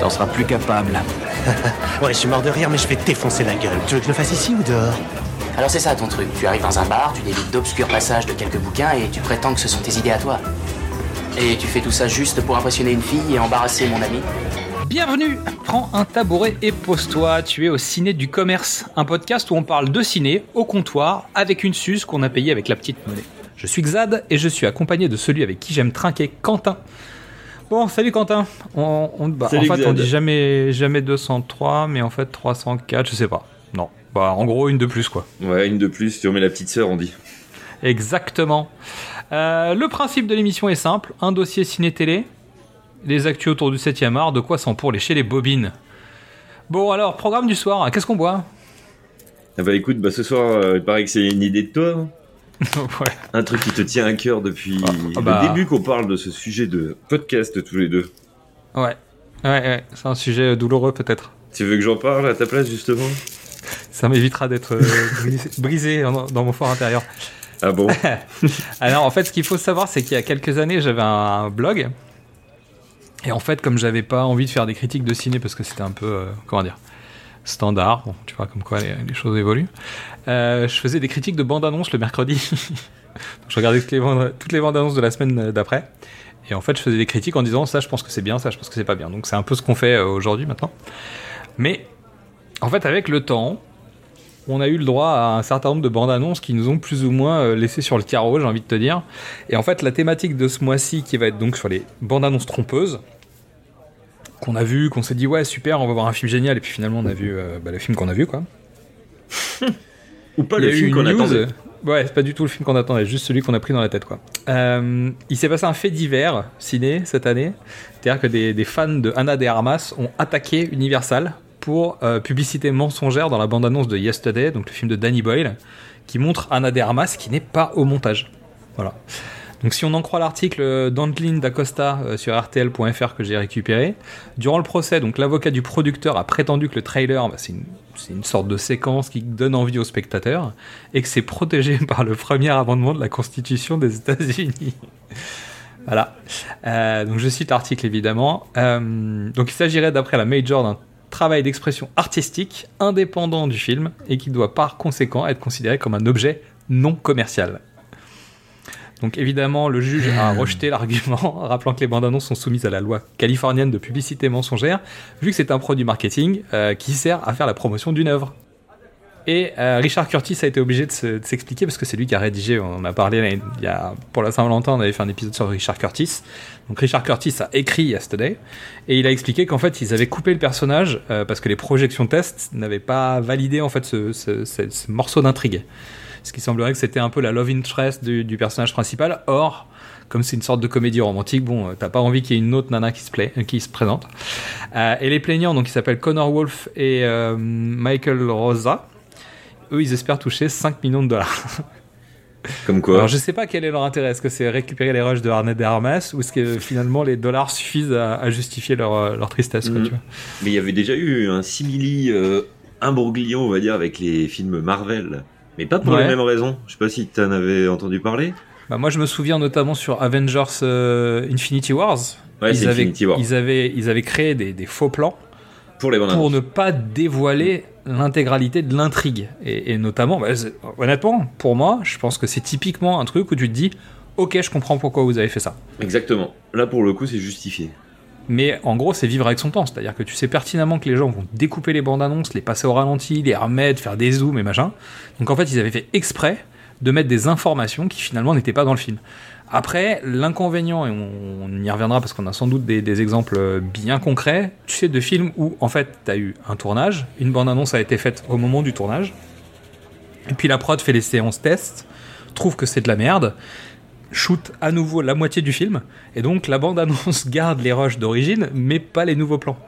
T'en seras plus capable. Ouais, je suis mort de rire, mais je vais te défoncer la gueule. Tu veux que je le fasse ici ou dehors? Alors c'est ça ton truc. Tu arrives dans un bar, tu délites d'obscurs passages de quelques bouquins et tu prétends que ce sont tes idées à toi. Et tu fais tout ça juste pour impressionner une fille et embarrasser mon ami Bienvenue Prends un tabouret et pose-toi, tu es au Ciné du Commerce, un podcast où on parle de ciné au comptoir avec une suce qu'on a payée avec la petite monnaie. Je suis Xad et je suis accompagné de celui avec qui j'aime trinquer, Quentin. Bon, salut Quentin. On, on- bah, Salut en fait, on dit jamais, jamais 203, mais en fait 304, je sais pas. Non. Bah, en gros, une de plus, quoi. Ouais, une de plus, tu remets la petite sœur, on dit. Exactement. Euh, le principe de l'émission est simple un dossier ciné-télé, les actus autour du 7 art, de quoi s'en pour lécher les bobines. Bon, alors, programme du soir, qu'est-ce qu'on boit? Ah bah écoute, bah ce soir, euh, il paraît que c'est une idée de toi. hein. Ouais. Un truc qui te tient à cœur depuis ah bah. le début qu'on parle de ce sujet de podcast tous les deux. Ouais. Ouais, ouais, c'est un sujet douloureux peut-être. Tu veux que j'en parle à ta place justement? Ça m'évitera d'être euh, brisé, dans, dans mon fort intérieur. Ah bon? Alors en fait, ce qu'il faut savoir, c'est qu'il y a quelques années, j'avais un blog. Et en fait, comme j'avais pas envie de faire des critiques de ciné parce que c'était un peu, euh, comment dire, standard, bon, tu vois comme quoi les, les choses évoluent, euh, je faisais des critiques de bandes-annonces le mercredi. Je regardais toutes les, bandes- bandes-annonces de la semaine euh, d'après. Et en fait, je faisais des critiques en disant ça, je pense que c'est bien, ça, je pense que c'est pas bien. Donc c'est un peu ce qu'on fait euh, aujourd'hui maintenant. Mais en fait, avec le temps, on a eu le droit à un certain nombre de bandes annonces qui nous ont plus ou moins laissé sur le carreau, j'ai envie de te dire. Et en fait, la thématique de ce mois-ci, qui va être donc sur les bandes annonces trompeuses, qu'on a vu, qu'on s'est dit ouais super, on va voir un film génial, et puis finalement on a vu bah, le film qu'on a vu quoi. Ou pas le film qu'on attendait. Ouais, c'est pas du tout le film qu'on attendait, juste celui qu'on a pris dans la tête quoi. Euh, il s'est passé un fait divers ciné cette année, c'est-à-dire que des, des fans de Anna de Armas ont attaqué Universal pour euh, publicité mensongère dans la bande-annonce de Yesterday, donc le film de Danny Boyle, qui montre Anna de Armas qui n'est pas au montage. Voilà. Donc si on en croit l'article d'Antlin d'Acosta euh, sur RTL.fr que j'ai récupéré, durant le procès, donc l'avocat du producteur a prétendu que le trailer, bah, c'est une, sorte de séquence qui donne envie aux spectateurs et que c'est protégé par le premier amendement de la Constitution des États-Unis. voilà. Euh, donc je cite l'article évidemment. Euh, donc il s'agirait d'après la Major d'un travail d'expression artistique indépendant du film et qui doit par conséquent être considéré comme un objet non commercial. Donc évidemment, le juge a rejeté l'argument, rappelant que les bandes annonces sont soumises à la loi californienne de publicité mensongère, vu que c'est un produit marketing euh, qui sert à faire la promotion d'une œuvre. Et euh, Richard Curtis a été obligé de se- de s'expliquer parce que c'est lui qui a rédigé. On en a parlé il y a, pour la Saint-Valentin, on avait fait un épisode sur Richard Curtis. Donc Richard Curtis a écrit Yesterday et il a expliqué qu'en fait ils avaient coupé le personnage euh, parce que les projections tests n'avaient pas validé en fait ce, ce- ce- ce morceau d'intrigue. Ce qui semblerait que c'était un peu la love interest du, du personnage principal. Or, comme c'est une sorte de comédie romantique, bon, euh, t'as pas envie qu'il y ait une autre nana qui se, plaît, euh, qui se présente. Euh, et les plaignants, donc ils s'appellent Connor Wolf et euh, Michael Rosa, eux ils espèrent toucher 5 millions de dollars. Comme quoi Alors je sais pas quel est leur intérêt, est-ce que c'est récupérer les rushs de Arnett Armas ou est-ce que finalement les dollars suffisent à, à justifier leur, leur tristesse quoi, Mhm. tu vois? Mais il y avait déjà eu un simili euh, imbroglio, on va dire, avec les films Marvel. Mais pas pour Ouais. les mêmes raisons. Je sais pas si t'en avais entendu parler. Bah, moi je me souviens notamment sur Avengers euh, Infinity Wars. Ouais, ils, avaient, Infinity War. ils, avaient, ils avaient créé des, des faux plans Pour les ne pas dévoiler l'intégralité de l'intrigue. Et, et notamment, bah, honnêtement, pour moi, je pense que c'est typiquement un truc où tu te dis Ok, je comprends pourquoi vous avez fait ça. Exactement. Là, pour le coup, c'est justifié. Mais en gros, c'est vivre avec son temps. C'est-à-dire que tu sais pertinemment que les gens vont découper les bandes annonces, les passer au ralenti, les remettre, faire des zooms et machin. Donc en fait, ils avaient fait exprès de mettre des informations qui finalement n'étaient pas dans le film. Après, l'inconvénient, et on, y reviendra parce qu'on a sans doute des, exemples bien concrets, tu sais, de films où en fait, tu as eu un tournage, une bande-annonce a été faite au moment du tournage, et puis la prod fait les séances tests, trouve que c'est de la merde, shoot à nouveau la moitié du film, et donc la bande-annonce garde les rushs d'origine, mais pas les nouveaux plans.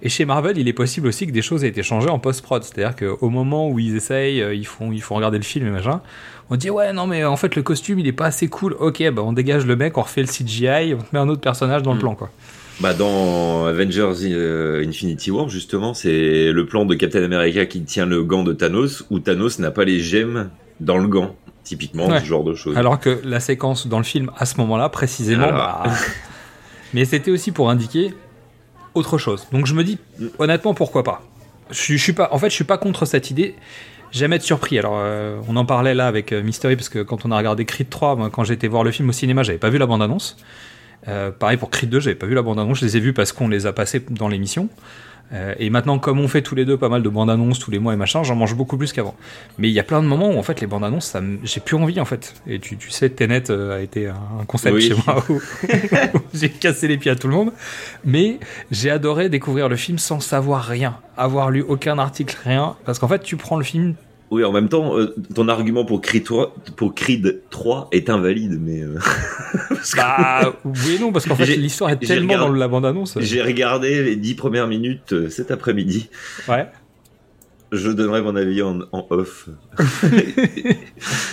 Et chez Marvel, il est possible aussi que des choses aient été changées en post-prod. C'est-à-dire qu'au moment où ils essayent, euh, ils font, ils font regarder le film et machin, on dit ouais, non, mais en fait, le costume, il est pas assez cool. Ok, bah, on dégage le mec, on refait le CGI, on te met un autre personnage dans le Mm. plan, quoi. Bah dans Avengers euh, Infinity War justement, c'est le plan de Captain America qui tient le gant de Thanos où Thanos n'a pas les gemmes dans le gant. Typiquement Ouais. ce genre de choses. Alors que la séquence dans le film, à ce moment-là, précisément, bah, mais c'était aussi pour indiquer autre chose. Donc je me dis, honnêtement, pourquoi pas? Je suis pas, En fait, je suis pas contre cette idée. J'aime être surpris. Alors, euh, on en parlait là avec euh, Mystery, parce que quand on a regardé Creed 3, moi, quand j'étais voir le film au cinéma, j'avais pas vu la bande-annonce. Euh, pareil pour Creed 2, j'avais pas vu la bande-annonce, je les ai vus parce qu'on les a passés dans l'émission. Euh, et maintenant, comme on fait tous les deux pas mal de bandes annonces tous les mois et machin, j'en mange beaucoup plus qu'avant. Mais il y a plein de moments où en fait les bandes annonces, ça j'ai plus envie en fait. Et tu, tu sais, Tenet euh, a été un concept Oui. chez moi où, où j'ai cassé les pieds à tout le monde. Mais j'ai adoré découvrir le film sans savoir rien, avoir lu aucun article, rien. Parce qu'en fait, tu prends le film. Oui, en même temps, euh, ton argument pour Creed 3, pour Creed 3 est invalide, mais euh, que Bah oui et non, parce qu'en fait l'histoire est tellement dans la bande annonce. j'ai regardé les dix premières minutes euh, cet après-midi. Ouais. Je donnerai mon avis en, en off.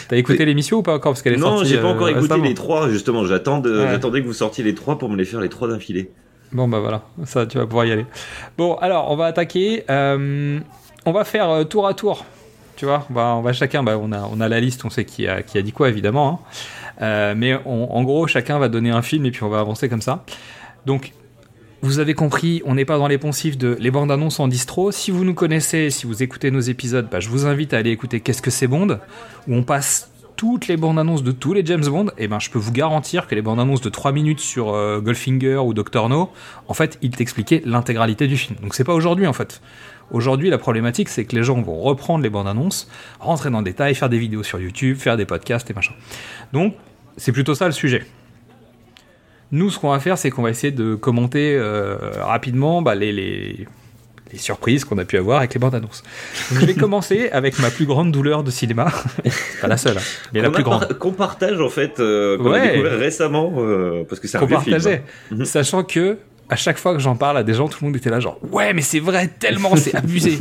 T'as écouté l'émission ou pas encore Parce qu'elle est Non, j'ai pas encore écouté les trois justement. Ouais. j'attendais que vous sortiez les trois pour me les faire les trois d'infilé. Bon bah voilà, ça tu vas pouvoir y aller. Bon alors on va attaquer. on va faire tour à tour. Tu vois, va, on va chacun, bah, on, a, on a la liste, on sait qui a, qui a dit quoi évidemment. hein. Euh, mais en gros, chacun va donner un film et puis on va avancer comme ça. Donc, vous avez compris, on n'est pas dans les poncifs de les bandes annonces en distro. Si vous nous connaissez, si vous écoutez nos épisodes, bah, je vous invite à aller écouter Qu'est-ce que c'est Bond, où on passe toutes les bandes annonces de tous les James Bond. Et ben, je peux vous garantir que les bandes annonces de 3 minutes sur euh, Goldfinger ou Dr. No, en fait, ils t'expliquaient l'intégralité du film. Donc, c'est pas aujourd'hui en fait. Aujourd'hui, la problématique, c'est que les gens vont reprendre les bandes annonces, rentrer dans le détail, faire des vidéos sur YouTube, faire des podcasts et machin. Donc, c'est plutôt ça le sujet. Nous, ce qu'on va faire, c'est qu'on va essayer de commenter euh, rapidement bah, les, les- les surprises qu'on a pu avoir avec les bandes annonces. Donc, je vais commencer avec ma plus grande douleur de cinéma. Pas la seule, hein, mais la plus grande. par- Qu'on partage en fait, euh, qu'on Ouais. a découvert récemment euh, parce que c'est un qu'on vieux film. partageait. Mhm. Sachant que à chaque fois que j'en parle à des gens, tout le monde était là genre ouais mais c'est vrai tellement c'est abusé.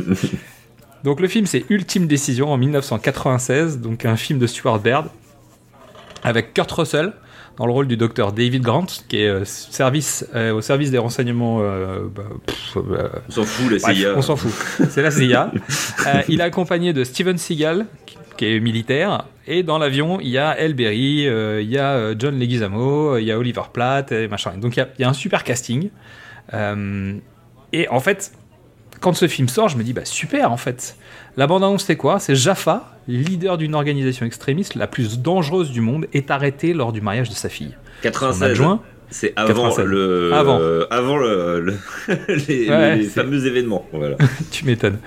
donc le film c'est Ultime Décision en 1996, donc un film de Stuart Baird avec Kurt Russell dans le rôle du docteur David Grant qui est euh, service, euh, au service des renseignements. euh, bah, pff, euh, On s'en fout, la Bref, CIA. on s'en fout. C'est la CIA. Il est accompagné de Steven Seagal, qui- qui est militaire. Et dans l'avion, il y a El Berry, euh, il y a euh, John Leguizamo, euh, il y a Oliver Platt, et machin. Donc il y, a, il y a un super casting. Euh, et en fait, quand ce film sort, je me dis, bah super en fait. La bande-annonce, c'est quoi? C'est Jaffa, leader d'une organisation extrémiste la plus dangereuse du monde, est arrêté lors du mariage de sa fille. Son 96. adjoint, C'est avant 96. le Avant. euh, avant le, le- les, Ouais, les c'est- fameux événements. Voilà. tu m'étonnes.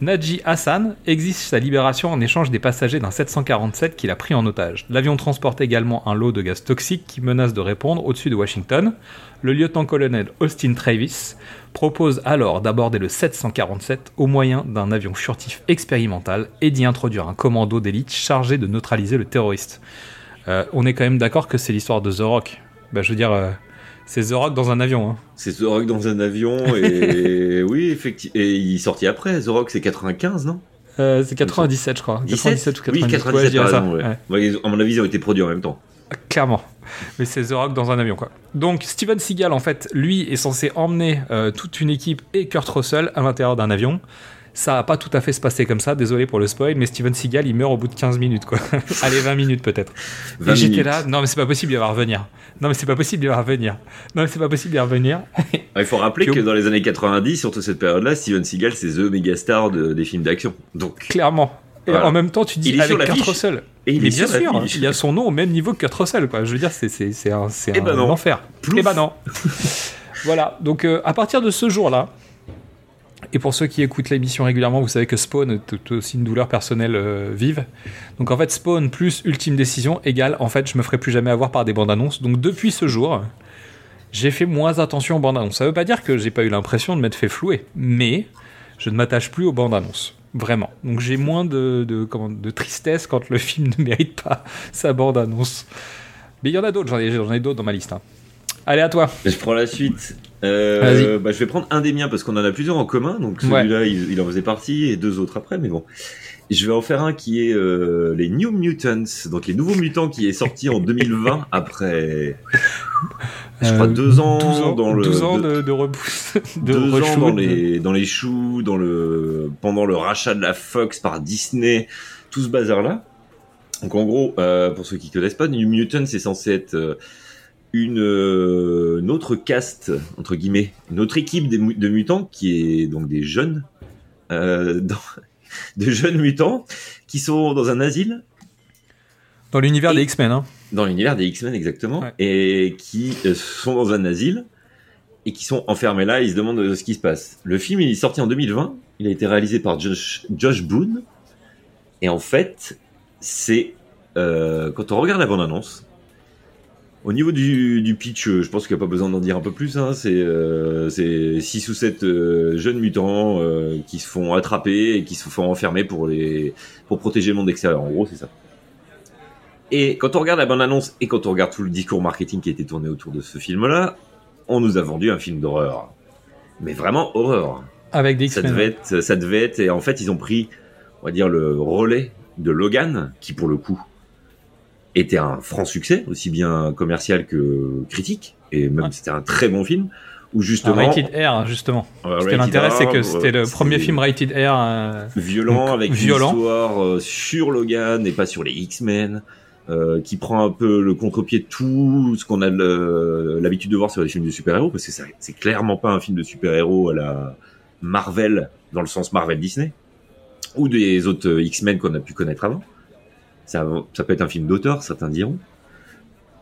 Naji Hassan exige sa libération en échange des passagers d'un 747 qu'il a pris en otage. L'avion transporte également un lot de gaz toxique qui menace de répandre au-dessus de Washington. Le lieutenant-colonel Austin Travis propose alors d'aborder le 747 au moyen d'un avion furtif expérimental et d'y introduire un commando d'élite chargé de neutraliser le terroriste. Euh, on est quand même d'accord que c'est l'histoire de The Rock. Bah, je veux dire, euh, c'est The Rock dans un avion. hein. C'est The Rock dans un avion et oui effectivement. Et il est sorti après. The Rock c'est 95 non? Euh, c'est 97, je crois. 97 ou 90. Oui Ouais, 97. je dirais t'as ça. raison, ouais. ouais. Ouais, à mon avis ils ont été produits en même temps. Clairement. Mais c'est The Rock dans un avion, quoi. Donc, Steven Seagal, en fait, lui, est censé emmener euh, toute une équipe et Kurt Russell à l'intérieur d'un avion. Ça va pas tout à fait se passer comme ça, désolé pour le spoil, mais Steven Seagal, il meurt au bout de 15 minutes, quoi. Allez, 20 minutes peut-être. 20 Et j'étais là, non mais c'est pas possible, va revenir. Non mais c'est pas possible, va revenir. Non mais c'est pas possible, va revenir. Ah, Il faut rappeler que dans les années 90, surtout cette période-là, Steven Seagal c'est the méga star de- des films d'action. Donc Clairement. Et Voilà. en même temps, tu dis Il est avec Kurt. Russell. et il mais est bien sûr, l'affiche. il a son nom au même niveau que Kurt Russell, quoi. Je veux dire, c'est un Eh un ben enfer. Plouf. Eh ben non. voilà. Donc euh, à partir de ce jour-là, et pour ceux qui écoutent l'émission régulièrement, vous savez que Spawn est aussi une douleur personnelle euh, vive. Donc en fait, Spawn plus Ultime Décision égale, en fait, je me ferai plus jamais avoir par des bandes annonces. Donc depuis ce jour, j'ai fait moins attention aux bandes annonces. Ça veut pas dire que j'ai pas eu l'impression de m'être fait flouer, mais je ne m'attache plus aux bandes annonces. Vraiment. Donc j'ai moins de, comment- de tristesse quand le film ne mérite pas sa bande annonce. Mais il y en a d'autres, j'en ai, j'en ai d'autres dans ma liste. hein. Allez, à toi. Je prends la suite. Euh, bah, je vais prendre un des miens parce qu'on en a plusieurs en commun. Donc Ouais. celui-là, il, il en faisait partie et deux autres après. Mais bon, je vais en faire un qui est euh, les New Mutants, donc les nouveaux mutants qui est sorti en 2020 après, je crois Euh, deux ans, 12 ans, dans le 12 ans de, de repousse. De deux ans dans les dans les choux, dans le pendant le rachat de la Fox par Disney, tout ce bazar là. Donc en gros, euh, pour ceux qui connaissent pas, New Mutants c'est censé être euh, une, euh, une autre caste entre guillemets, une autre équipe de mutants qui est donc des jeunes, euh, dans- de jeunes mutants qui sont dans un asile Dans l'univers Et- des X-Men. Hein. dans l'univers des X-Men exactement, Ouais. et qui euh, sont dans un asile et qui sont enfermés là. Ils se demandent euh, ce qui se passe. Le film il est sorti en 2020. Il a été réalisé par Josh, Josh Boone. Et en fait, c'est euh, quand on regarde la bande annonce. Au niveau du, du pitch, euh, je pense qu'il n'y a pas besoin d'en dire un peu plus. Hein. C'est euh, c'est six ou sept euh, jeunes mutants euh, qui se font attraper et qui se font enfermer pour les pour protéger le monde extérieur. En gros, c'est ça. Et quand on regarde la bande-annonce et quand on regarde tout le discours marketing qui a été tourné autour de ce film-là, on nous a vendu un film d'horreur. Mais vraiment horreur. Avec des Ça devait être, ça devait être, et en fait, ils ont pris, on va dire, le relais de Logan, qui pour le coup était un franc succès, aussi bien commercial que critique, et même c'était un très bon film, où Ah, justement, Rated R, justement. euh, Ce qui Rated l'intéresse, c'est que c'était le premier film Rated R. euh, violent Donc, avec violent. une histoire euh, sur Logan et pas sur les X-Men euh, qui prend un peu le contre-pied de tout ce qu'on a l'habitude de voir sur les films de super-héros parce que c'est clairement pas un film de super-héros à la Marvel dans le sens Marvel Disney ou des autres X-Men qu'on a pu connaître avant ça, peut être un film d'auteur certains diront.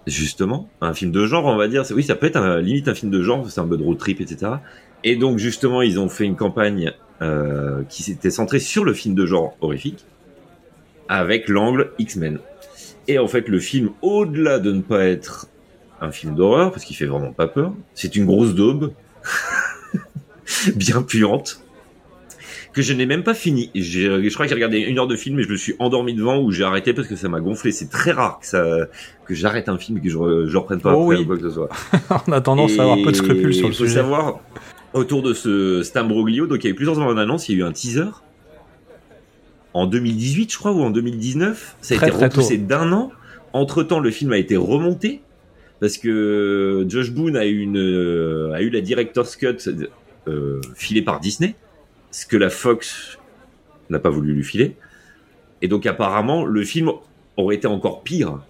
Justement un film de genre on va dire. Oui ça peut être un, limite un film de genre c'est un peu de road trip etc et donc justement ils ont fait une campagne euh, qui s'était centrée sur le film de genre horrifique avec l'angle X-Men. Et en fait le film au-delà de ne pas être un film d'horreur parce qu'il fait vraiment pas peur c'est une grosse daube bien puante que je n'ai même pas fini. Je crois que j'ai regardé une heure de film et je me suis endormi devant ou j'ai arrêté parce que ça m'a gonflé. C'est très rare que ça que j'arrête un film et que je, re- je reprenne pas Oh après oui. ou quoi que ce soit. On a tendance à avoir peu de scrupules sur le Il faut sujet. savoir autour de ce cet imbroglio, donc il y a eu plusieurs annonces, il y a eu un teaser en 2018, je crois, ou en 2019. Ça a Très, été repoussé d'un an. Entre temps, le film a été remonté parce que Josh Boone a eu une euh, a eu la director's cut euh, filée par Disney, ce que la Fox n'a pas voulu lui filer. Et donc apparemment, le film aurait été encore pire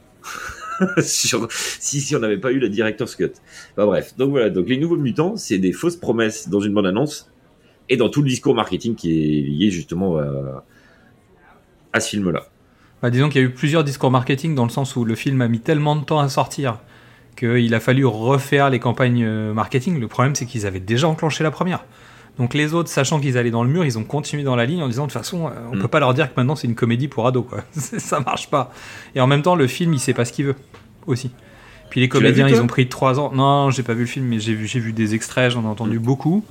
si, si on n'avait pas eu la director's cut. Bah, bref, donc voilà, donc les nouveaux mutants, c'est des fausses promesses dans une bonne annonce et dans tout le discours marketing qui est lié justement à, à ce film-là. Bah, disons qu'il y a eu plusieurs discours marketing dans le sens où le film a mis tellement de temps à sortir qu'il a fallu refaire les campagnes euh, marketing. Le problème, c'est qu'ils avaient déjà enclenché la première. Donc les autres, sachant qu'ils allaient dans le mur, ils ont continué dans la ligne en disant de toute façon, euh, on Mm. peut pas leur dire que maintenant c'est une comédie pour ados, quoi. ça marche pas. Et en même temps, le film, il sait pas ce qu'il veut aussi. Puis les vu, comédiens, ils ont pris trois ans. Non, j'ai pas vu le film, mais j'ai vu, des extraits, j'en ai entendu beaucoup.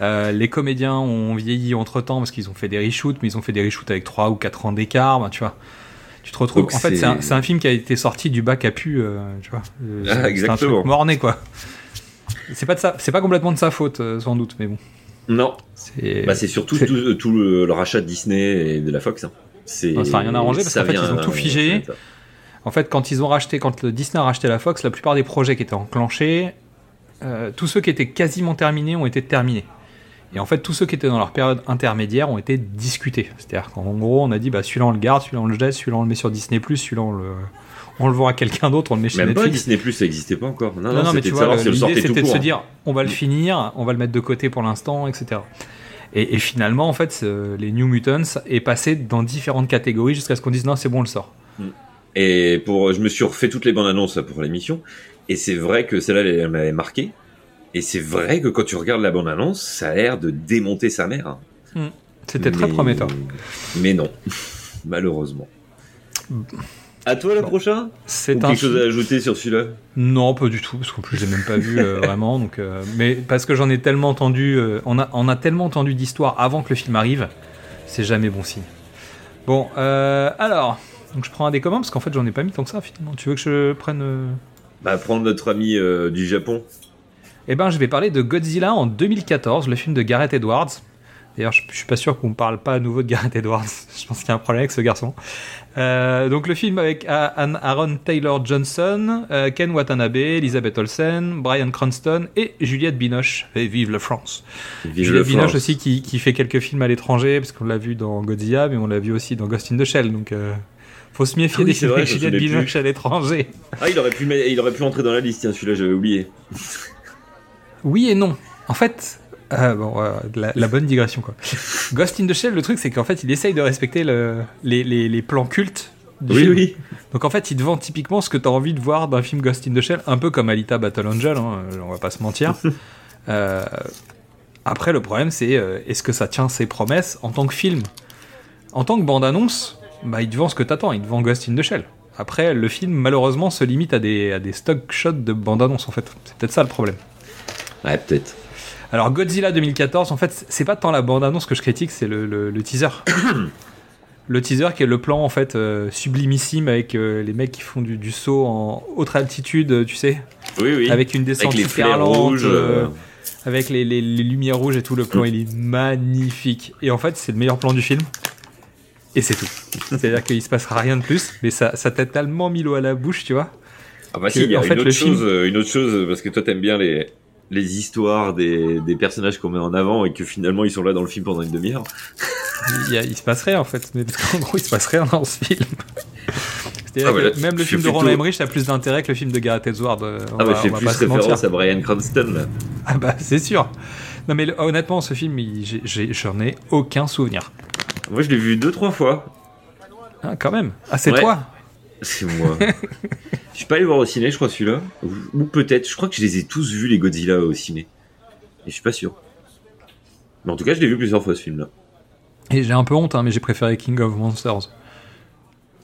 Euh, les comédiens ont vieilli entre temps parce qu'ils ont fait des reshoots, mais ils ont fait des reshoots avec 3 ou 4 ans d'écart, ben, tu vois. Tu te retrouves. Donc en fait, c'est- un, film qui a été sorti du bac à pu, euh, tu vois. Ah, un exactement. truc quoi. C'est pas, de sa- c'est pas complètement de sa faute, sans doute, mais bon. Non, C'est bah, surtout tout, tout le, le rachat de Disney et de la Fox. hein. Non, ça a rien arrangé parce qu'en fait, ils ont tout figé. En fait, quand ils ont racheté, quand le Disney a racheté la Fox, la plupart des projets qui étaient enclenchés, euh, tous ceux qui étaient quasiment terminés ont été terminés. Et en fait, tous ceux qui étaient dans leur période intermédiaire ont été discutés. C'est-à-dire qu'en gros, on a dit, bah, celui-là on le garde, celui-là on le jette, celui-là on le met sur Disney+, celui-là on le, on le vend à quelqu'un d'autre, on le met chez Même pas Netflix. Disney Plus, ça n'existait pas encore. Non, Non, mais tu vois, l'idée c'était de se hein. dire, on va le Mm. finir, on va le mettre de côté pour l'instant, etc. Et, et finalement, en fait, les New Mutants est passé dans différentes catégories jusqu'à ce qu'on dise, non, c'est bon, on le sort. Et pour, je me suis refait toutes les bandes annonces pour l'émission, et c'est vrai que celle-là, elle, elle m'avait marqué. Et c'est vrai que quand tu regardes la bande annonce, ça a l'air de démonter sa mère. C'était très prometteur. Mais non, malheureusement. À toi le prochain Ou C'est un quelque chose à ajouter sur celui-là Non, pas du tout, parce qu'en plus je l'ai même pas vu euh, vraiment. Donc, euh, mais parce que j'en ai tellement entendu, euh, on, a, on a tellement entendu d'histoires avant que le film arrive, c'est jamais bon signe. Bon, euh, alors, donc je prends un des communs parce qu'en fait j'en ai pas mis tant que ça finalement. Tu veux que je prenne euh, Bah, prendre notre ami euh, du Japon. Eh ben, je vais parler de Godzilla en 2014, le film de Gareth Edwards. D'ailleurs, je, je suis pas sûr qu'on parle pas à nouveau de Gareth Edwards. je pense qu'il y a un problème avec ce garçon. Euh, donc le film avec Aaron Taylor Johnson, euh, Ken Watanabe, Elizabeth Olsen, Brian Cranston et Juliette Binoche. Et vive la France. Vive Juliette Binoche aussi qui, qui fait quelques films à l'étranger parce qu'on l'a vu dans Godzilla, mais on l'a vu aussi dans Ghost in the Shell. Donc euh, faut se méfier Ah oui, des films avec Juliette Binoche à l'étranger. Ah, il aurait pu, il aurait pu entrer dans la liste, celui-là, j'avais oublié. Oui et non. En fait, euh, bon, euh, la, la bonne digression quoi. Ghost in the Shell, le truc c'est qu'en fait il essaye de respecter le- les, les- les plans cultes du Oui, film. oui. Donc en fait il te vend typiquement ce que tu as envie de voir d'un film Ghost in the Shell, un peu comme Alita Battle Angel, hein, euh, on va pas se mentir. Euh, après le problème c'est euh, est-ce que ça tient ses promesses en tant que film? En tant que bande-annonce, bah, il te vend ce que t'attends, il te vend Ghost in the Shell. Après, le film, malheureusement, se limite à des, à des stock shots de bande-annonce, en fait. C'est peut-être ça le problème. Ouais, peut-être. Alors Godzilla 2014, en fait, c'est pas tant la bande-annonce que je critique, c'est le, le- le teaser. le teaser qui est le plan en fait euh, sublimissime avec euh, les mecs qui font du, du saut en haute altitude, tu sais, Oui, oui. avec une descente Avec les super lente, rouges, euh, avec les, les- les lumières rouges et tout. Le plan, il est magnifique. Et en fait, c'est le meilleur plan du film. Et c'est tout. C'est-à-dire qu'il se passera rien de plus, mais ça, ça t'a tellement mis l'eau à la bouche, tu vois. Ah bah si, il y a une, fait, autre le chose, film- une autre chose, parce que toi t'aimes bien les, les histoires des, des personnages qu'on met en avant et que finalement ils sont là dans le film pendant une demi-heure. il, y a- il se passe rien en fait, mais parce qu'en gros il se passe rien dans ce film. Ah, là, même le film de Roland Emmerich a plus d'intérêt que le film de Gareth Edwards. euh, on Ah bah je fais on va plus référence à Brian Cranston là. Ah bah c'est sûr. Non mais le- honnêtement ce film, j'en ai aucun souvenir. Moi je l'ai vu deux trois fois. Ah, quand même. Ah c'est Ouais. toi? C'est moi. je suis pas allé voir au ciné, je crois celui-là. Ou, ou peut-être, je crois que je les ai tous vus les Godzilla au ciné. Et je suis pas sûr. Mais en tout cas, je l'ai vu plusieurs fois ce film-là. Et j'ai un peu honte, hein, mais j'ai préféré King of Monsters.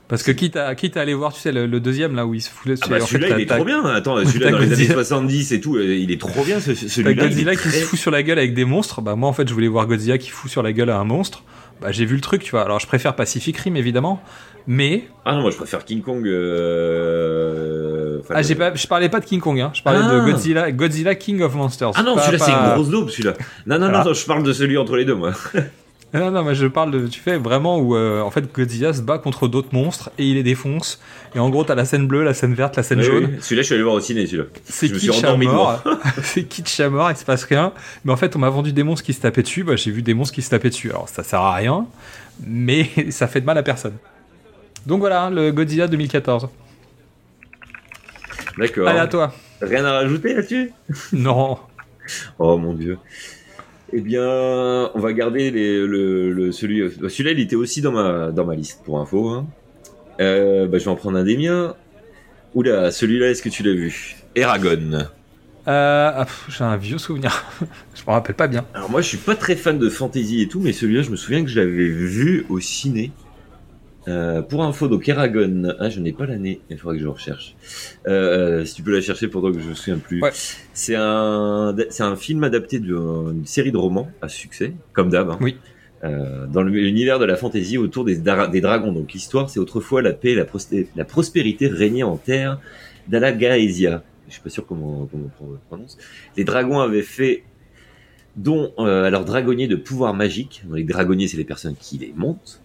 Parce que quitte à, quitte à aller voir, tu sais, le, le deuxième là où il se fout Ah bah en fait, celui-là il est trop bien. Attends, celui-là dans les années Godzilla- 70 et tout, euh, il est trop bien ce, celui-là. il est Godzilla qui très- se fout sur la gueule avec des monstres. Bah moi en fait je voulais voir Godzilla qui fout sur la gueule à un monstre. Bah j'ai vu le truc, tu vois. Alors je préfère Pacific Rim évidemment, mais Ah non, moi je préfère King Kong. euh, enfin, ah j'ai pas, je parlais pas de King Kong, hein. Je parlais Ah. de Godzilla, Godzilla King of Monsters. Ah non, Pas- celui-là c'est une grosse daube celui-là. Non, non, Voilà. non, je parle de celui entre les deux moi. Non non, mais je parle de, tu fais vraiment où euh, en fait Godzilla se bat contre d'autres monstres et il les défonce. Et en gros t'as la scène bleue, la scène verte, la scène Oui, jaune. oui. Celui-là je suis allé voir au ciné celui-là. C'est kitsch à mort. c'est kitsch à mort, il se passe rien. Mais en fait, on m'a vendu des monstres qui se tapaient dessus. Bah, j'ai vu des monstres qui se tapaient dessus. Alors, ça sert à rien, mais ça fait de mal à personne. Donc voilà, le Godzilla 2014. D'accord. Allez, à toi. Rien à rajouter là-dessus Non. Oh mon dieu. Eh bien, on va garder les- le, le- celui. bah, Celui-là, il était aussi dans ma, dans ma liste pour info. hein. Euh, bah, je vais en prendre un des miens. Oula, celui-là, est-ce que tu l'as vu? Eragon. Euh, ah, j'ai un vieux souvenir. je me rappelle pas bien. Alors moi, je suis pas très fan de fantasy et tout, mais celui-là, je me souviens que je l'avais vu au ciné. Euh, pour info, donc Eragon, ah, je n'ai pas l'année, il faudrait que je recherche. Euh, si tu peux la chercher pendant que je me souviens plus. Ouais. C'est un, c'est un film adapté d'une série de romans à succès, comme d'hab. hein. Oui. Euh, dans l'univers de la fantasy autour des, dra- des dragons. Donc l'histoire, c'est autrefois la paix et la, prospérité régnaient en terre d'Alagaesia. Je suis pas sûr comment, comment on prononce. Les dragons avaient fait dont euh, à leurs dragonniers de pouvoir magique. Les dragonniers, c'est les personnes qui les montent,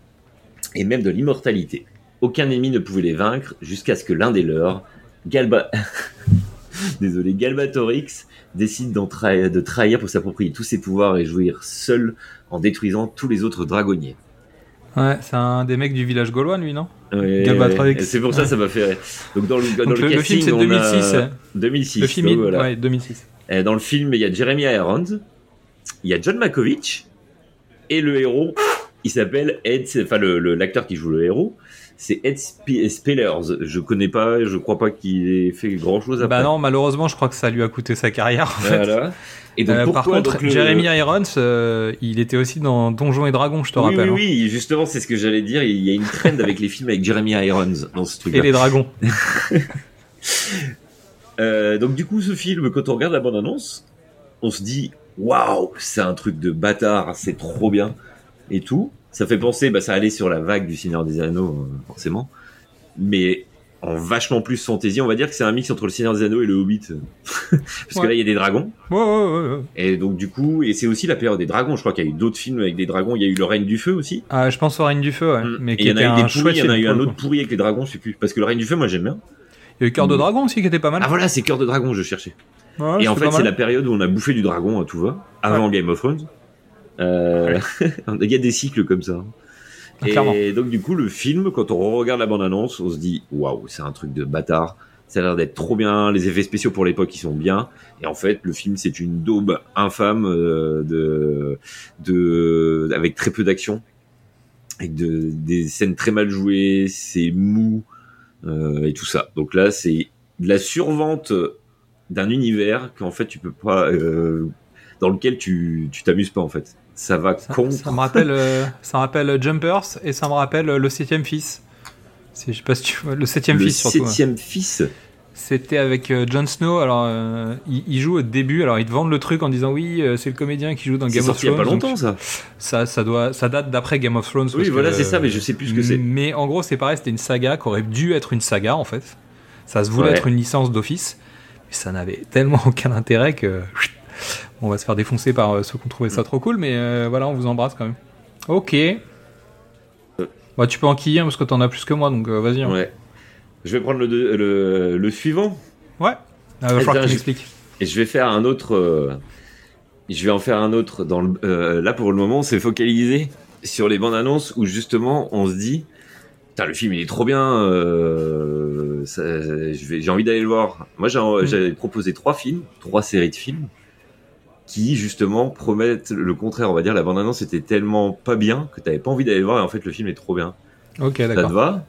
et même de l'immortalité. Aucun ennemi ne pouvait les vaincre jusqu'à ce que l'un des leurs, Galba... Désolé, Galbatorix, décide trahi- de trahir pour s'approprier tous ses pouvoirs et jouir seul en détruisant tous les autres dragonniers. Ouais, c'est un des mecs du village gaulois, lui, non? Ouais, Galbatorix. C'est pour ça, ça m'a fait. Donc dans le, dans Donc le, le, le casting, film, c'est on 2006. a- hein. 2006. Le film, donc voilà. ouais, 2006. Euh, Dans le film, il y a Jeremy Irons, il y a John Malkovich, et le héros, il s'appelle Ed, enfin le- le- l'acteur qui joue le héros, c'est Ed Spe- Spellers. Je connais pas, je crois pas qu'il ait fait grand chose après. Bah non, malheureusement, je crois que ça lui a coûté sa carrière. En fait. Voilà. Et donc Euh, par contre, donc, le- Jeremy Irons, euh, il était aussi dans Donjons et Dragons, je te oui, rappelle. oui, oui, justement, c'est ce que j'allais dire. Il y a une trend avec les films avec Jeremy Irons dans ce hein. truc. Et les dragons. Euh, donc du coup, ce film, quand on regarde la bande-annonce, on se dit waouh, c'est un truc de bâtard, c'est trop bien et tout. Ça fait penser, bah ça allait sur la vague du Seigneur des Anneaux, euh, forcément. Mais en vachement plus fantasy. On va dire que c'est un mix entre le Seigneur des Anneaux et le Hobbit. Parce que là, il y a des dragons. Ouais, ouais. Et donc, du coup, et c'est aussi la période des dragons. Je crois qu'il y a eu d'autres films avec des dragons. Il y a eu Le Règne du Feu aussi. Ah, je pense au Règne du Feu, ouais. Mm. Mais il y en a eu un des pourris, chouette il y en a film, eu pour un le autre pourri avec les dragons, je sais plus. Parce que Le Règne du Feu, moi, j'aime bien. Il y a eu Cœur de Dragon aussi qui était pas mal. Ah voilà, c'est Cœur de Dragon, je cherchais. Et en fait, c'est la période où on a bouffé du dragon à tout va, avant Game of Thrones. Euh, Il y a des cycles comme ça. Ah, clairement. Et donc, du coup, le film, quand on regarde la bande-annonce, on se dit waouh, c'est un truc de bâtard. Ça a l'air d'être trop bien. Les effets spéciaux pour l'époque, ils sont bien. Et en fait, le film, c'est une daube infâme euh, de, de, avec très peu d'action, avec de, des scènes très mal jouées. C'est mou euh, et tout ça. Donc là, c'est de la survente d'un univers qu'en fait tu peux pas, euh, dans lequel tu tu t'amuses pas en fait. Ça va Ça, contre. ça me rappelle, euh, ça me rappelle Jumpers et ça me rappelle euh, le septième fils. Je sais pas si tu vois, le septième le fils surtout. hein. septième fils. C'était avec euh, Jon Snow. Alors, euh, il, il joue au début. Alors, ils te vendent le truc en disant oui, euh, c'est le comédien qui joue dans Game of sorti il y a Thrones. pas longtemps ça. ça, ça doit, ça date d'après Game of Thrones. Oui, voilà, c'est ça, mais je sais plus ce que c'est. Mais en gros, c'est pareil. C'était une saga qui aurait dû être une saga en fait. Ça se voulait Ouais. être une licence d'office, mais ça n'avait tellement aucun intérêt que on va se faire défoncer par euh, ceux qui ont trouvé ça trop cool. Mais euh, voilà, on vous embrasse quand même. Ok. Bah, tu peux enquiller hein, parce que t'en as plus que moi, donc euh, vas-y. hein. Ouais. Je vais prendre le, le, le suivant Ouais. Ah, va falloir que tu m'expliques. et je vais faire un autre. euh, je vais en faire un autre dans le. euh, là pour le moment, on s'est focalisé sur les bandes annonces où justement on se dit. Putain, le film il est trop bien. euh, j'ai envie d'aller le voir. Moi j'ai- j'avais proposé trois films, trois séries de films qui justement promettent le contraire. On va dire la bande annonce était tellement pas bien que t'avais pas envie d'aller le voir et en fait le film est trop bien. Ok, Ça te d'accord. va?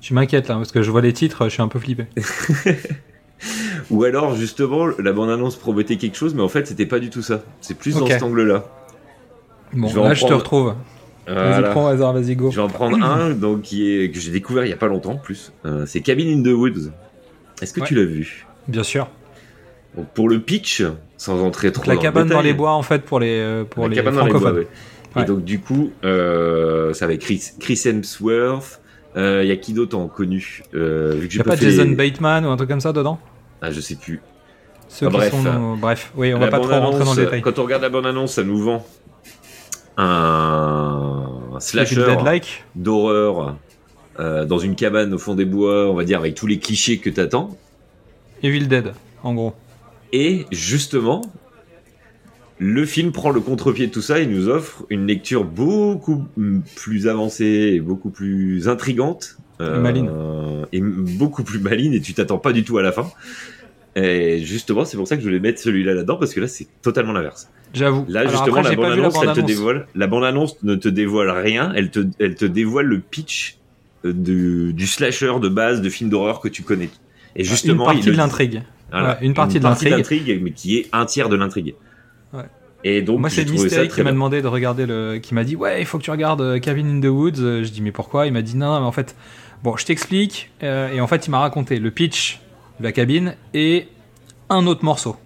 Tu m'inquiètes là parce que je vois les titres, je suis un peu flippé. Ou alors justement la bande annonce promettait quelque chose mais en fait c'était pas du tout ça. C'est plus dans cet angle-là. Bon, Je là je te retrouve. Vas-y, prends hasard, vas-y, go. Je vais en prendre un donc qui est que j'ai découvert il y a pas longtemps en plus. Euh, c'est Cabin in the Woods. Est-ce que Ouais. tu l'as vu? Bien sûr. Donc, Pour le pitch, sans entrer trop la dans le cabane dans les bois en fait pour les euh, pour la les cabane dans les bois, francophones. ouais. Ouais. Et donc du coup, euh, ça va être Chris, Chris Hemsworth. Il y a qui d'autre en connu euh, vu que Y a pas Jason les- Bateman ou un truc comme ça dedans? Ah, je sais plus. Ceux Ah, qui bref. sont bref, oui, on La va pas trop rentrer dans le détail. Quand on regarde la bande annonce, ça nous vend un Evil slasher like. d'horreur euh, dans une cabane au fond des bois, on va dire avec tous les clichés que t'attends. Evil Dead, en gros. Et justement, le film prend le contre-pied de tout ça et nous offre une lecture beaucoup plus avancée et beaucoup plus intrigante. euh, Et maline. Et m- beaucoup plus maline et tu t'attends pas du tout à la fin. Et justement, c'est pour ça que je voulais mettre celui-là là-dedans parce que là, c'est totalement l'inverse. J'avoue. Là, Alors justement, après, la bande-annonce, elle te dévoile. La bande-annonce ne te dévoile rien. Elle te, elle te dévoile le pitch euh, du, du slasher de base de film d'horreur que tu connais. Et Une justement, partie il de l'intrigue. Voilà, Ouais, une partie de l'intrigue. mais qui est un tiers de l'intrigue. Ouais. Et donc, Moi, c'est Mystery qui m'a demandé de regarder le. qui m'a dit Ouais, il faut que tu regardes euh, Cabin in the Woods. Euh, Je dis Mais pourquoi? Il m'a dit Non, mais en fait, bon, je t'explique. Euh, et en fait, il m'a raconté le pitch de la cabine et un autre morceau.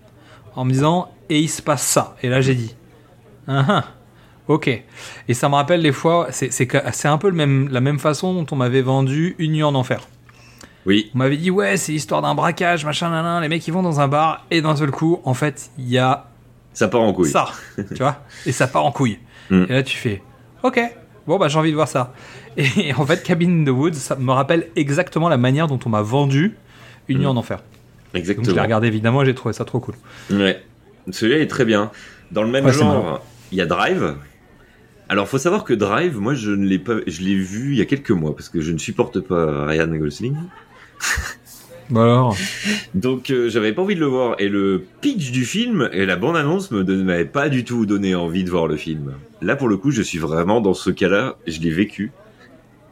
En me disant Et il se passe ça. Et là, j'ai dit Ah ah, Ok. Et ça me rappelle les fois. C'est un peu le même, la même façon dont on m'avait vendu Une nuit en enfer. Oui, On m'avait dit Ouais, c'est l'histoire d'un braquage, machin, nan, nan. Les mecs, ils vont dans un bar et d'un seul coup, en fait, il y a ça part en couille. ça, tu vois, et ça part en couille. Mm. Et là, tu fais, ok, bon, bah, j'ai envie de voir ça. Et en fait, Cabin in the Woods, ça me rappelle exactement la manière dont on m'a vendu Une nuit Mm. en enfer. Donc, je l'ai Exactement. regardé évidemment et j'ai trouvé ça trop cool. Ouais. Celui-là est très bien. Dans le même Ouais, genre, il y a Drive. Alors, faut savoir que Drive, moi, je ne l'ai pas, je l'ai vu il y a quelques mois parce que je ne supporte pas Ryan Gosling. Bah alors, Donc, euh, j'avais pas envie de le voir. Et le pitch du film et la bande-annonce me don- m'avaient pas du tout donné envie de voir le film. Là, pour le coup, je suis vraiment dans ce cas-là. Je l'ai vécu.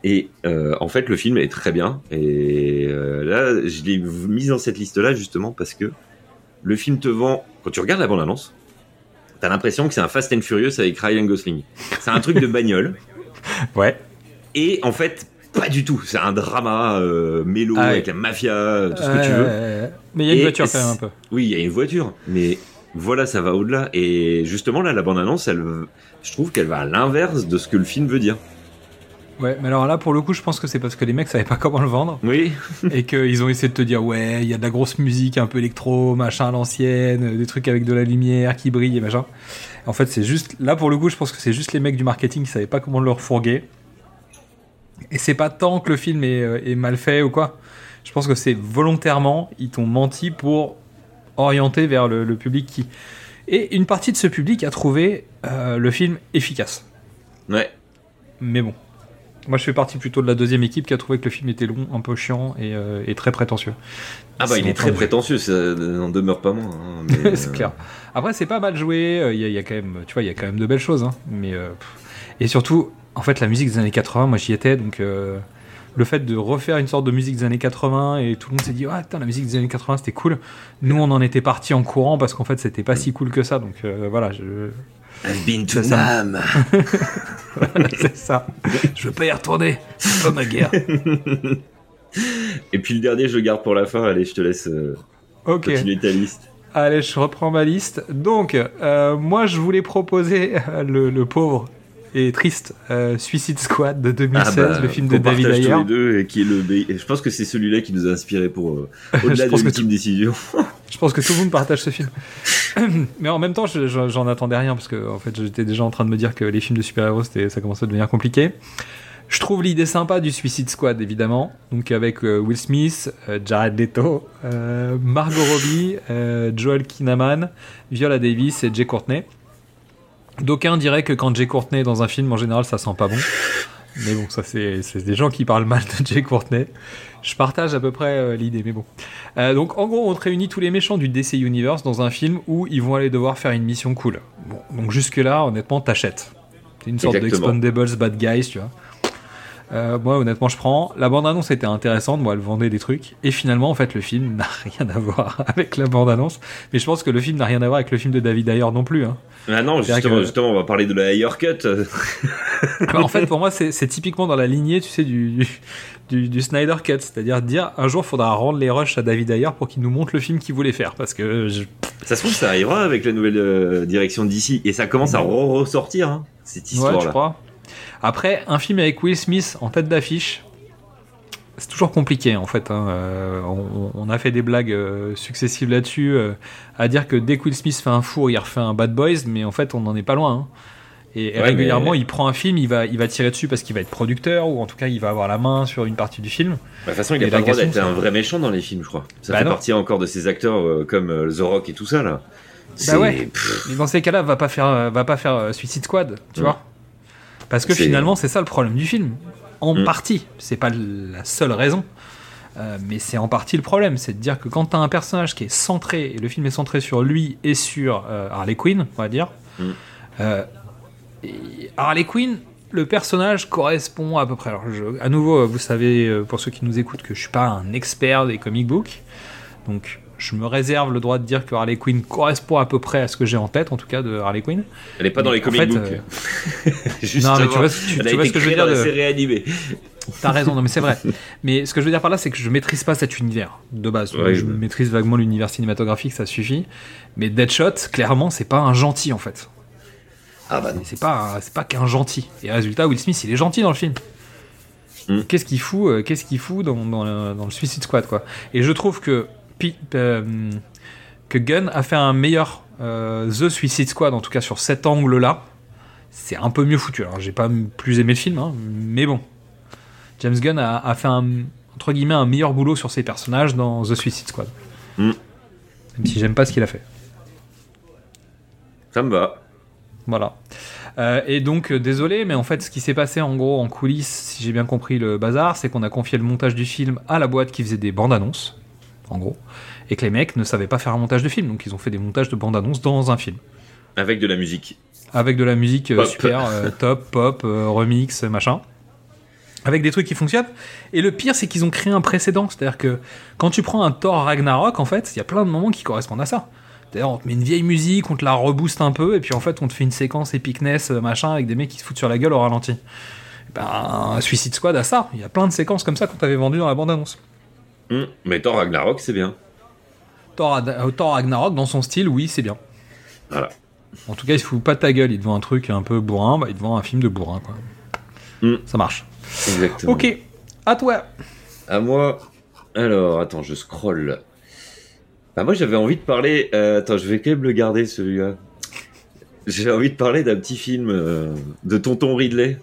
Et euh, en fait, le film est très bien. Et euh, là, je l'ai mis dans cette liste-là justement parce que le film te vend. Quand tu regardes la bande-annonce, t'as l'impression que c'est un Fast and Furious avec Ryan Gosling. C'est un truc de bagnole. ouais. Et en fait, pas du tout. C'est un drama euh, mélo Ah ouais. avec la mafia, tout ce que tu veux. Mais il y a une Et voiture quand même un peu. Oui, il y a une voiture, mais voilà, ça va au-delà. Et justement, là, la bande-annonce, elle, je trouve qu'elle va à l'inverse de ce que le film veut dire. Ouais, mais alors là, pour le coup, je pense que c'est parce que les mecs savaient pas comment le vendre Oui. et qu'ils ont essayé de te dire ouais, il y a de la grosse musique, un peu électro, machin à l'ancienne, des trucs avec de la lumière qui brille et machin. En fait, c'est juste là pour le coup, je pense que c'est juste les mecs du marketing qui savaient pas comment le refourguer. Et c'est pas tant que le film est, euh, est mal fait ou quoi. Je pense que c'est volontairement, ils t'ont menti pour orienter vers le, le public qui. Et une partie de ce public a trouvé euh, le film efficace. Ouais. Mais bon. Moi, je fais partie plutôt de la deuxième équipe qui a trouvé que le film était long, un peu chiant et, euh, et très prétentieux. Ah bah il est très prétentieux, ça n'en demeure pas moins. hein, mais, c'est clair. Après, c'est pas mal joué. Il y, a- il y a quand même, tu vois, il y a quand même de belles choses. hein, mais euh, et surtout, en fait, la musique des années 80, moi, j'y étais, donc euh, le fait de refaire une sorte de musique des années 80 et tout le monde s'est dit, ah, putain, la musique des années 80, c'était cool. Nous, on en était parti en courant parce qu'en fait, c'était pas si cool que ça. Donc euh, voilà, je... I've been to Ça, c'est ça. Je veux pas y retourner. C'est pas ma guerre. Et puis le dernier, je le garde pour la fin. Allez, je te laisse euh, continuer ta liste. Allez, je reprends ma liste. Donc, moi, je voulais proposer le, le pauvre et triste euh, Suicide Squad de 2016, Ah bah, le film de David tous Ayer. les deux et qui est le. Je pense que c'est celui-là qui nous a inspiré pour euh, au-delà de l'ultime décision. Je pense que tout le monde partage ce film. Mais en même temps, je- je- j'en attendais rien parce que en fait, j'étais déjà en train de me dire que les films de super-héros, c'était- ça commençait à devenir compliqué. Je trouve l'idée sympa du Suicide Squad, évidemment. Donc avec euh, Will Smith, euh, Jared Leto, euh, Margot Robbie, Joel Kinnaman, Viola Davis et Jay Courtney. D'aucuns diraient que quand Jay Courtney est dans un film, en général, ça sent pas bon. Mais bon, ça c'est des gens qui parlent mal de Jay Courtney. Je partage à peu près euh, l'idée, mais bon. Euh, donc en gros, on te réunit tous les méchants du DC Universe dans un film où ils vont aller devoir faire une mission cool. Bon, donc jusque-là, honnêtement, t'achètes. C'est une sorte Exactement. d'Expandables Bad Guys, tu vois. Euh, moi, honnêtement, je prends. La bande-annonce était intéressante. Moi, elle vendait des trucs. Et finalement, en fait, le film n'a rien à voir avec la bande-annonce. Mais je pense que le film n'a rien à voir avec le film de David Ayer non plus. Hein. Ah non, justement, que- justement, on va parler de la higher cut. Bah, en fait, pour moi, c'est typiquement dans la lignée, tu sais, du, du, du- du Snyder Cut. C'est-à-dire dire, un jour, il faudra rendre les rushs à David Ayer pour qu'il nous montre le film qu'il voulait faire. Parce que je- Ça se trouve, ça arrivera avec la nouvelle euh, direction d'ici. Et ça commence à re- ressortir, hein, cette Ouais, histoire-là. crois? Après, un film avec Will Smith en tête d'affiche, c'est toujours compliqué en fait. hein. Euh, on, on a fait des blagues euh, successives là-dessus, euh, à dire que dès que Will Smith fait un four, il refait un Bad Boys, mais en fait, on n'en est pas loin. hein. Et, et Ouais, régulièrement, mais- il prend un film, il va, il va tirer dessus parce qu'il va être producteur, ou en tout cas, il va avoir la main sur une partie du film. Bah, De toute façon, il Et a pas le droit d'être un vrai méchant dans les films, je crois. Ça Bah fait non. partie encore de ces acteurs comme The Rock et tout ça, là. Bah ouais. Mais dans ces cas-là, va pas faire, va pas faire Suicide Squad, tu Ouais. vois Parce que finalement, c'est ça le problème du film. En Mm. partie, c'est pas la seule raison, euh, mais c'est en partie le problème. C'est de dire que quand t'as un personnage qui est centré, et le film est centré sur lui et sur euh, Harley Quinn, on va dire, Mm. euh, Harley Quinn, le personnage correspond à peu près. Alors, je- à nouveau, vous savez, pour ceux qui nous écoutent, que je suis pas un expert des comic books, donc je me réserve le droit de dire que Harley Quinn correspond à peu près à ce que j'ai en tête, en tout cas de Harley Quinn. Elle est pas dans les En comic fait, books. euh, non, mais tu vois, tu- Elle a tu vois été ce que je veux dire série animée. T'as raison, non mais c'est vrai. Mais ce que je veux dire par là, c'est que je maîtrise pas cet univers de base. Ouais, je ouais. maîtrise vaguement l'univers cinématographique, ça suffit. Mais Deadshot, clairement, c'est pas un gentil en fait. Ah bah. C'est pas, c'est pas qu'un gentil. Et résultat, Will Smith, il est gentil dans le film. Mm. Qu'est-ce qu'il fout, euh, qu'est-ce qu'il fout dans, dans le, dans le Suicide Squad quoi Et je trouve que Euh, que Gunn a fait un meilleur euh, The Suicide Squad, en tout cas sur cet angle-là. C'est un peu mieux foutu. Alors, j'ai pas plus aimé le film, hein, mais bon. James Gunn a, a fait un, entre guillemets, un meilleur boulot sur ses personnages dans The Suicide Squad. Mm. Même si j'aime pas ce qu'il a fait. Ça me va. Voilà. Euh, et donc, euh, désolé, mais en fait, ce qui s'est passé en gros en coulisses, si j'ai bien compris le bazar, c'est qu'on a confié le montage du film à la boîte qui faisait des bandes annonces, en gros, et que les mecs ne savaient pas faire un montage de film, donc ils ont fait des montages de bandes annonces dans un film. Avec de la musique. Avec de la musique euh, Pop. super, euh, top, pop, euh, remix, machin. Avec des trucs qui fonctionnent. Et le pire, c'est qu'ils ont créé un précédent. C'est-à-dire que quand tu prends un Thor Ragnarok, en fait, il y a plein de moments qui correspondent à ça. D'ailleurs, on te met une vieille musique, on te la rebooste un peu, et puis en fait, on te fait une séquence epicness, machin, avec des mecs qui se foutent sur la gueule au ralenti. Ben, Suicide Squad a ça. Il y a plein de séquences comme ça qu'on t'avait vendu dans la bande-annonce. Hum, Mais Thor Ragnarok, c'est bien. Thor, euh, Thor Ragnarok, dans son style, oui, c'est bien. Voilà. En tout cas, il se fout pas de ta gueule. Il te vend un truc un peu bourrin, bah, il te vend un film de bourrin, quoi. Mm. Ça marche. Exactement. Ok, à toi. À moi. Alors, attends, je scroll. Bah, moi, j'avais envie de parler. euh, attends, je vais quand même le garder celui-là. J'ai envie de parler d'un petit film euh, de Tonton Ridley.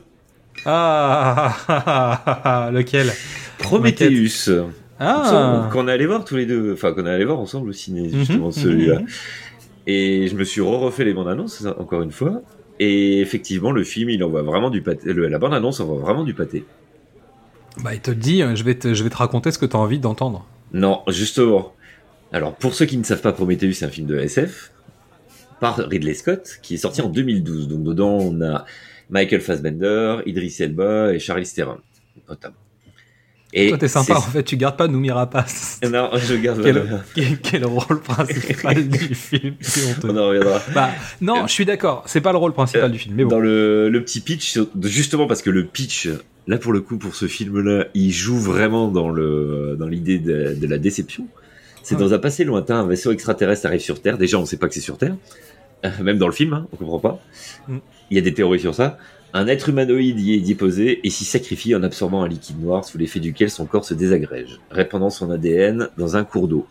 Ah, lequel? Prometheus. Ah, Qu'on est allé voir tous les deux. Enfin, qu'on est allé voir ensemble au ciné, justement, Mhm, celui-là. mhm. Et je me suis re-refait les bandes annonces, encore une fois. Et effectivement, le film, il envoie vraiment du pâté. le- la bande annonce envoie vraiment du pâté. Bah, il te le dit, je vais te, je vais te raconter ce que tu as envie d'entendre. Non, justement. Alors, pour ceux qui ne savent pas, Prometheus, c'est un film de SF par Ridley Scott qui est sorti en 2012. Donc, dedans, on a Michael Fassbender, Idris Elba et Charlize Theron, notamment. Et Toi, t'es sympa, en fait, tu gardes pas Noumi Rapace. Non, je garde. Quel, quel, quel rôle principal du film. On en reviendra. Bah, non, je suis d'accord, c'est pas le rôle principal du film, mais bon. Dans le, le petit pitch, justement parce que le pitch, là pour le coup, pour ce film-là, il joue vraiment dans le dans l'idée de, de la déception. C'est Ouais. dans un passé lointain, un vaisseau extraterrestre arrive sur Terre. Déjà, on sait pas que c'est sur Terre, Euh, même dans le film, hein, on comprend pas. Mm. Il y a des théories sur ça. Un être humanoïde y est déposé et s'y sacrifie en absorbant un liquide noir sous l'effet duquel son corps se désagrège, répandant son ADN dans un cours d'eau.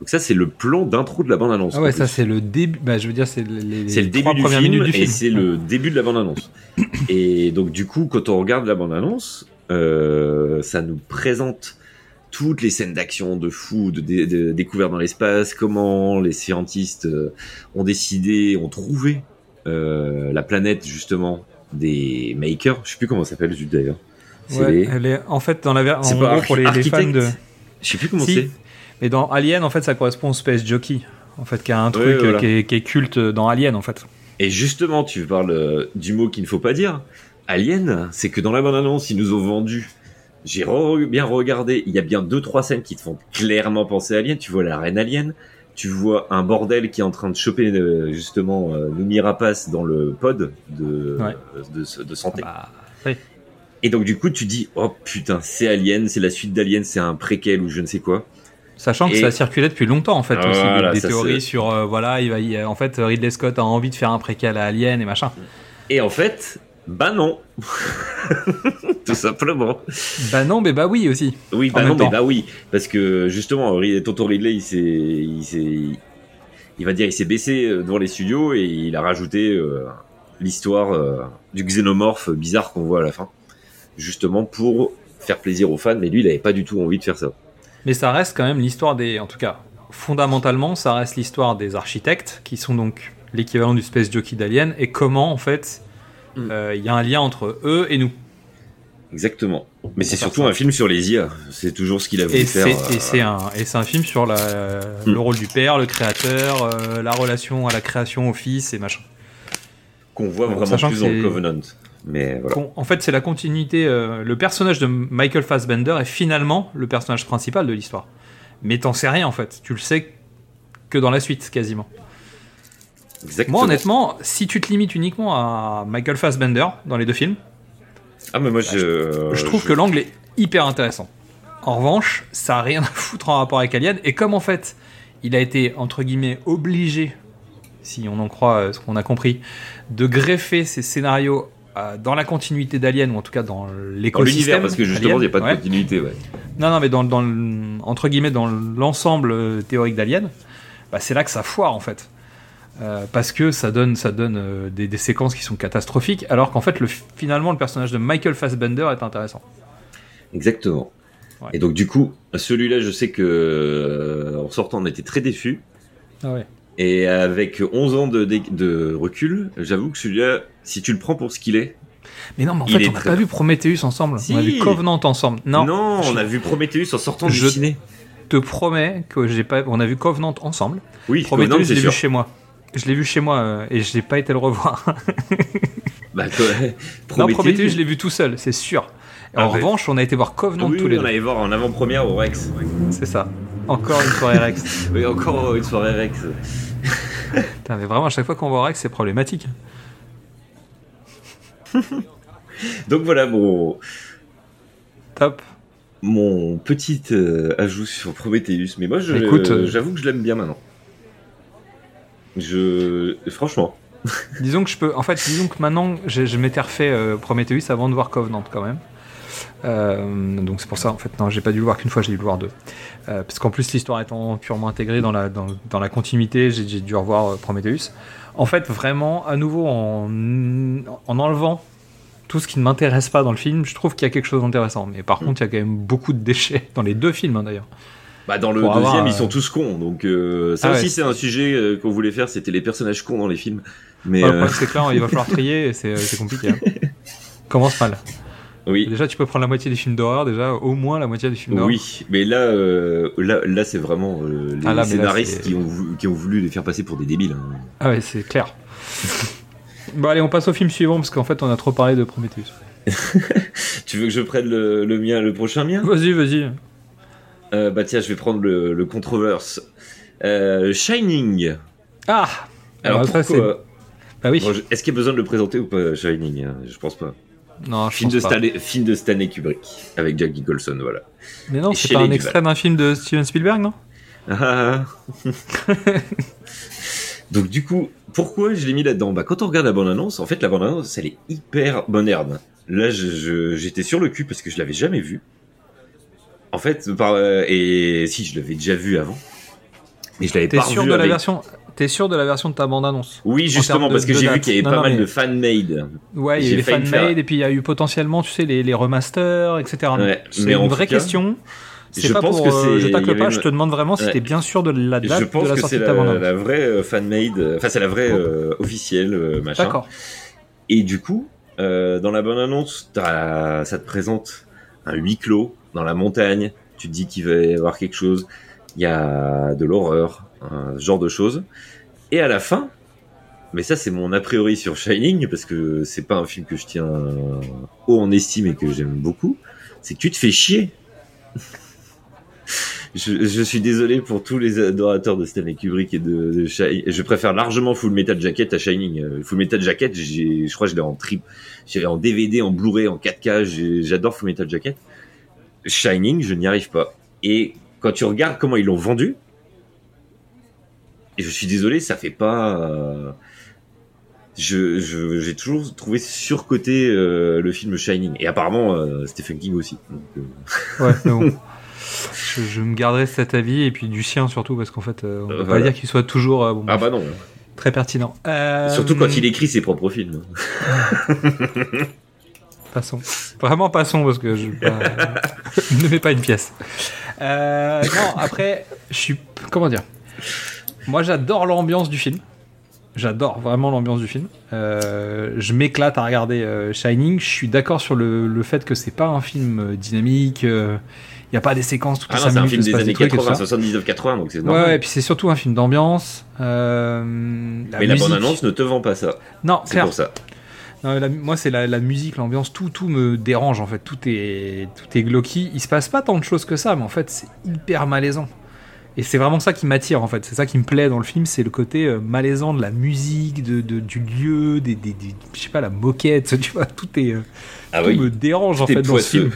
Donc ça, c'est le plan d'intro de la bande-annonce. Ah ouais, ça c'est le début, bah je veux dire, c'est les, C'est le les début trois du premières film, minutes du et c'est le début de la bande-annonce. et donc du coup, quand on regarde la bande-annonce, euh, ça nous présente toutes les scènes d'action de fou, de, dé- de découverte dans l'espace, comment les scientistes euh, ont décidé, ont trouvé euh, la planète justement des makers. Je sais plus comment ça s'appelle juste d'ailleurs. C'est Ouais, les- elle est, en fait, dans la ver- C'est en pas gros, pour les, les fans de. Je sais plus comment Si. c'est. Mais dans Alien, en fait, ça correspond au Space Jockey. En fait, qui a un truc Ouais, euh, voilà. qui, est, qui est culte dans Alien, en fait. Et justement, tu parles euh, du mot qu'il ne faut pas dire. Alien, c'est que dans la bande-annonce, ils nous ont vendu. J'ai re- bien regardé, il y a bien deux trois scènes qui te font clairement penser à Alien. Tu vois la reine Alien, tu vois un bordel qui est en train de choper euh, justement euh, Noomi Rapace dans le pod de, Ouais. de, de santé. Bah, oui. Et donc du coup, tu dis oh putain, c'est Alien, c'est la suite d'Alien, c'est un préquel ou je ne sais quoi. Sachant que ça circulait depuis longtemps, en fait, aussi, Voilà, des théories sur, euh, voilà, il va, y- en fait, Ridley Scott a envie de faire un préquel à Alien et machin. Et en fait, bah non, tout simplement. Bah non, mais bah oui aussi. Oui, bah non, mais bah oui, parce que justement, Tonton Ridley, il s'est, il va dire, il s'est baissé euh, devant les studios et il a rajouté euh, l'histoire euh, du xénomorphe bizarre qu'on voit à la fin, justement pour faire plaisir aux fans. Mais lui, il avait pas du tout envie de faire ça. Mais ça reste quand même l'histoire des. En tout cas, fondamentalement, ça reste l'histoire des architectes, qui sont donc l'équivalent du Space Jockey d'Alien, et comment, en fait, Mm. euh, il y a un lien entre eux et nous. Exactement. Mais c'est surtout ça. un film sur les IA. C'est toujours ce qu'il a voulu Et faire. euh, et c'est un, film sur la, Mm. le rôle du père, le créateur, euh, la relation à la création, au fils et machin. qu'on voit vraiment plus dans le Covenant. Mais voilà. En fait, c'est la continuité. euh, le personnage de Michael Fassbender est finalement le personnage principal de l'histoire. Mais t'en sais rien en fait. Tu le sais que dans la suite, quasiment. Exactement. Moi, honnêtement, si tu te limites uniquement à Michael Fassbender dans les deux films, Ah, mais moi, je, je trouve que l'angle est hyper intéressant. En revanche, ça a rien à foutre en rapport avec Alien. Et comme en fait, il a été entre guillemets obligé, si on en croit euh, ce qu'on a compris, de greffer ses scénarios euh, dans la continuité d'Alien ou en tout cas dans dans l'écosystème. l'univers, parce que justement, il n'y a pas de ouais. continuité, ouais. Non, non, mais dans, dans entre guillemets, dans l'ensemble euh, théorique d'Alien, bah, c'est là que ça foire en fait. Euh, parce que ça donne, ça donne euh, des, des séquences qui sont catastrophiques, alors qu'en fait, le, finalement, le personnage de Michael Fassbender est intéressant. Exactement. Ouais. Et donc du coup, celui-là, je sais que euh, en sortant, on était très déçus. Ah ouais. Et avec 11 ans de, recul, j'avoue que celui-là, si tu le prends pour ce qu'il est, Mais non, mais en Il fait, on n'a très pas vu Prometheus ensemble. Si. On a vu Covenant ensemble. Non, on a vu Prometheus en sortant Je- du ciné. je te promets que j'ai pas. On a vu Covenant ensemble. Oui, Prometheus, Covenant, je l'ai vu chez moi. Je l'ai vu chez moi euh, et je n'ai pas été le revoir. Bah, non, Prometheus, je l'ai vu tout seul, c'est sûr. Ah en ouais. revanche, on a été voir Covenant Oui, tous oui, les on deux. allait voir en avant-première au Rex. C'est ça. Encore une soirée Rex. Oui, encore une soirée Rex. Putain, mais vraiment, à chaque fois qu'on voit Rex, c'est problématique. Donc voilà mon, Top. mon petit euh, ajout sur Prometheus. Mais moi, euh, j'avoue que je l'aime bien maintenant. Je, franchement, disons que je peux. En fait, disons que maintenant, je, je m'étais refait euh, Prometheus avant de voir Covenant quand même. Euh, donc c'est pour ça, en fait, non, j'ai pas dû le voir qu'une fois, j'ai dû le voir deux. Euh, parce qu'en plus, l'histoire étant purement intégrée dans la, dans, dans la continuité, j'ai j'ai dû revoir Prometheus. En fait, vraiment, à nouveau, en, en enlevant tout ce qui ne m'intéresse pas dans le film, je trouve qu'il y a quelque chose d'intéressant. Mais par contre, il y a quand même beaucoup de déchets dans les deux films, hein, d'ailleurs. Bah dans le deuxième, avoir, ils euh, sont tous cons. Donc euh, ça Ah aussi, ouais. c'est un sujet euh, qu'on voulait faire. C'était les personnages cons dans les films. Mais Ouais, euh, c'est que là, il va falloir trier et c'est compliqué. hein. Commence mal. oui, Déjà, tu peux prendre la moitié des films d'horreur, déjà, au moins la moitié des films d'horreur. oui. Mais là, euh, là, là, c'est vraiment euh, les Ah, là, mais là, scénaristes c'est- qui ont, voulu, qui ont voulu les faire passer pour des débiles. hein. Ah ouais, c'est clair. bon, allez, on passe au film suivant parce qu'en fait, on a trop parlé de Prometheus. Tu veux que je prenne le, le mien, le prochain mien? Vas-y, vas-y. Euh, Bah tiens, je vais prendre le, le controverse. Euh, Shining. Ah Alors Alors, ça, pourquoi Bah oui. Bon, Est-ce qu'il y a besoin de le présenter ou pas, Shining hein? Je pense pas. Non, je Film de, pas. Stanley, film de Stanley Kubrick avec Jack Nicholson, voilà. Mais non, c'est pas un extrait d'un film de Steven Spielberg, non? Ah. Donc du coup, pourquoi je l'ai mis là-dedans? Bah quand on regarde la bande-annonce, en fait la bande-annonce elle est hyper moderne. Là j'étais sur le cul parce que je l'avais jamais vu. En fait, par, euh, et si je l'avais déjà vu avant, mais je l'avais pas sûr revu de la version T'es sûr de la version de ta bande-annonce? Oui en justement de- parce que j'ai vu qu'il y avait Non, pas non, mal mais- de fan-made. Ouais, il y a eu les fan-made et puis il y a eu potentiellement, tu sais, les, les remasters, etc. Ouais, c'est une vraie cas, question. Je pas pense pour, que euh, c'est- je tacle pas, une- je te demande vraiment si Ouais. t'es bien sûr de la date Je pense de la sortie de ta bande-annonce. la vraie euh, fan-made, enfin c'est la vraie euh, officielle machin. D'accord. Et du coup, euh, dans la bonne annonce, t'as- ça te présente un huis clos dans la montagne. Tu te dis qu'il va y avoir quelque chose. Il y a de l'horreur, un genre de choses. Et à la fin, mais ça c'est mon a priori sur Shining parce que c'est pas un film que je tiens haut en estime et que j'aime beaucoup. C'est que tu te fais chier. Je, je suis désolé pour tous les adorateurs de Stanley Kubrick et de, de Shining. Je préfère largement Full Metal Jacket à Shining. Euh, Full Metal Jacket, j'ai, je crois que je l'ai en trip, j'ai en DVD, en Blu-ray, en 4K. j'ai- J'adore Full Metal Jacket. Shining, je n'y arrive pas. Et quand tu regardes comment ils l'ont vendu, et je suis désolé, ça fait pas. euh, je, je- j'ai toujours trouvé surcoté euh, le film Shining. Et apparemment euh, Stephen King aussi. Donc, euh, Ouais, bon. je, je me garderai cet avis et puis du sien surtout parce qu'en fait, euh, on peut Euh, pas voilà. dire qu'il soit toujours euh, bon, Ah bah non. très pertinent. Surtout quand il écrit ses propres films. Passons. Vraiment passons parce que je pas- ne mets pas une pièce. Euh, non, après, je suis. Comment dire? Moi, j'adore l'ambiance du film. J'adore vraiment l'ambiance du film. Euh, je m'éclate à regarder euh, Shining. Je suis d'accord sur le, le fait que c'est pas un film dynamique. Il n'y a pas des séquences toutes Ah les non, 5 c'est un minutes. film des années trucs et tout 80, ça. 79-80, donc c'est normal. ouais, et puis c'est surtout un film d'ambiance. Euh, la Mais la bande-annonce ne te vend pas ça. Non, C'est pour ça. Non, la- moi, c'est la, la musique, l'ambiance, tout, tout me dérange en fait. Tout est, tout est glauqui. Il se passe pas tant de choses que ça, mais en fait, c'est hyper malaisant. Et c'est vraiment ça qui m'attire en fait. C'est ça qui me plaît dans le film, c'est le côté euh, malaisant de la musique, de, de- du lieu, des, des, des- je sais pas, la moquette. Tu vois, tout est, euh, Ah tout oui. me dérange en Tout fait dans ce film.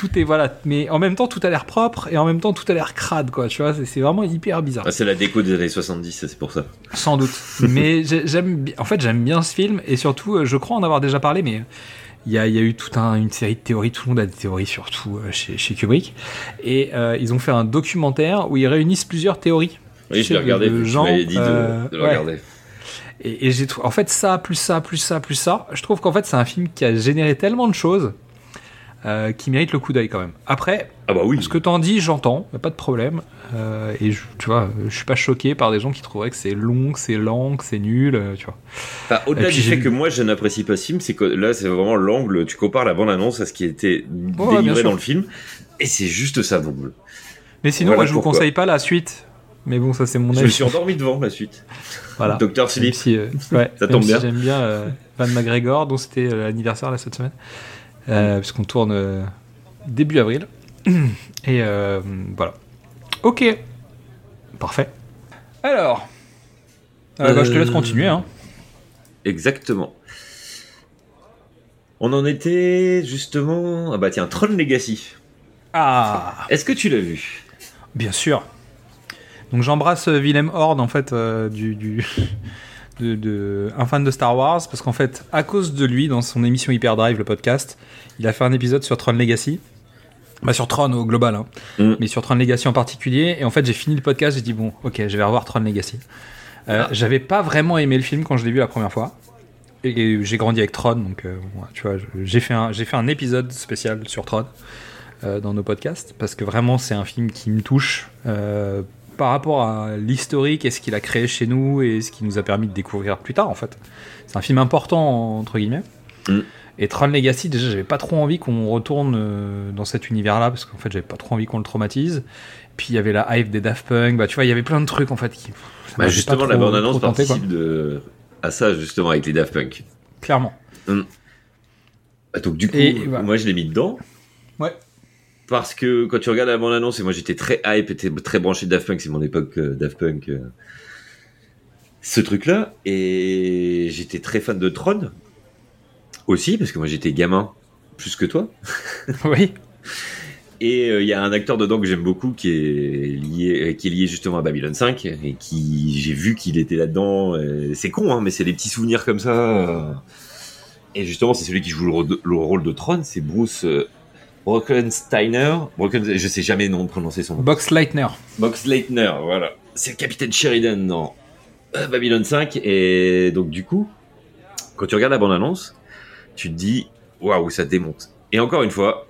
Tout est voilà, mais en même temps, tout a l'air propre et en même temps, tout a l'air crade quoi. Tu vois, c'est- vraiment hyper bizarre. Ah, c'est la déco des années 70, c'est pour ça. Sans doute. mais j'ai- j'aime, en fait, j'aime bien ce film et surtout, euh, je crois en avoir déjà parlé, mais il y a, il y a eu toute un- une série de théories. Tout le monde a des théories, surtout euh, chez, chez Kubrick. Et euh, ils ont fait un documentaire où ils réunissent plusieurs théories. Oui, je l'ai regardé, de gens, dit de, euh, de le ouais. regarder. Et, et j'ai en fait ça, plus ça, plus ça, plus ça. Je trouve qu'en fait c'est un film qui a généré tellement de choses euh, qui mérite le coup d'œil quand même. Après, Ah bah oui. ce que t'en dis, j'entends, pas de problème. Euh, et je, tu vois, je suis pas choqué par des gens qui trouveraient que c'est long, que c'est lent, que c'est nul, euh, tu vois. Au-delà du fait que moi je n'apprécie pas film, c'est que là c'est vraiment l'angle, tu compares la bande-annonce à ce qui était bien délivré dans le film, et c'est juste ça donc. Mais sinon, Voilà moi, je vous pourquoi. conseille pas la suite. Mais bon, ça c'est mon Je avis. me suis endormi devant la suite. Voilà. Docteur Sleep. si, euh, ouais, Ça tombe si bien. J'aime bien Van McGregor, dont c'était l'anniversaire là cette semaine, euh, puisqu'on tourne euh, début avril. Et euh, voilà. Ok. Parfait. Alors. euh, bah, je te laisse continuer. Hein. Exactement. On en était justement. Ah bah tiens, Tron Legacy. Ah, Est-ce que tu l'as vu? Bien sûr. Donc j'embrasse Willem Horde en fait euh, du, du, de, de- un fan de Star Wars parce qu'en fait, à cause de lui, dans son émission Hyperdrive, le podcast, il a fait un épisode sur Tron Legacy. Bah, sur Tron au global, hein. Mm. mais sur Tron Legacy en particulier. Et en fait, j'ai fini le podcast, j'ai dit bon, ok, je vais revoir Tron Legacy. Euh, Ah. J'avais pas vraiment aimé le film quand je l'ai vu la première fois. Et, et j'ai grandi avec Tron, donc euh, tu vois, j'ai fait, un- j'ai fait un épisode spécial sur Tron euh, dans nos podcasts parce que vraiment c'est un film qui me touche par rapport à l'historique et ce qu'il a créé chez nous et ce qui nous a permis de découvrir plus tard en fait. C'est un film important entre guillemets. Mm. Et Tron Legacy, déjà j'avais pas trop envie qu'on retourne euh, dans cet univers-là parce qu'en fait j'avais pas trop envie qu'on le traumatise. Puis il y avait la hype des Daft Punk, bah tu vois il y avait plein de trucs en fait qui. Bah, justement, la bande-annonce participe de... à ça, justement, avec les Daft Punk. Clairement. Ah, Donc, du coup, Et moi, je l'ai mis dedans. Parce que quand tu regardes la bande-annonce, et moi, j'étais très hype, et très branché Daft Punk, c'est mon époque euh, Daft Punk. euh, ce truc-là. Et j'étais très fan de Tron. Aussi, parce que moi, j'étais gamin plus que toi. oui. Et euh, il y a un acteur dedans que j'aime beaucoup qui est lié, qui est lié justement à Babylon 5 et qui j'ai vu qu'il était là-dedans. euh, C'est con, hein, mais c'est des petits souvenirs comme ça. euh. Et justement, c'est celui qui joue le rôle de, le rôle de Tron, c'est Bruce euh, Brockensteiner. Brocken, je sais jamais non prononcer son nom. Box Lightner. Box Leitner, voilà. C'est le capitaine Sheridan dans euh, Babylon 5. Et donc, du coup, quand tu regardes la bande-annonce, tu te dis, waouh, ça démonte. Et encore une fois,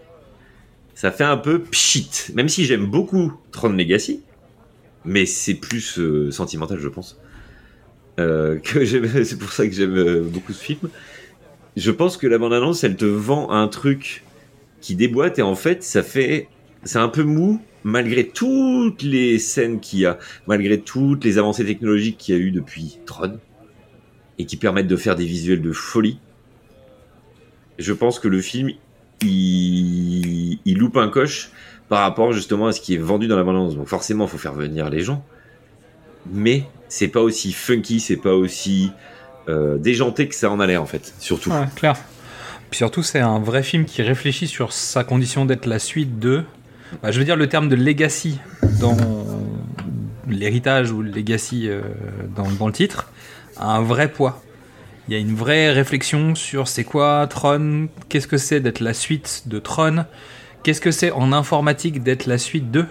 ça fait un peu pchit. Même si j'aime beaucoup Tron Legacy, mais c'est plus euh, sentimental, je pense. Euh, que c'est pour ça que j'aime euh, beaucoup ce film. Je pense que la bande-annonce, elle te vend un truc qui déboîte et en fait, ça fait, c'est un peu mou malgré toutes les scènes qu'il y a, malgré toutes les avancées technologiques qu'il y a eu depuis Tron et qui permettent de faire des visuels de folie. Je pense que le film, il, il loupe un coche par rapport justement à ce qui est vendu dans la bande-annonce. Donc forcément, il faut faire venir les gens, mais c'est pas aussi funky, c'est pas aussi euh, déjanté que ça en a l'air en fait, surtout. Ouais, clair. Puis surtout, c'est un vrai film qui réfléchit sur sa condition d'être la suite de. Bah, je veux dire le terme de legacy dans l'héritage ou le legacy euh, dans, le titre a un vrai poids. Il y a une vraie réflexion sur c'est quoi Tron, qu'est-ce que c'est d'être la suite de Tron, qu'est-ce que c'est en informatique d'être la suite de.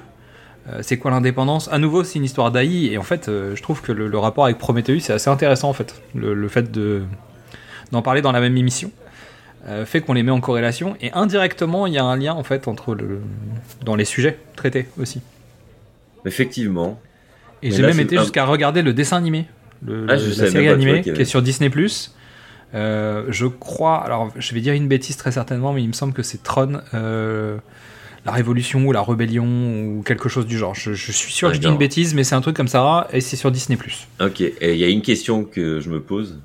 Euh, c'est quoi l'indépendance À nouveau, c'est une histoire d'AI et en fait, euh, je trouve que le, le rapport avec Prometheus c'est assez intéressant en fait. Le, le fait de d'en parler dans la même émission euh, fait qu'on les met en corrélation et indirectement il y a un lien en fait entre le dans les sujets traités aussi. Effectivement. Et j'ai même été jusqu'à regarder le dessin animé, le, Ah, le- la série animée qui est sur Disney+. Euh, je crois, alors je vais dire une bêtise très certainement, mais il me semble que c'est Tron, euh, la révolution ou la rébellion ou quelque chose du genre. Je, je suis sûr que je dis une bêtise, mais c'est un truc comme ça et c'est sur Disney+. Ok, et il y a une question que je me pose,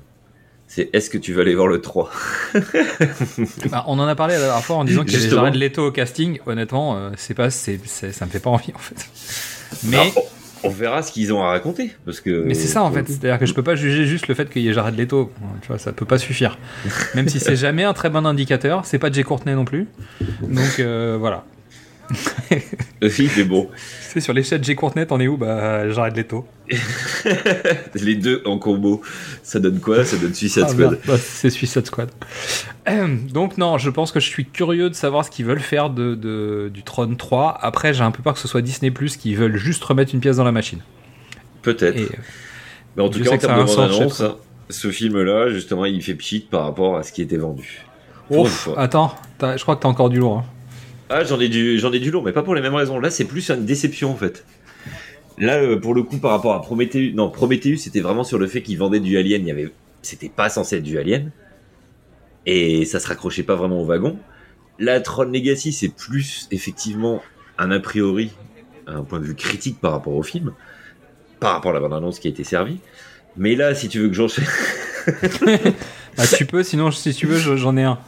c'est est-ce que tu vas aller voir le 3 Bah, on en a parlé la dernière fois en disant qu'il y avait. Jared Leto au casting. Honnêtement, euh, c'est pas, c'est, ça me fait pas envie en fait. Mais, Alors, on, on verra ce qu'ils ont à raconter, parce que... mais c'est ça en fait. C'est-à-dire que je peux pas juger juste le fait qu'il y ait Jared Leto. Tu vois, ça peut pas suffire. Même si c'est jamais un très bon indicateur. C'est pas Jay Courtney non plus. Donc euh, voilà. Oui, mais bon, C'est sur l'échelle Jay Courtney, t'en es où? Bah Jared Leto. les deux en combo, ça donne quoi? Ça donne Suicide Ah, Squad. Bah, c'est Suicide Squad. Donc non, je pense que je suis curieux de savoir ce qu'ils veulent faire de, de- du Tron 3. Après, j'ai un peu peur que ce soit Disney Plus qui veulent juste remettre une pièce dans la machine. Peut-être. Mais en tout cas, en termes de bande-annonce, ce film-là, justement, il fait pchit par rapport à ce qui était vendu. Ouf, attends, je crois que t'as encore du lourd. hein. Ah, j'en ai du, j'en ai du lourd, mais pas pour les mêmes raisons. Là, c'est plus une déception en fait. Là, euh, pour le coup, par rapport à Prometheus, non, Prometheus, c'était vraiment sur le fait qu'ils vendaient du Alien. Il y avait, c'était pas censé être du Alien, et ça se raccrochait pas vraiment au wagon. La Tron Legacy, c'est plus effectivement un a priori, un point de vue critique par rapport au film, par rapport à la bande-annonce qui a été servie. Mais là, si tu veux que j'enchaîne, Bah, tu peux, sinon si tu veux, je- j'en ai un.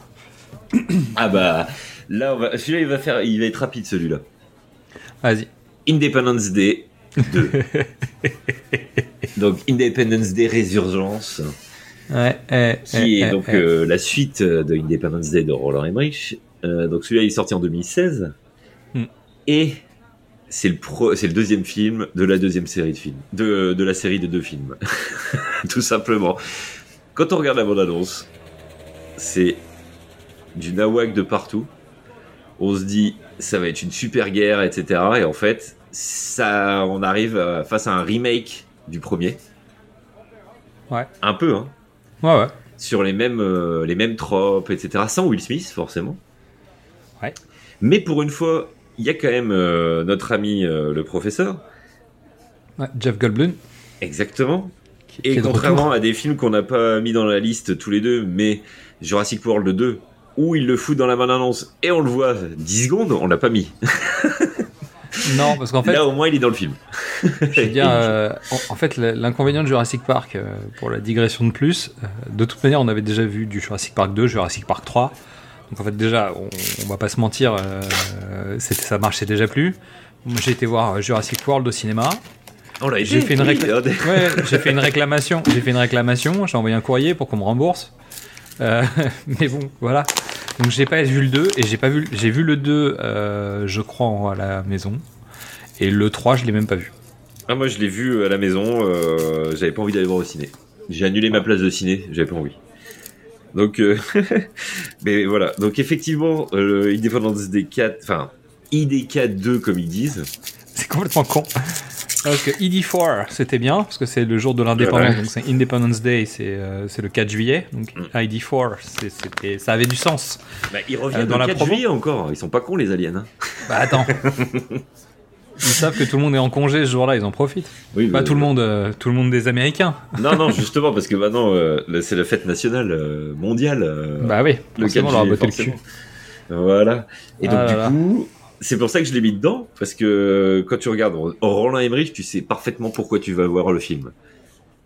ah bah, là, on va- celui-là, il va faire, il va être rapide, celui-là. Vas-y. Independence Day 2. donc Independence Day Résurgence, Ouais, eh, qui eh, est eh, donc euh, la suite de Independence Day de Roland Emmerich. Euh, donc celui-là il est sorti en 2016. Hmm. Et c'est le pro, c'est le deuxième film de la deuxième série de films, de, de la série de deux films, tout simplement. Quand on regarde la bande annonce, c'est du nawak de partout. On se dit ça va être une super guerre, etc. Et en fait, ça, on arrive euh, face à un remake du premier. Ouais. Un peu, hein. Ouais, ouais. Sur les mêmes, euh, les mêmes tropes, etc. Sans Will Smith, forcément. Ouais. Mais pour une fois, il y a quand même euh, notre ami euh, le professeur. Ouais, Jeff Goldblum. Exactement. qui- Et contrairement à des films qu'on n'a pas mis dans la liste tous les deux, mais Jurassic World 2, où il le fout dans la bande-annonce et on le voit 10 secondes, on l'a pas mis. Non, parce qu'en fait, Là, au moins, il est dans le film. je veux dire, euh, en, en fait, l'inconvénient de Jurassic Park, euh, pour la digression de plus, euh, de toute manière, on avait déjà vu du Jurassic Park 2, Jurassic Park 3. Donc en fait, déjà, on, on va pas se mentir, ça marchait déjà plus. Moi, J'ai été voir Jurassic World au cinéma. L'a J'ai fait oui. Ouais, fait une réclamation. J'ai fait une réclamation. J'ai envoyé un courrier pour qu'on me rembourse. Euh, mais bon, voilà. Donc j'ai pas vu le 2 et j'ai pas vu. J'ai vu le 2, euh, je crois, en- à la maison. Et le 3, je l'ai même pas vu. Ah, moi, je l'ai vu à la maison, euh, j'avais pas envie d'aller voir au ciné. J'ai annulé ma place de ciné, j'avais pas envie. Donc, euh, mais voilà. Donc, effectivement, euh, le Independence Day 4, enfin, IDK 2, comme ils disent. C'est complètement con. Parce que ED4, c'était bien, parce que c'est le jour de l'indépendance, donc c'est Independence Day, c'est euh, le 4 juillet. Donc Mm. ID4, c'est- c'était- ça avait du sens. Bah, ils reviennent Euh, dans le la 4 promo. juillet encore. Ils sont pas cons, les aliens. hein. Bah attends. Ils savent que tout le monde est en congé ce jour-là, ils en profitent. Oui, Pas bah, tout le monde, euh, tout le monde des Américains. Non, non, justement, parce que maintenant, euh, c'est la fête nationale euh, mondiale. euh, Bah oui, le 4 forcément, on leur a botté le cul. Voilà. Et donc, Ah du là. coup, c'est pour ça que je l'ai mis dedans, parce que quand tu regardes Roland Emmerich, tu sais parfaitement pourquoi tu vas voir le film.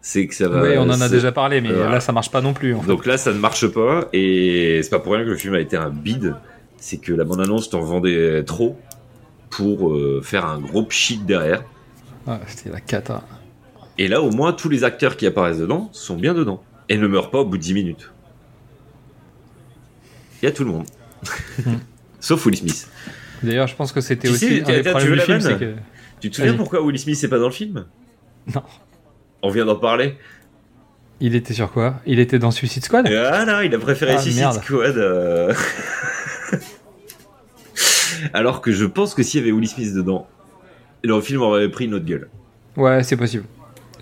C'est que ça va. oui, on en a déjà parlé, mais là, ça marche pas non plus. en fait. Donc là, ça ne marche pas, et c'est pas pour rien que le film a été un bide. C'est que la bande-annonce t'en vendait trop pour euh, faire un gros pchit derrière. Ah, C'était la cata. Et là, au moins, tous les acteurs qui apparaissent dedans sont bien dedans. Et ne meurent pas au bout de 10 minutes. Il y a tout le monde. Hmm. Sauf Will Smith. D'ailleurs, je pense que c'était Tu aussi sais, un des tu problèmes du la film, c'est vanne que Tu te souviens pourquoi Will Smith n'est pas dans le film? Non. On vient d'en parler. il était sur quoi? Il était dans Suicide Squad? Et voilà, il a préféré Ah, Suicide merde. Squad. euh. Alors que je pense que s'il y avait Will Smith dedans, le film aurait pris une autre gueule. Ouais, c'est possible.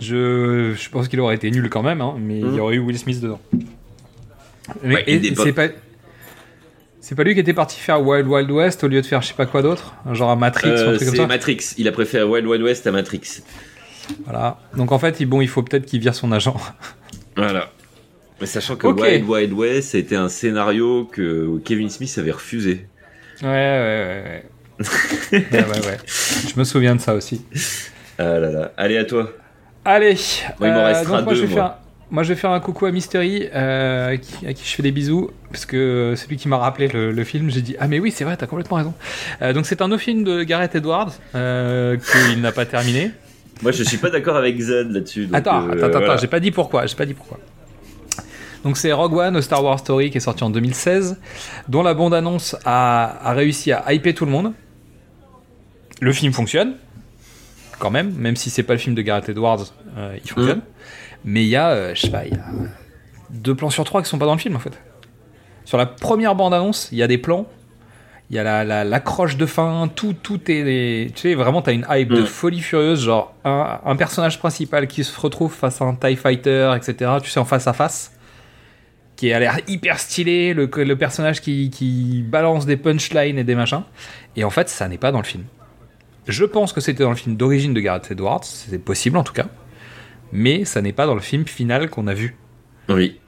Je, je pense qu'il aurait été nul quand même, hein, mais il y Mhm. aurait eu Will Smith dedans. Mais- Ouais, et pas- c'est pas. C'est pas lui qui était parti faire Wild Wild West au lieu de faire je sais pas quoi d'autre Genre un Matrix ou Euh, un truc comme c'est ça Matrix. Il a préféré Wild Wild West à Matrix. Voilà. Donc en fait, il, bon, il faut peut-être qu'il vire son agent. Voilà. Mais sachant que. Wild Wild West, c'était un scénario que Kevin Smith avait refusé. Ouais, ouais, ouais. Ouais, ouais, ouais, ouais. Je me souviens de ça aussi. Ah là là. Allez, à toi. Allez. Il m'en euh, restera donc moi, je deux, vais moi. faire. Moi, je vais faire un coucou à Mystery, euh, à, qui, à qui je fais des bisous, parce que celui qui m'a rappelé le, le film, j'ai dit Ah, mais oui, c'est vrai, t'as complètement raison. Euh, donc, c'est un autre film de Gareth Edwards, euh, qu'il n'a pas terminé. Moi, je suis pas d'accord avec Zed là-dessus. attends, attends, attends, voilà. j'ai pas dit pourquoi, j'ai pas dit pourquoi. Donc, c'est Rogue One, Star Wars Story, qui est sorti en 2016, dont la bande-annonce a, a réussi à hyper tout le monde. Le film fonctionne, quand même, même si c'est pas le film de Gareth Edwards, il fonctionne. Mmh. Mais il y a, euh, je sais pas, il y a deux plans sur trois qui sont pas dans le film en fait. Sur la première bande-annonce, il y a des plans, il y a la, la- l'accroche de fin, tout, tout est. Tu sais, vraiment, t'as une hype de Mm. folie furieuse, genre un, un personnage principal qui se retrouve face à un TIE Fighter, etc., tu sais, en face à face, qui a l'air hyper stylé, le, le personnage qui, qui balance des punchlines et des machins. Et en fait, ça n'est pas dans le film. Je pense que c'était dans le film d'origine de Gareth Edwards, c'est possible en tout cas, mais ça n'est pas dans le film final qu'on a vu. Oui.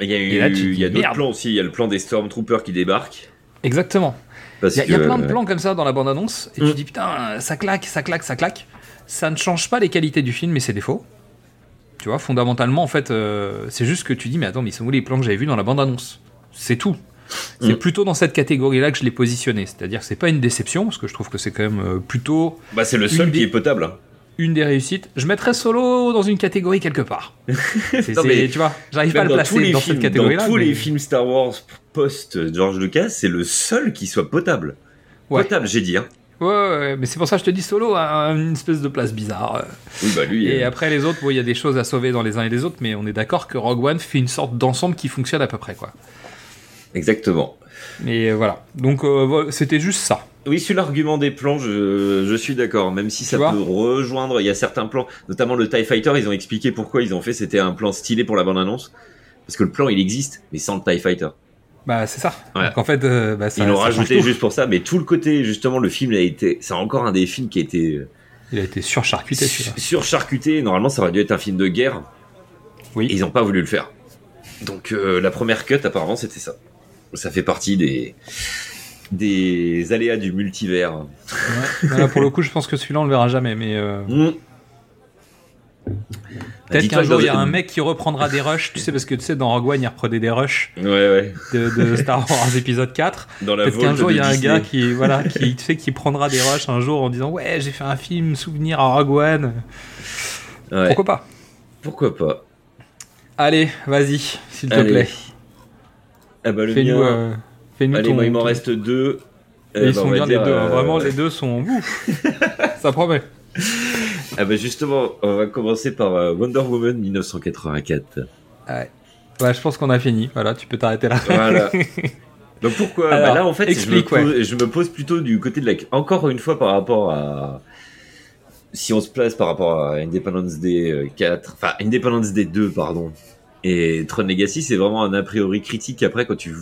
Il y a, eu, Et là, tu te il y a d'autres plans aussi. Il y a le plan des Stormtroopers qui débarquent. Exactement. Il y, a- y plein de plans comme ça dans la bande-annonce, et Mm. tu dis putain, ça claque, ça claque, ça claque. Ça ne change pas les qualités du film et ses défauts. Tu vois, fondamentalement, en fait, euh, c'est juste que tu dis, mais attends, mais ils sont où les plans que j'avais vus dans la bande-annonce? C'est tout. C'est Mm. plutôt dans cette catégorie-là que je l'ai positionné. C'est-à-dire que c'est pas une déception, parce que je trouve que c'est quand même euh, plutôt Bah, c'est le seul des- qui est potable. Hein. une des réussites. Je mettrais Solo dans une catégorie quelque part. Non, mais tu vois, j'arrive pas à le placer dans films, cette catégorie-là. Tous mais- les films Star Wars post George Lucas, c'est le seul qui soit potable. Ouais. Potable, j'ai dit. Hein. Ouais, ouais, mais c'est pour ça que je te dis Solo a une espèce de place bizarre. Oui, bah lui. Et euh, après les autres, bon, il y a des choses à sauver dans les uns et les autres, mais on est d'accord que Rogue One fait une sorte d'ensemble qui fonctionne à peu près, quoi. Exactement. Mais euh, voilà. Donc euh, c'était juste ça. Oui, sur l'argument des plans, je, je suis d'accord. Même si ça peut rejoindre, il y a certains plans, notamment le TIE Fighter, ils ont expliqué pourquoi ils ont fait, c'était un plan stylé pour la bande-annonce. Parce que le plan, il existe, mais sans le TIE Fighter. Bah c'est ça. Ouais. Donc en fait, euh, bah, ça, ils l'ont rajouté juste pour ça, mais tout le côté, justement, le film a été, c'est encore un des films qui a été Il a été surcharcuté surcharcuté. Normalement, ça aurait dû être un film de guerre. Oui. Et ils n'ont pas voulu le faire. Donc, euh, la première cut, apparemment, c'était ça. Ça fait partie des, des aléas du multivers. Ouais. Pour le coup, je pense que celui-là on le verra jamais, mais euh, Mmh. peut-être Dis-toi qu'un jour il y a un- mec qui reprendra des rushs. Tu sais parce que tu sais dans Rogue One il reprenait des rushs Ouais, ouais. de, de Star Wars épisode 4. Dans la Peut-être qu'un jour il y a un Disney. gars qui voilà qui tu sais qui prendra des rushs un jour en disant ouais j'ai fait un film souvenir à Rogue One. Ouais. Pourquoi pas? Pourquoi pas? Allez, vas-y, s'il te plaît. Ah bah le Fais-nous mien. euh, fais-nous Allez, ton- moi il m'en reste deux. Eh ils on sont bien les deux, hein. euh, vraiment les deux sont. Ça promet. Ah bah justement, on va commencer par euh, Wonder Woman 1984. Ouais. Ouais, je pense qu'on a fini. Voilà, tu peux t'arrêter là. Voilà. Donc pourquoi? Alors, bah Là en fait, explique, je, me pose, je me pose plutôt du côté de la... Encore une fois par rapport à... Si on se place par rapport à Independence Day euh, 4, enfin Independence Day 2, pardon, et Tron Legacy, c'est vraiment un a priori critique après quand tu,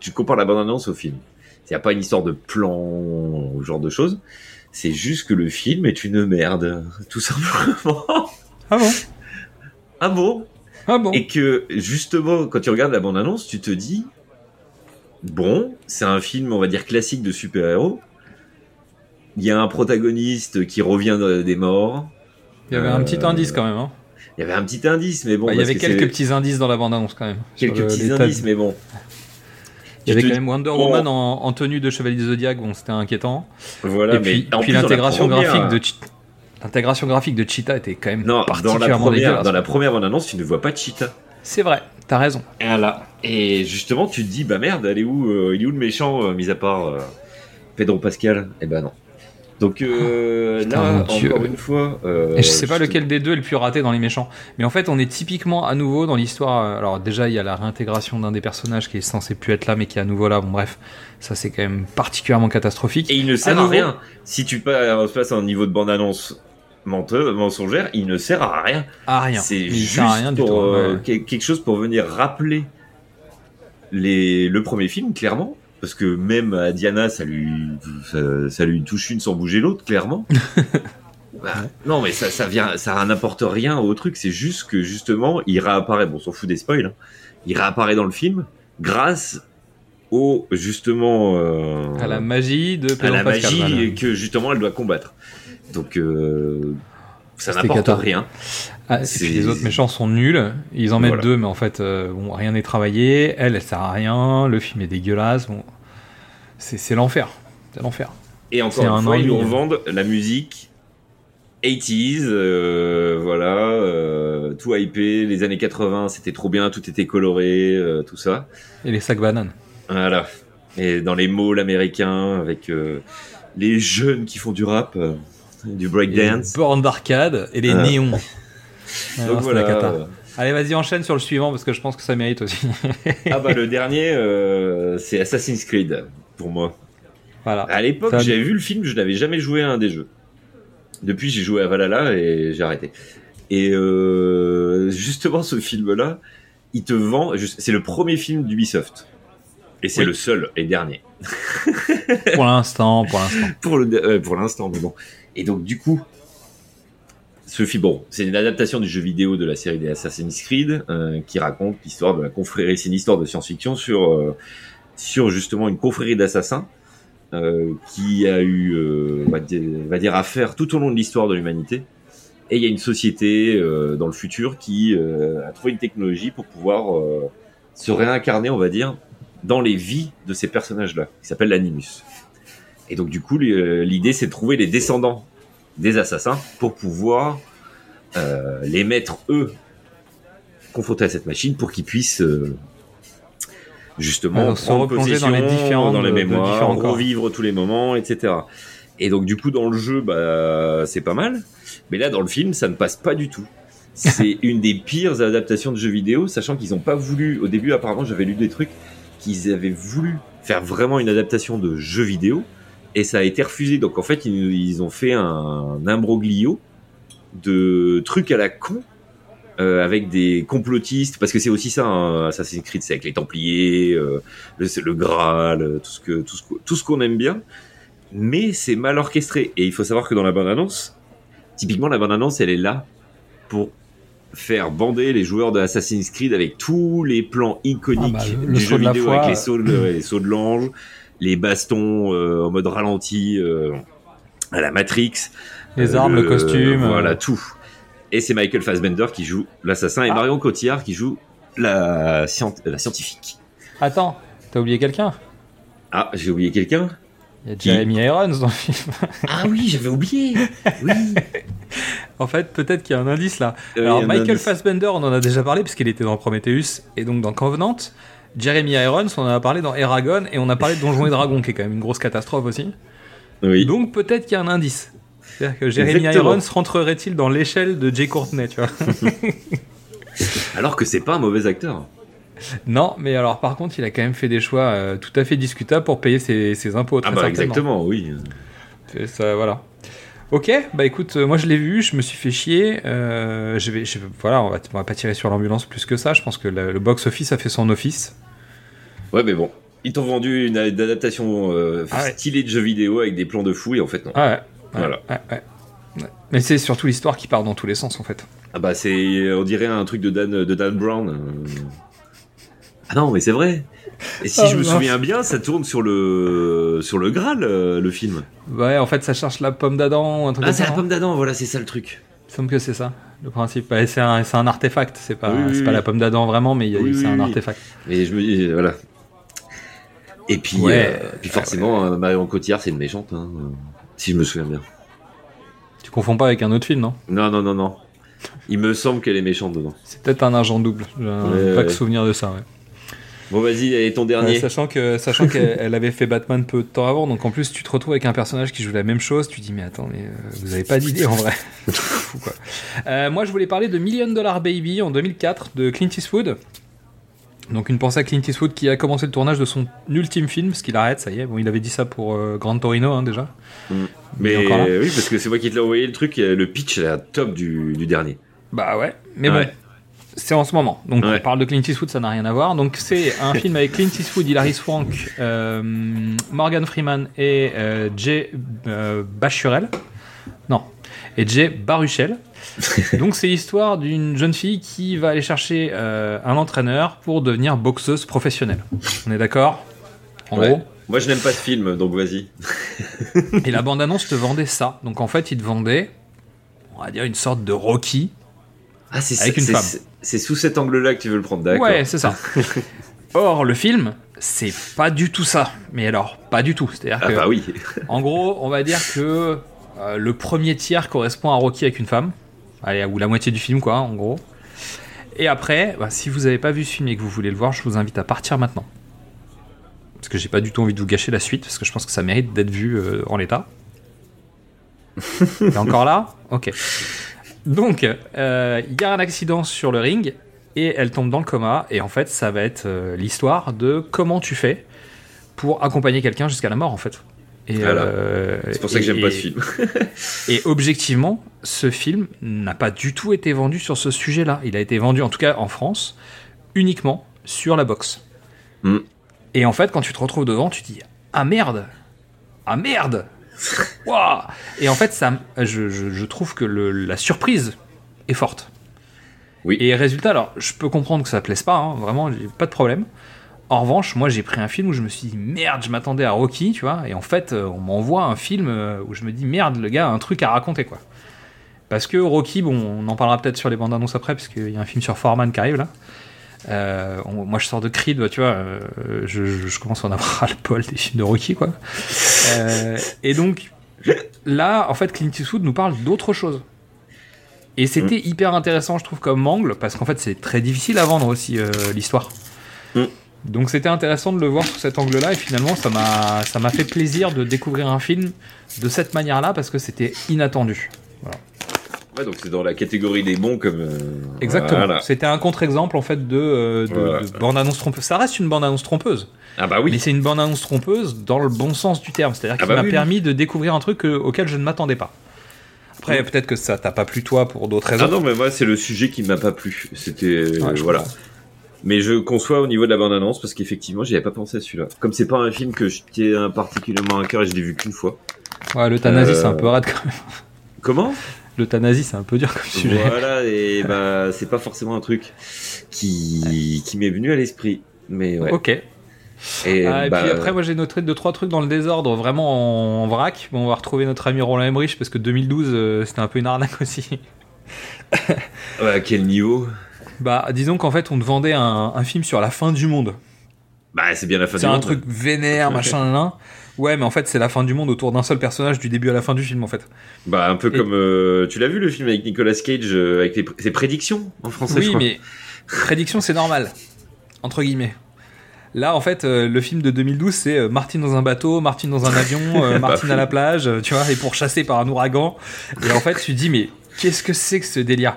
tu compares la bande-annonce au film. Il n'y a pas une histoire de plan ou genre de choses. C'est juste que le film est une merde, tout simplement. Ah bon? Ah bon? Ah bon? Et que justement, quand tu regardes la bande-annonce, tu te dis, bon, c'est un film, on va dire, classique de super-héros. Il y a un protagoniste qui revient de- des morts. Il y avait un petit Euh, indice quand même. Hein. Il y avait un petit indice, mais bon. Bah, il y avait que quelques petits indices dans la bande-annonce quand même. quelques le- petits indices, mais bon. Il y avait quand même Wonder bon, Woman en, en tenue de Chevalier du Zodiac, bon c'était inquiétant. Voilà, et puis, mais puis l'intégration graphique de l'intégration graphique de Cheetah était quand même Non, dans la particulièrement première, dégueulasse. dans la première bande-annonce, tu ne vois pas Cheetah. C'est vrai, t'as raison. Voilà. Et justement, tu te dis, bah merde, elle est où, euh, il est où le méchant, euh, mis à part euh, Pedro Pascal? Eh ben non. Donc euh, Putain, là, Dieu. encore une fois. euh, Et je sais pas lequel des deux est le plus raté dans les méchants. Mais en fait, on est typiquement à nouveau dans l'histoire. euh, Alors déjà, il y a la réintégration d'un des personnages qui est censé plus être là, mais qui est à nouveau là. Bon bref, ça c'est quand même particulièrement catastrophique. Et il ne sert à, rien. Si tu pa- passes à un niveau de bande-annonce mensongère, il ne sert à rien. Ah rien. C'est juste sert à rien du pour tout. ouais. que- quelque chose pour venir rappeler les, le premier film, clairement. Parce que même à Diana, ça lui, ça, ça lui touche une sans bouger l'autre, clairement. Bah, non, mais ça, ça vient, ça n'apporte rien au truc. C'est juste que justement, il réapparaît. Bon, on s'en fout des spoils. hein. il réapparaît dans le film grâce au justement euh, À la magie de à Pedro la Pascal. magie voilà. que justement elle doit combattre. Donc euh, ça n'apporte rien. Ah, et C'est- puis les autres méchants sont nuls. Ils en mettent Voilà. deux, mais en fait, euh, bon, rien n'est travaillé. Elle, elle sert à rien. Le film est dégueulasse. Bon, c'est l'enfer. C'est l'enfer. Et encore un une fois, ils nous ennui. revendent la musique 80s, euh, voilà, euh, tout hypé, les années 80, c'était trop bien, tout était coloré, euh, tout ça. Et les sacs bananes. Voilà. Et dans les malls américains, avec euh, les jeunes qui font du rap, euh, du breakdance. Les bornes d'arcade et les Ah. néons. Donc Ah, c'était voilà. la cata. Allez, vas-y, enchaîne sur le suivant parce que je pense que ça mérite aussi. Ah bah le dernier, euh, c'est Assassin's Creed, pour moi. voilà. À l'époque, Ça- j'avais vu le film, je n'avais jamais joué à un des jeux. Depuis, j'ai joué à Valhalla et j'ai arrêté. Et euh, justement, ce film-là, il te vend. C'est le premier film d'Ubisoft. Et c'est Oui. le seul et dernier. Pour l'instant, pour l'instant. Pour le euh, pour l'instant, mais bon. Et donc, du coup, ce film, bon, c'est une adaptation du jeu vidéo de la série des Assassin's Creed euh, qui raconte l'histoire de la confrérie. C'est une histoire de science-fiction sur sur justement une confrérie d'assassins euh, qui a eu, euh, on va dire, va dire, affaire tout au long de l'histoire de l'humanité. Et il y a une société euh, dans le futur qui euh, a trouvé une technologie pour pouvoir euh, se réincarner, on va dire, dans les vies de ces personnages-là, qui s'appelle l'animus. Et donc du coup, l'idée c'est de trouver les descendants des assassins pour pouvoir euh, les mettre eux confrontés à cette machine pour qu'ils puissent euh, justement Alors, se replonger dans les différentes- dans les de mémoires, différents revivre tous les moments, etc. Et donc du coup dans le jeu, bah c'est pas mal. Mais là dans le film, ça ne passe pas du tout. C'est une des pires adaptations de jeux vidéo, sachant qu'ils n'ont pas voulu. Au début, apparemment, j'avais lu des trucs qu'ils avaient voulu faire vraiment une adaptation de jeux vidéo, et ça a été refusé. Donc en fait, ils, ils ont fait un imbroglio de trucs à la con euh, avec des complotistes, parce que c'est aussi ça, hein, Assassin's Creed, c'est avec les Templiers, euh, le, c'est le Graal, euh, tout ce que tout ce, que- tout ce qu'on aime bien, mais c'est mal orchestré. Et il faut savoir que dans la bande-annonce, typiquement la bande-annonce, elle est là pour faire bander les joueurs de Assassin's Creed avec tous les plans iconiques Ah bah, le- du jeu la vidéo foi, avec les sauts de, les sauts de l'ange, les bastons euh, en mode ralenti euh, à la Matrix, Les armes, le costume, voilà tout. Et c'est Michael Fassbender qui joue l'assassin et Ah. Marion Cotillard qui joue la, scient- la scientifique. Attends, t'as oublié quelqu'un? Ah, j'ai oublié quelqu'un? Il y a Qui? Jeremy Irons dans le film. Ah oui, j'avais oublié. Oui. En fait, peut-être qu'il y a un indice là. Euh, Alors, Michael indice. Fassbender, on en a déjà parlé puisqu'il était dans Prometheus et donc dans Covenant. Jeremy Irons, on en a parlé dans Eragon et on a parlé de Donjons et Dragons qui est quand même une grosse catastrophe aussi. Oui. Donc peut-être qu'il y a un indice. C'est-à-dire que Jeremy Exactement. Irons rentrerait-il dans l'échelle de Jay Courtney, tu vois Alors que c'est pas un mauvais acteur. Non, mais alors par contre, il a quand même fait des choix euh, tout à fait discutables pour payer ses, ses impôts. Ah très bah certainement. exactement, oui. C'est ça, voilà. Ok, bah écoute, euh, moi je l'ai vu, je me suis fait chier. euh, je vais, je voilà, on va, on va pas tirer sur l'ambulance plus que ça. Je pense que le, le box office a fait son office. Ouais, mais bon. Ils t'ont vendu une adaptation euh, Ah ouais. stylée de jeux vidéo avec des plans de fou et en fait non. Ah ouais. Voilà. Mais c'est surtout l'histoire qui part dans tous les sens en fait. Ah bah c'est, on dirait un truc de Dan, de Dan Brown. euh. Ah non, mais c'est vrai. Et si Ah, je me mince. souviens bien, ça tourne sur le sur le Graal, euh, le film. Ouais, en fait, ça cherche la pomme d'Adam ou un truc Ah, c'est la non pomme d'Adam, voilà, c'est ça le truc. Il semble que c'est ça, le principe. C'est un, artefact, c'est pas, Oui, oui, c'est pas la pomme d'Adam vraiment, mais Oui, c'est un artefact. Et je me dis, voilà. Et puis, Ouais. euh, puis forcément, euh, Marion Cotillard, c'est une méchante, hein, euh, si je me souviens bien. Tu confonds pas avec un autre film, non? Non, non, non, non. Il me semble qu'elle est méchante dedans. C'est peut-être un agent double. J'ai Ouais, vague ouais. souvenir de ça, ouais. Bon, vas-y, allez, ton dernier. sachant que sachant qu'elle elle avait fait Batman peu de temps avant, donc en plus tu te retrouves avec un personnage qui joue la même chose, tu dis mais attends mais euh, vous avez pas d'idée en vrai. Fou, quoi. Euh, moi je voulais parler de Million Dollar Baby en 2004 de Clint Eastwood. Donc une pensée à Clint Eastwood qui a commencé le tournage de son ultime film, parce qu'il arrête, ça y est. Bon, il avait dit ça pour euh, Grand Torino hein, déjà. Mais encore là oui, parce que c'est moi qui te l'ai envoyé le truc, euh, le pitch est à top du, du dernier. Bah ouais, mais Ouais. bon, c'est en ce moment. Donc Ouais. on parle de Clint Eastwood, ça n'a rien à voir. Donc c'est un film avec Clint Eastwood, Hilary Swank, euh, Morgan Freeman et euh, Jay Bachurel. Non, et Jay Baruchel. Donc c'est l'histoire d'une jeune fille qui va aller chercher euh, un entraîneur pour devenir boxeuse professionnelle. On est d'accord? En Ouais. gros Moi, je n'aime pas ce film, donc vas-y. et la bande-annonce te vendait ça. Donc en fait, il te vendait, on va dire, une sorte de Rocky. Ah, c'est Avec une femme. c'est- C'est sous cet angle-là que tu veux le prendre, d'accord Ouais, c'est ça. Or, le film, c'est pas du tout ça. Mais alors, pas du tout. C'est-à-dire Ah que, bah oui. en gros, on va dire que euh, le premier tiers correspond à Rocky avec une femme. Allez, ou la moitié du film, quoi, en gros. Et après, bah, si vous avez pas vu ce film et que vous voulez le voir, je vous invite à partir maintenant. Parce que j'ai pas du tout envie de vous gâcher la suite, parce que je pense que ça mérite d'être vu euh, en l'état. T'es encore là? Ok. Donc, euh, il y a un accident sur le ring et elle tombe dans le coma. Et en fait, ça va être euh, l'histoire de comment tu fais pour accompagner quelqu'un jusqu'à la mort, en fait. Voilà. euh, C'est pour ça que j'aime pas ce film. et objectivement, ce film n'a pas du tout été vendu sur ce sujet-là. Il a été vendu, en tout cas en France, uniquement sur la boxe. Mm. Et en fait, quand tu te retrouves devant, tu te dis Ah merde Ah merde Et en fait, ça, je, je- je trouve que le- la surprise est forte. Oui. Et résultat, alors, je peux comprendre que ça plaise pas, hein, vraiment, pas de problème. En revanche, moi j'ai pris un film où je me suis dit merde, je m'attendais à Rocky, tu vois, et en fait euh, on m'envoie un film euh, où je me dis merde, le gars a un truc à raconter quoi. Parce que Rocky, bon, on en parlera peut-être sur les bandes annonces après, parce qu'il y a un film sur Foreman qui arrive là. Euh, on- moi je sors de Creed, bah, tu vois, euh, je, je- je commence à en avoir ras le poil des films de Rocky quoi. Euh, et donc là, en fait, Clint Eastwood nous parle d'autre chose. Et c'était hyper intéressant, je trouve, comme angle, parce qu'en fait, c'est très difficile à vendre aussi l'histoire. Mm. Donc c'était intéressant de le voir sous cet angle-là et finalement ça m'a ça m'a fait plaisir de découvrir un film de cette manière-là parce que c'était inattendu. Ouais, donc c'est dans la catégorie des bons comme. euh, Exactement. voilà. C'était un contre-exemple en fait de, euh, de, Voilà. de bande-annonce trompeuse. Ça reste une bande-annonce trompeuse, Ah bah oui. mais c'est une bande-annonce trompeuse dans le bon sens du terme. C'est-à-dire Ah qu'il bah m'a oui, permis de découvrir un truc euh, auquel je ne m'attendais pas. Après, peut-être que ça t'a pas plu toi pour d'autres raisons. Ah non, mais moi, c'est le sujet qui m'a pas plu. C'était. Ouais, voilà. comprends. Mais je conçois au niveau de la bande-annonce parce qu'effectivement, j'y avais pas pensé à celui-là. Comme c'est pas un film que je tiens particulièrement à cœur et je l'ai vu qu'une fois. Ouais, l'euthanasie Euh, c'est un peu rade quand même. Comment? L'euthanasie c'est un peu dur comme sujet. Voilà, et bah, c'est pas forcément un truc qui, qui m'est venu à l'esprit. Mais ouais. Ok. Et, Ah, et bah, puis après, moi j'ai noté deux trois trucs dans le désordre, vraiment en, en vrac. Bon, on va retrouver notre ami Roland Emmerich parce que 2012 euh, c'était un peu une arnaque aussi. ouais, à quel niveau? Bah, disons qu'en fait on te vendait un, un film sur la fin du monde. Bah, c'est bien la fin C'est du un monde. truc vénère, machin, là. Ouais, mais en fait c'est la fin du monde autour d'un seul personnage du début à la fin du film en fait. Bah, un peu Et- comme. euh, tu l'as vu le film avec Nicolas Cage, euh, avec les, ses prédictions en français je oui, crois. mais prédiction c'est normal, entre guillemets. Là, en fait, euh, le film de 2012, c'est euh, Martine dans un bateau, Martine dans un avion, euh, Martine à la plage, tu vois, et pourchassée par un ouragan. Et en fait, tu te dis, mais qu'est-ce que c'est que ce délire?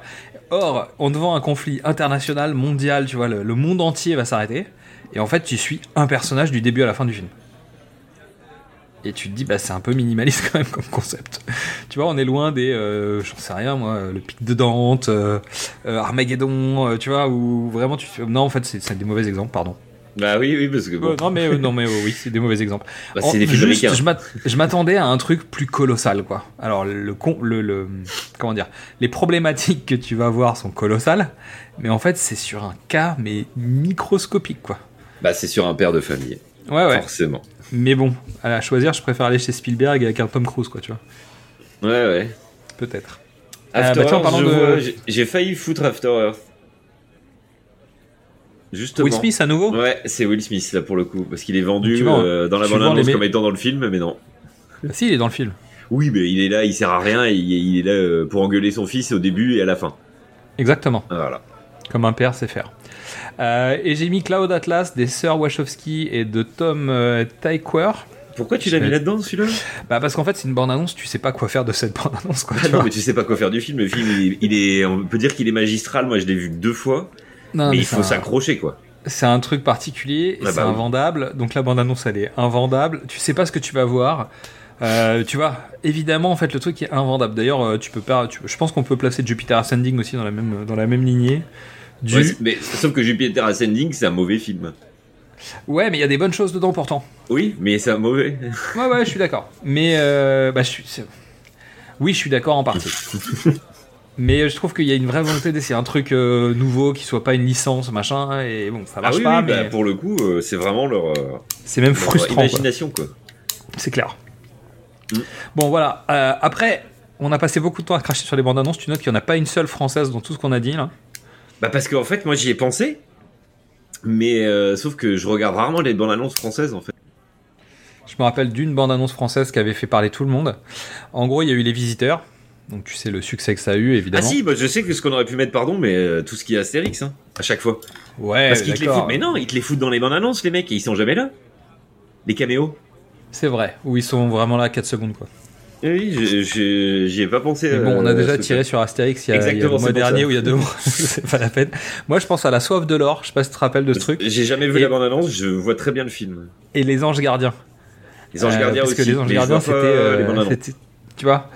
Or, on te vend un conflit international, mondial, tu vois, le, le monde entier va s'arrêter. Et en fait, tu suis un personnage du début à la fin du film. Et tu te dis, bah, c'est un peu minimaliste quand même comme concept. tu vois, on est loin des, euh, j'en sais rien, moi, le pic de Dante, euh, euh, Armageddon, euh, tu vois, où vraiment tu. Non, en fait, c'est des mauvais exemples, pardon. Bah oui, oui, parce que bon. Euh, non mais euh, non mais euh, oui, c'est des mauvais exemples. Bah, c'est des films juste, Je m'attendais à un truc plus colossal quoi. Alors le con, le, le comment dire, les problématiques que tu vas voir sont colossales, mais en fait c'est sur un cas mais microscopique quoi. Bah, c'est sur un père de famille. Ouais ouais. Forcément. Mais bon, à la choisir, je préfère aller chez Spielberg avec un Tom Cruise quoi, tu vois. Ouais, ouais. Peut-être. After bah, de- vois, j'ai- failli foutre After Earth. Justement. Will Smith à nouveau? Ouais, c'est Will Smith là pour le coup, parce qu'il est vendu vois, euh, dans la bande-annonce les comme étant dans le film, mais non. Bah, Si, il est dans le film. Oui, mais il est là, il sert à rien, et il, il est là euh, pour engueuler son fils au début et à la fin. Exactement. Voilà. Comme un père sait faire. Euh, et j'ai mis Cloud Atlas des sœurs Wachowski et de Tom euh, Tykwer. Pourquoi tu l'as mis là-dedans celui-là? Bah parce qu'en fait c'est une bande annonce, tu sais pas quoi faire de cette bande annonce quoi. Ah tu non, mais tu sais pas quoi faire du film. Le film, il est, il est- on peut dire qu'il est magistral. Moi, je l'ai vu deux fois, Non, mais, il c'est faut un- s'accrocher quoi. C'est un truc particulier, Ah c'est bah oui. invendable. Donc la bande annonce elle est invendable. Tu sais pas ce que tu vas voir. Euh, tu vois, évidemment en fait le truc est invendable. D'ailleurs euh, tu peux pas, tu- je pense qu'on peut placer Jupiter Ascending aussi dans la même dans la même lignée. Du... Ouais, Ouais, mais sauf que Jupiter Ascending, c'est un mauvais film. mais il y a des bonnes choses dedans pourtant. Oui, mais c'est un mauvais. Ouais ouais, je suis d'accord. Mais euh, bah je suis, oui je suis d'accord en partie. Mais je trouve qu'il y a une vraie volonté d'essayer un truc euh, nouveau qui soit pas une licence machin et bon ça Ah marche oui, pas oui, bah, mais pour le coup, euh, c'est vraiment leur, euh, c'est même leur frustrant. imagination quoi. C'est clair. Mm. Bon, voilà. Euh, après, on a passé beaucoup de temps à cracher sur les bandes annonces. Tu notes qu'il n'y en a pas une seule française dans tout ce qu'on a dit là. Bah parce qu'en fait, moi j'y ai pensé, mais euh, sauf que je regarde rarement les bandes annonces françaises en fait. Je me rappelle d'une bande annonce française qui avait fait parler tout le monde. En gros, il y a eu Les Visiteurs. Donc, tu sais le succès que ça a eu, Ah évidemment. si, bah, je sais que ce qu'on aurait pu mettre, pardon, mais euh, tout ce qui est Astérix, hein, à chaque fois. Ouais, Parce qu'ils te les foutent. Mais non, ils te les foutent dans les bandes annonces, les mecs, et ils sont jamais là. Les caméos. C'est vrai. Où ils sont vraiment là 4 secondes, quoi. Eh Oui, j'y ai pas pensé. Mais bon, on a euh, déjà ce tiré sur Astérix il y a, il y a le mois dernier ou il y a deux mois. c'est pas la peine. Moi, je pense à La Soif de l'Or. Je sais pas si tu te rappelles de ce truc. J'ai jamais vu Et- la bande annonce, je vois très bien le film. Et Les Anges Gardiens. Les Anges Euh, Gardiens parce aussi. que les Anges mais Gardiens, c'était, euh, tu vois.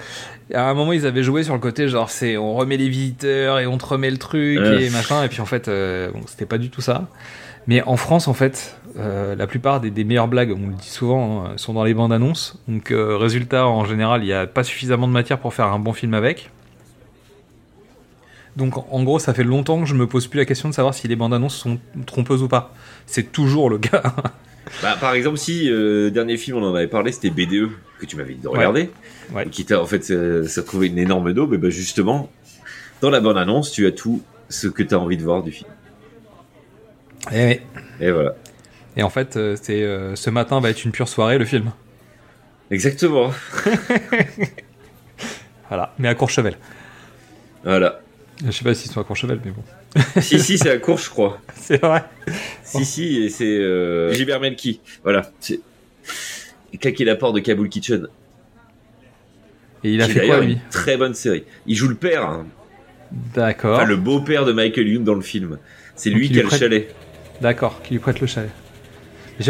À un moment, ils avaient joué sur le côté genre c'est on remet les visiteurs et on te remet le truc Ouais. et machin. Et puis en fait, euh, bon, c'était pas du tout ça. Mais en France, en fait, euh, la plupart des, des meilleures blagues, on le dit souvent, hein, sont dans les bandes annonces. Donc euh, résultat, en général, il n'y a pas suffisamment de matière pour faire un bon film avec. Donc en- gros, ça fait longtemps que je me pose plus la question de savoir si les bandes annonces sont trompeuses ou pas. C'est toujours le cas. Bah, par exemple, si euh, le dernier film, on en avait parlé, c'était BDE, que tu m'avais dit de regarder, Ouais. qui t'a en fait ça, trouvait une énorme daube, et bah justement, dans la bande annonce, tu as tout ce que tu as envie de voir du film. Et, ouais. Et voilà. Et en fait, euh, c'est euh, ce matin va être une pure soirée le film. Exactement. Voilà, mais à Courchevel. Voilà. Je sais pas s'ils sont à Courchevel, mais bon. si, si, c'est à court, je crois. C'est vrai. Si, si, et c'est euh, Gilbert Melki. Voilà. C'est claquer la porte de Kabul Kitchen. Et il a fait quoi lui une Très bonne série. Il joue le père, hein. D'accord. enfin le beau-père de Michael Youn dans le film. C'est lui qui a le prête- chalet. D'accord, qui lui prête le chalet.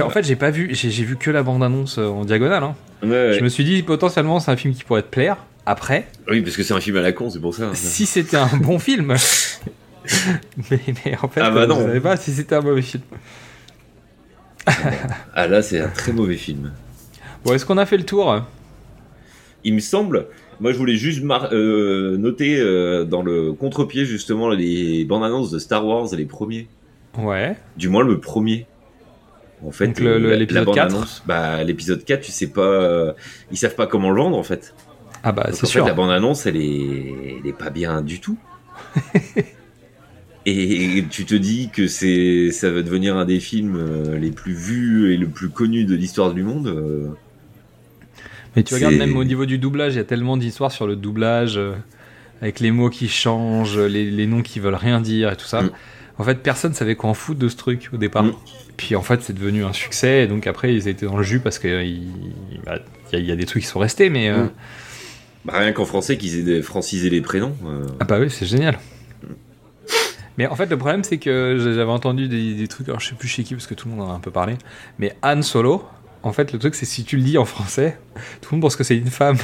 En fait, j'ai pas vu, j'ai vu que la bande-annonce euh, en diagonale. hein. Ouais, ouais. Je me suis dit potentiellement c'est un film qui pourrait te plaire. Après, Oui, parce que c'est un film à la con, c'est pour ça. si c'était un bon film. mais, mais en fait, Ah bah je non. savais pas si c'était un mauvais film. Ah là, c'est un très mauvais film. Bon, est-ce qu'on a fait le tour? Il me semble. Moi, je voulais juste euh, noter euh, dans le contre-pied justement les bandes annonces de Star Wars, les premiers. Ouais. Du moins le premier. En fait, Donc le- le- la- l'épisode la 4. bande-annonce, bah l'épisode 4, tu sais pas, euh, ils savent pas comment le vendre en fait. Ah bah Donc, c'est en sûr. fait, la bande-annonce, elle est, elle est pas bien du tout. et tu te dis que c'est, ça va devenir un des films euh, les plus vus et le plus connus de l'histoire du monde. euh. Mais tu regardes même au niveau du doublage, il y a tellement d'histoires sur le doublage, euh, avec les mots qui changent, les, les noms qui veulent rien dire et tout ça. Mm. En fait, personne savait quoi en foutre de ce truc au départ. Mm. Puis en fait, c'est devenu un succès, et donc après, ils étaient dans le jus parce qu'il y, bah, il y a- il y a des trucs qui sont restés, mais. euh, Mm. Bah, rien qu'en français, qu'ils aient francisé les prénoms. euh. Ah bah oui, c'est génial. Mais en fait, le problème, c'est que j'avais entendu des, des trucs, alors je sais plus chez qui, parce que tout le monde en a un peu parlé, mais Han Solo, en fait, le truc, c'est si tu le dis en français, tout le monde pense que c'est une femme.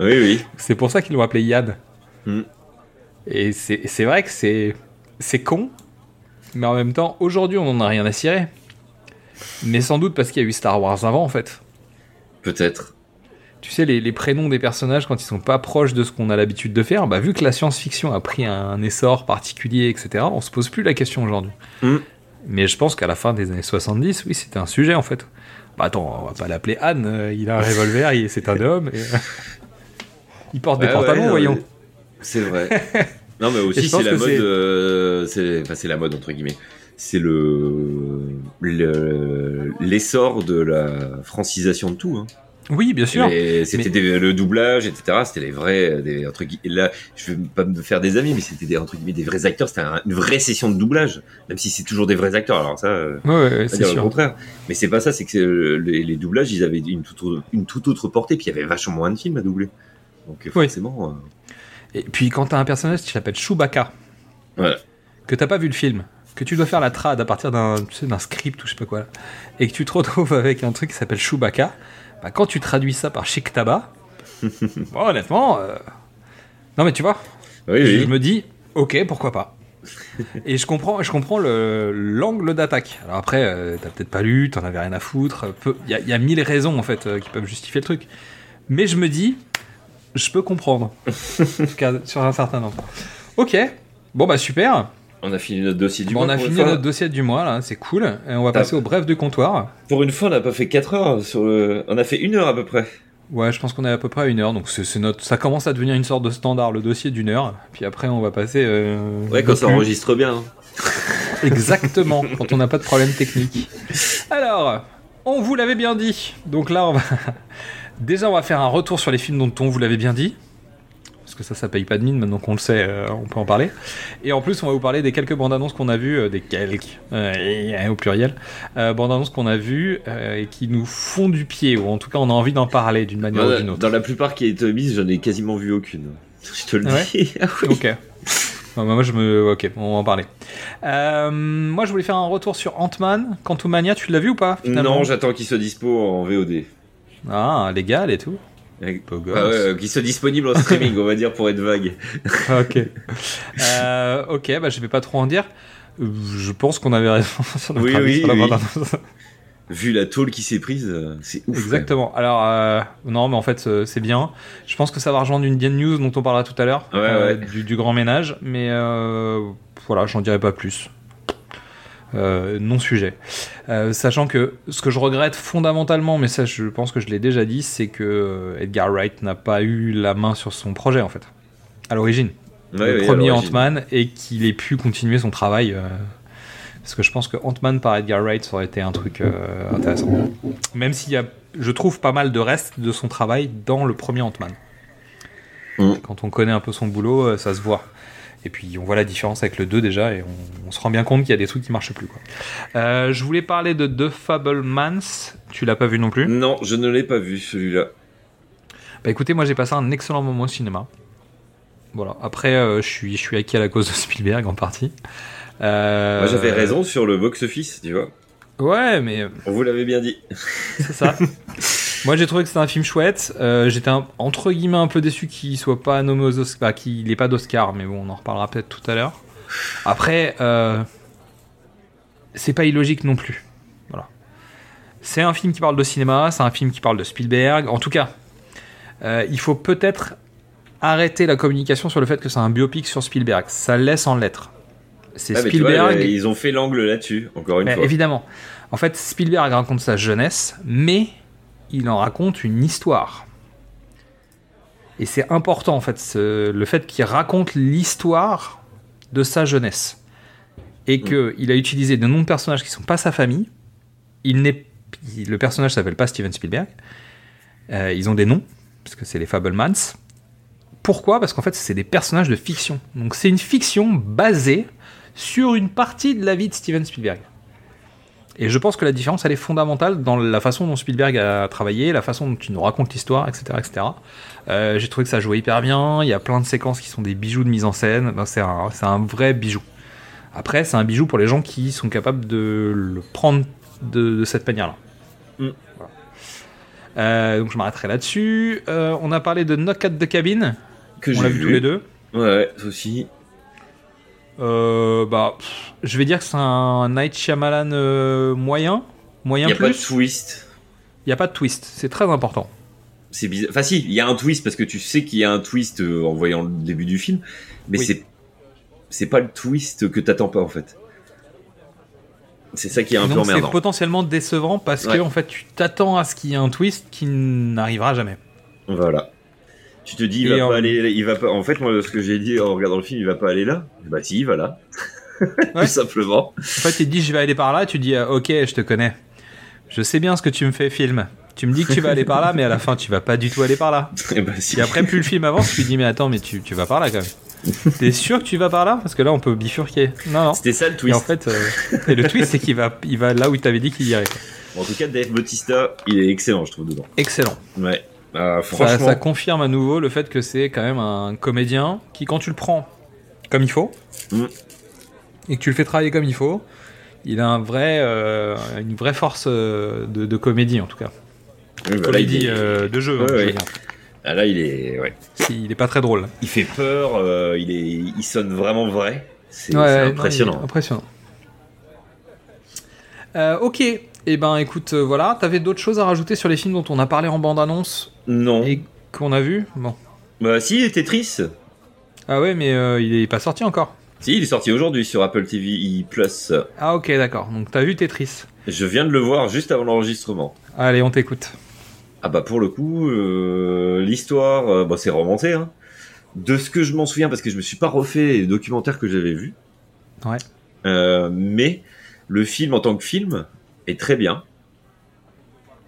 Oui, oui. C'est pour ça qu'ils l'ont appelé Yann. Mm. Et c'est vrai que c'est c'est con, mais en même temps, aujourd'hui, on n'en a rien à cirer. Mais sans doute parce qu'il y a eu Star Wars avant, en fait. Peut-être. Tu sais, les, les prénoms des personnages, quand ils sont pas proches de ce qu'on a l'habitude de faire, bah, vu que la science-fiction a pris un essor particulier, etc., on se pose plus la question aujourd'hui. Mm. Mais je pense qu'à la fin des années 70, oui, c'était un sujet, en fait. Bah attends, on va pas l'appeler Anne, euh, il a un revolver, c'est un homme, et... il porte des Ouais, pantalons, non, voyons. C'est vrai. non, mais aussi, c'est la mode. c'est- euh, c'est enfin, la mode, entre guillemets. C'est le le- l'essor de la francisation de tout. Hein. Oui, bien sûr. C'était Mais- le doublage, etc. C'était les vrais, des, entre là, je vais pas me faire des amis, mais c'était des, entre guillemets, des vrais acteurs. C'était un- une vraie session de doublage, même si c'est toujours des vrais acteurs. Alors ça, euh, Ouais, ouais, ouais, c'est le contraire. Mais c'est pas ça, c'est que euh, les, les doublages, ils avaient une toute, autre- une toute autre portée, puis il y avait vachement moins de films à doubler. Donc euh, forcément, euh, Et puis quand t'as un personnage qui s'appelle Chewbacca, que t'as pas vu le film, que tu dois faire la trad à partir d'un tu sais, d'un script ou je sais pas quoi, et que tu te retrouves avec un truc qui s'appelle Chewbacca, bah, quand tu traduis ça par Chic Tabac, bon, honnêtement, euh, non mais tu vois, Oui, je me dis, ok, pourquoi pas. Et je comprends, je comprends le- l'angle d'attaque. Alors après, euh, t'as peut-être pas lu, t'en avais rien à foutre. peu- Il y, a- il y a mille raisons en fait euh, qui peuvent justifier le truc. Mais je me dis, je peux comprendre. En tout cas, sur un certain nombre. Ok, bon bah super. On a fini notre dossier du Bon, mois. on a fini fois. notre dossier du mois là, c'est cool. Et on va passer au bref du comptoir. Pour une fois, on n'a pas fait 4 heures. Sur le... On a fait une heure à peu près. Ouais, je pense qu'on est à peu près à une heure, donc c'est notre, ça commence à devenir une sorte de standard, le dossier d'une heure. Puis après, on va passer. euh, Ouais, quand ça enregistre bien. hein. Exactement, quand on n'a pas de problème technique. Alors, on vous l'avait bien dit. Donc là, on va... déjà, on va faire un retour sur les films dont on vous l'avait bien dit. Parce que ça, ça paye pas de mine, maintenant qu'on le sait, euh, on peut en parler. Et en plus, on va vous parler des quelques bandes annonces qu'on a vues, euh, des quelques, euh, au pluriel, bandes annonces qu'on a vues et qui nous font du pied, ou en tout cas, on a envie d'en parler d'une manière ou d'une autre. dans la plupart qui est mise, j'en ai quasiment vu aucune. Je te le Ouais. dis. Ah oui. Ok. Bah, moi je me. Ok, on va en parler. Euh, moi je voulais faire un retour sur Ant-Man. Quantumania, tu l'as vu ou pas finalement? Non, j'attends qu'il soit dispo en VOD. Ah, légal et tout. Ah ouais, gosse. euh, qu'il soit disponible en streaming, on va dire, pour être vague. ok. Euh, ok, bah je vais pas trop en dire. Je pense qu'on avait raison sur notre Oui, oui, sur la oui. Vu la tôle qui s'est prise, euh, c'est ouf. Exactement. Alors, euh, non, mais en fait, c'est bien. Je pense que ça va rejoindre une Indian News dont on parlera tout à l'heure, Ouais, euh. Du, du grand ménage, mais voilà, j'en dirai pas plus. Euh, non sujet. Euh, sachant que ce que je regrette fondamentalement, mais ça je pense que je l'ai déjà dit, c'est que euh, Edgar Wright n'a pas eu la main sur son projet en fait, à l'origine. Ouais, le premier. Ant-Man et qu'il ait pu continuer son travail. euh, parce que je pense que Ant-Man par Edgar Wright ça aurait été un truc intéressant. Même s'il y a, je trouve pas mal de reste de son travail dans le premier Ant-Man. Mm. Quand on connaît un peu son boulot, ça se voit. Et puis on voit la différence avec le 2 déjà et on, on se rend bien compte qu'il y a des trucs qui marchent plus. Quoi. Euh, je voulais parler de The Fablemans. Tu l'as pas vu non plus? Non, je ne l'ai pas vu celui-là. Bah écoutez, moi j'ai passé un excellent moment au cinéma. Voilà. Après, euh, je suis je suis acquis à la cause de Spielberg en partie. Euh, Moi j'avais raison sur le box-office, tu vois. Ouais, mais On vous l'avait bien dit. c'est ça. Moi, j'ai trouvé que c'était un film chouette. Euh, J'étais entre guillemets un peu déçu qu'il soit pas nommé aux Oscars, bah, qu'il n'ait pas d'Oscar, mais bon, on en reparlera peut-être tout à l'heure. Après, euh, c'est pas illogique non plus. Voilà. C'est un film qui parle de cinéma, c'est un film qui parle de Spielberg. En tout cas, euh, il faut peut-être arrêter la communication sur le fait que c'est un biopic sur Spielberg. Ça laisse en lettres. C'est Ah, vois, Spielberg. ils ont fait l'angle là-dessus, encore une fois. évidemment. En fait, Spielberg raconte sa jeunesse, mais il en raconte une histoire. Et c'est important, en fait, le fait qu'il raconte l'histoire de sa jeunesse. Et qu'il a utilisé de noms de personnages qui sont pas sa famille. Il n'est, le personnage s'appelle pas Steven Spielberg. Euh, ils ont des noms, parce que c'est les Fablemans. Pourquoi? Parce qu'en fait, c'est des personnages de fiction. Donc c'est une fiction basée sur une partie de la vie de Steven Spielberg. Et je pense que la différence, elle est fondamentale dans la façon dont Spielberg a travaillé, la façon dont il nous raconte l'histoire, etc. etc. Euh, J'ai trouvé que ça jouait hyper bien, il y a plein de séquences qui sont des bijoux de mise en scène, Ben, c'est un, vrai bijou. Après, c'est un bijou pour les gens qui sont capables de le prendre de, de cette manière-là. Mm. Voilà. Euh, donc je m'arrêterai là-dessus. Euh, on a parlé de Knock at the Cabin, Que on j'ai l'a vu tous les deux. Ouais, ouais, aussi. Euh, bah, pff, je vais dire que c'est un Night Shyamalan euh, moyen, Il moyen n'y a pas de plus. twist. Il n'y a pas de twist, c'est très important. C'est bizarre. Enfin, si, il y a un twist parce que tu sais qu'il y a un twist euh, en voyant le début du film, mais Oui. c'est c'est pas le twist que t'attends pas en fait. C'est ça qui est un peu Donc c'est emmerdant. potentiellement décevant parce Ouais. que en fait tu t'attends à ce qu'il y ait un twist qui n'arrivera jamais. Voilà. Tu te dis, il va en- pas aller, il va pas. En fait, moi, ce que j'ai dit en regardant le film, il va pas aller là. Bah si, il va là. Ouais. Tout simplement. En fait, tu te dis je vais aller par là, tu dis ah, ok, je te connais. Je sais bien ce que tu me fais film. Tu me dis que tu vas aller par là, mais à la fin tu vas pas du tout aller par là. Et bah si. Et après plus le film avance, tu te dis mais attends, mais tu, tu vas par là quand même. T'es sûr que tu vas par là? Parce que là on peut bifurquer. Non non. C'était ça le Et twist. en fait, euh, et le twist c'est qu'il va, il va là où t'avais dit qu'il irait. quoi. En tout cas, Dave Bautista, il est excellent, je trouve dedans. Excellent. Ouais. Euh, Ça, franchement. ça confirme à nouveau le fait que c'est quand même un comédien qui, quand tu le prends comme il faut, Mm. et que tu le fais travailler comme il faut, il a un vrai, euh, une vraie force euh, de, de comédie en tout cas. oui, bah là, comédie est- de jeu. hein, Ouais, je. Ah, là, il est. Ouais. Il est pas très drôle. Il fait peur. il est. Il sonne vraiment vrai. C'est impressionnant. impressionnant. Euh, ok, eh ben écoute, euh, voilà, t'avais d'autres choses à rajouter sur les films dont on a parlé en bande-annonce Non. et qu'on a vu Bon. Bah si, Tetris. Ah ouais, mais euh, il est pas sorti encore. Si, il est sorti aujourd'hui sur Apple TV Plus. Ah ok, d'accord. Donc t'as vu Tetris. Je viens de le voir juste avant l'enregistrement. Allez, on t'écoute. Ah bah pour le coup, euh, l'histoire, euh, bah, c'est romancé. Hein. De ce que je m'en souviens, parce que je me suis pas refait les documentaires que j'avais vus. Ouais. Euh, mais le film en tant que film est très bien.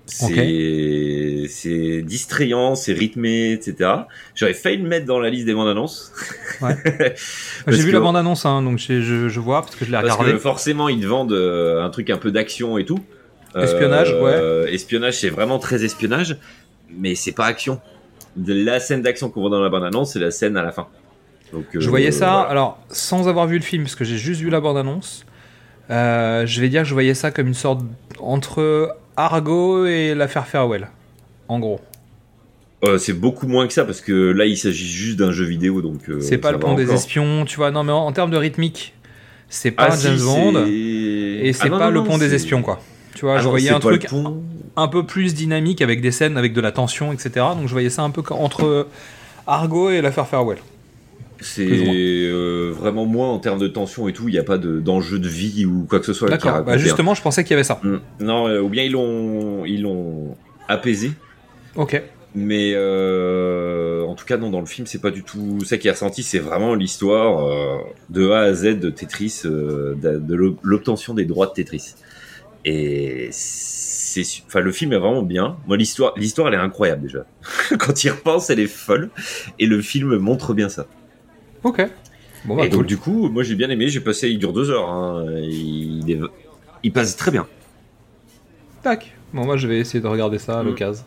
C'est c'est distrayant, c'est rythmé, etc. J'aurais failli le mettre dans la liste des bandes annonces. Ouais. Parce J'ai vu que- la bande-annonce, hein, donc je, je vois, parce que je l'ai regardé. forcément, ils te vendent euh, un truc un peu d'action et tout. Espionnage, ouais. Espionnage, c'est vraiment très espionnage, mais c'est pas action. De la scène d'action qu'on voit dans la bande-annonce, c'est la scène à la fin. Donc, Je euh, voyais ça, voilà. alors, sans avoir vu le film, parce que j'ai juste vu la bande-annonce, euh, je vais dire que je voyais ça comme une sorte entre Argo et l'affaire Farewell, en gros. Euh, c'est beaucoup moins que ça parce que là, il s'agit juste d'un jeu vidéo, donc. euh, c'est pas le pont des espions, tu vois, non mais en, en termes de rythmique, c'est pas Ah, si, James Bond, et c'est Ah, pas non, le pont des espions, quoi. Tu vois, Ah je non, voyais un truc un peu plus dynamique avec des scènes avec de la tension, etc. Donc je voyais ça un peu entre Argo et l'affaire Farewell. C'est euh, vraiment moins en termes de tension et tout. Il n'y a pas de- d'enjeu de, vie ou quoi que ce soit. D'accord, bah justement, je pensais qu'il y avait ça. Mm. Non, euh, ou bien ils l'ont ils l'ont apaisé. Ok. Mais euh, en tout cas, non, dans le film, c'est pas du tout ça qui est ressenti. C'est vraiment l'histoire euh, de A à Z de Tetris, de, de l'ob- l'obtention des droits de Tetris. Et c'est, enfin, le film est vraiment bien. Moi, l'histoire, l'histoire, elle est incroyable déjà. Quand il repense, elle est folle. Et le film montre bien ça. Ok. Bon, bah, et donc, du coup, moi, j'ai bien aimé. J'ai passé, il dure deux heures. hein. Il est- passe très bien. Tac. Bon, moi, je vais essayer de regarder ça à Mm. l'occasion.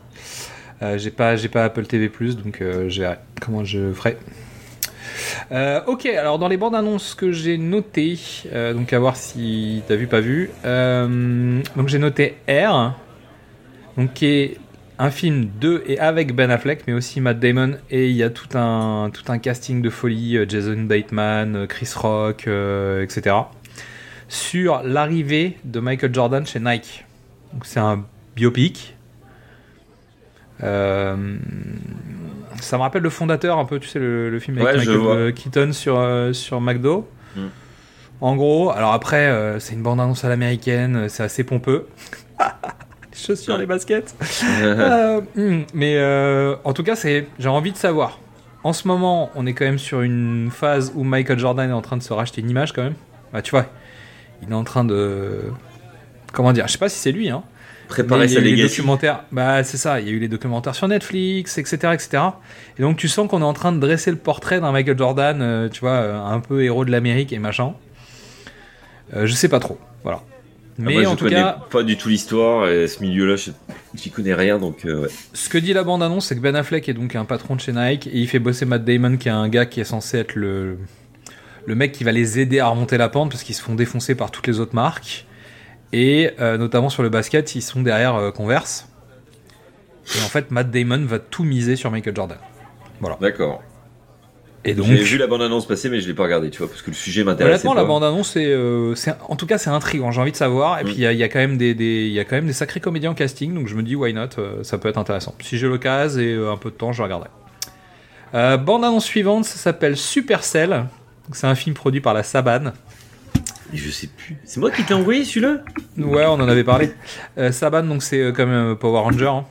Euh, j'ai pas, j'ai pas Apple TV+, donc euh, j'ai comment je ferai? Euh, ok, alors dans les bandes annonces que j'ai notées, euh, donc à voir si t'as vu pas vu. euh, donc j'ai noté R, donc qui est un film de et avec Ben Affleck, mais aussi Matt Damon, et il y a tout un tout un casting de folie, euh, Jason Bateman, euh, Chris Rock, euh, etc. Sur l'arrivée de Michael Jordan chez Nike. Donc c'est un biopic. Euh, ça me rappelle le fondateur un peu, tu sais, le, le film avec Ouais, Michael Keaton sur, euh, sur McDo. Mm. En gros, alors après, c'est une bande-annonce à l'américaine, c'est assez pompeux. les chaussures, les baskets. Euh, hmm, mais euh, en tout cas, c'est, j'ai envie de savoir. En ce moment, on est quand même sur une phase où Michael Jordan est en train de se racheter une image quand même. Bah, tu vois, il est en train de. Comment dire Je sais pas si c'est lui, hein. Préparer Mais il y sa a eu les documentaires, bah c'est ça, il y a eu les documentaires sur Netflix, etc., etc. Et donc tu sens qu'on est en train de dresser le portrait d'un Michael Jordan, euh, tu vois, un peu héros de l'Amérique et machin. Euh, je sais pas trop, voilà. Ah, Mais je en tout cas, pas du tout l'histoire et ce milieu-là, j'y connais rien, donc euh, ouais. ce que dit la bande-annonce, c'est que Ben Affleck est donc un patron de chez Nike et il fait bosser Matt Damon, qui est un gars qui est censé être le, le mec qui va les aider à remonter la pente parce qu'ils se font défoncer par toutes les autres marques. Et euh, notamment sur le basket, ils sont derrière euh, Converse. Et en fait, Matt Damon va tout miser sur Michael Jordan. D'accord. Et donc, J'ai vu la bande-annonce passer, mais je l'ai pas regardée, tu vois, parce que le sujet m'intéresse. honnêtement, la bande-annonce, c'est, euh, c'est- en tout cas, c'est intriguant. J'ai envie de savoir. Et Mm. puis, il y, a- il y a quand même des, des- il y a quand même des sacrés comédiens en casting. Donc, je me dis, why not euh, Ça peut être intéressant. Si j'ai l'occasion et euh, un peu de temps, je regarderai. Bande-annonce suivante, ça s'appelle Supercell. C'est un film produit par la Saban. Je sais plus. C'est moi qui t'ai envoyé celui-là? Ouais, on en avait parlé. Saban, donc c'est comme Power Ranger. hein.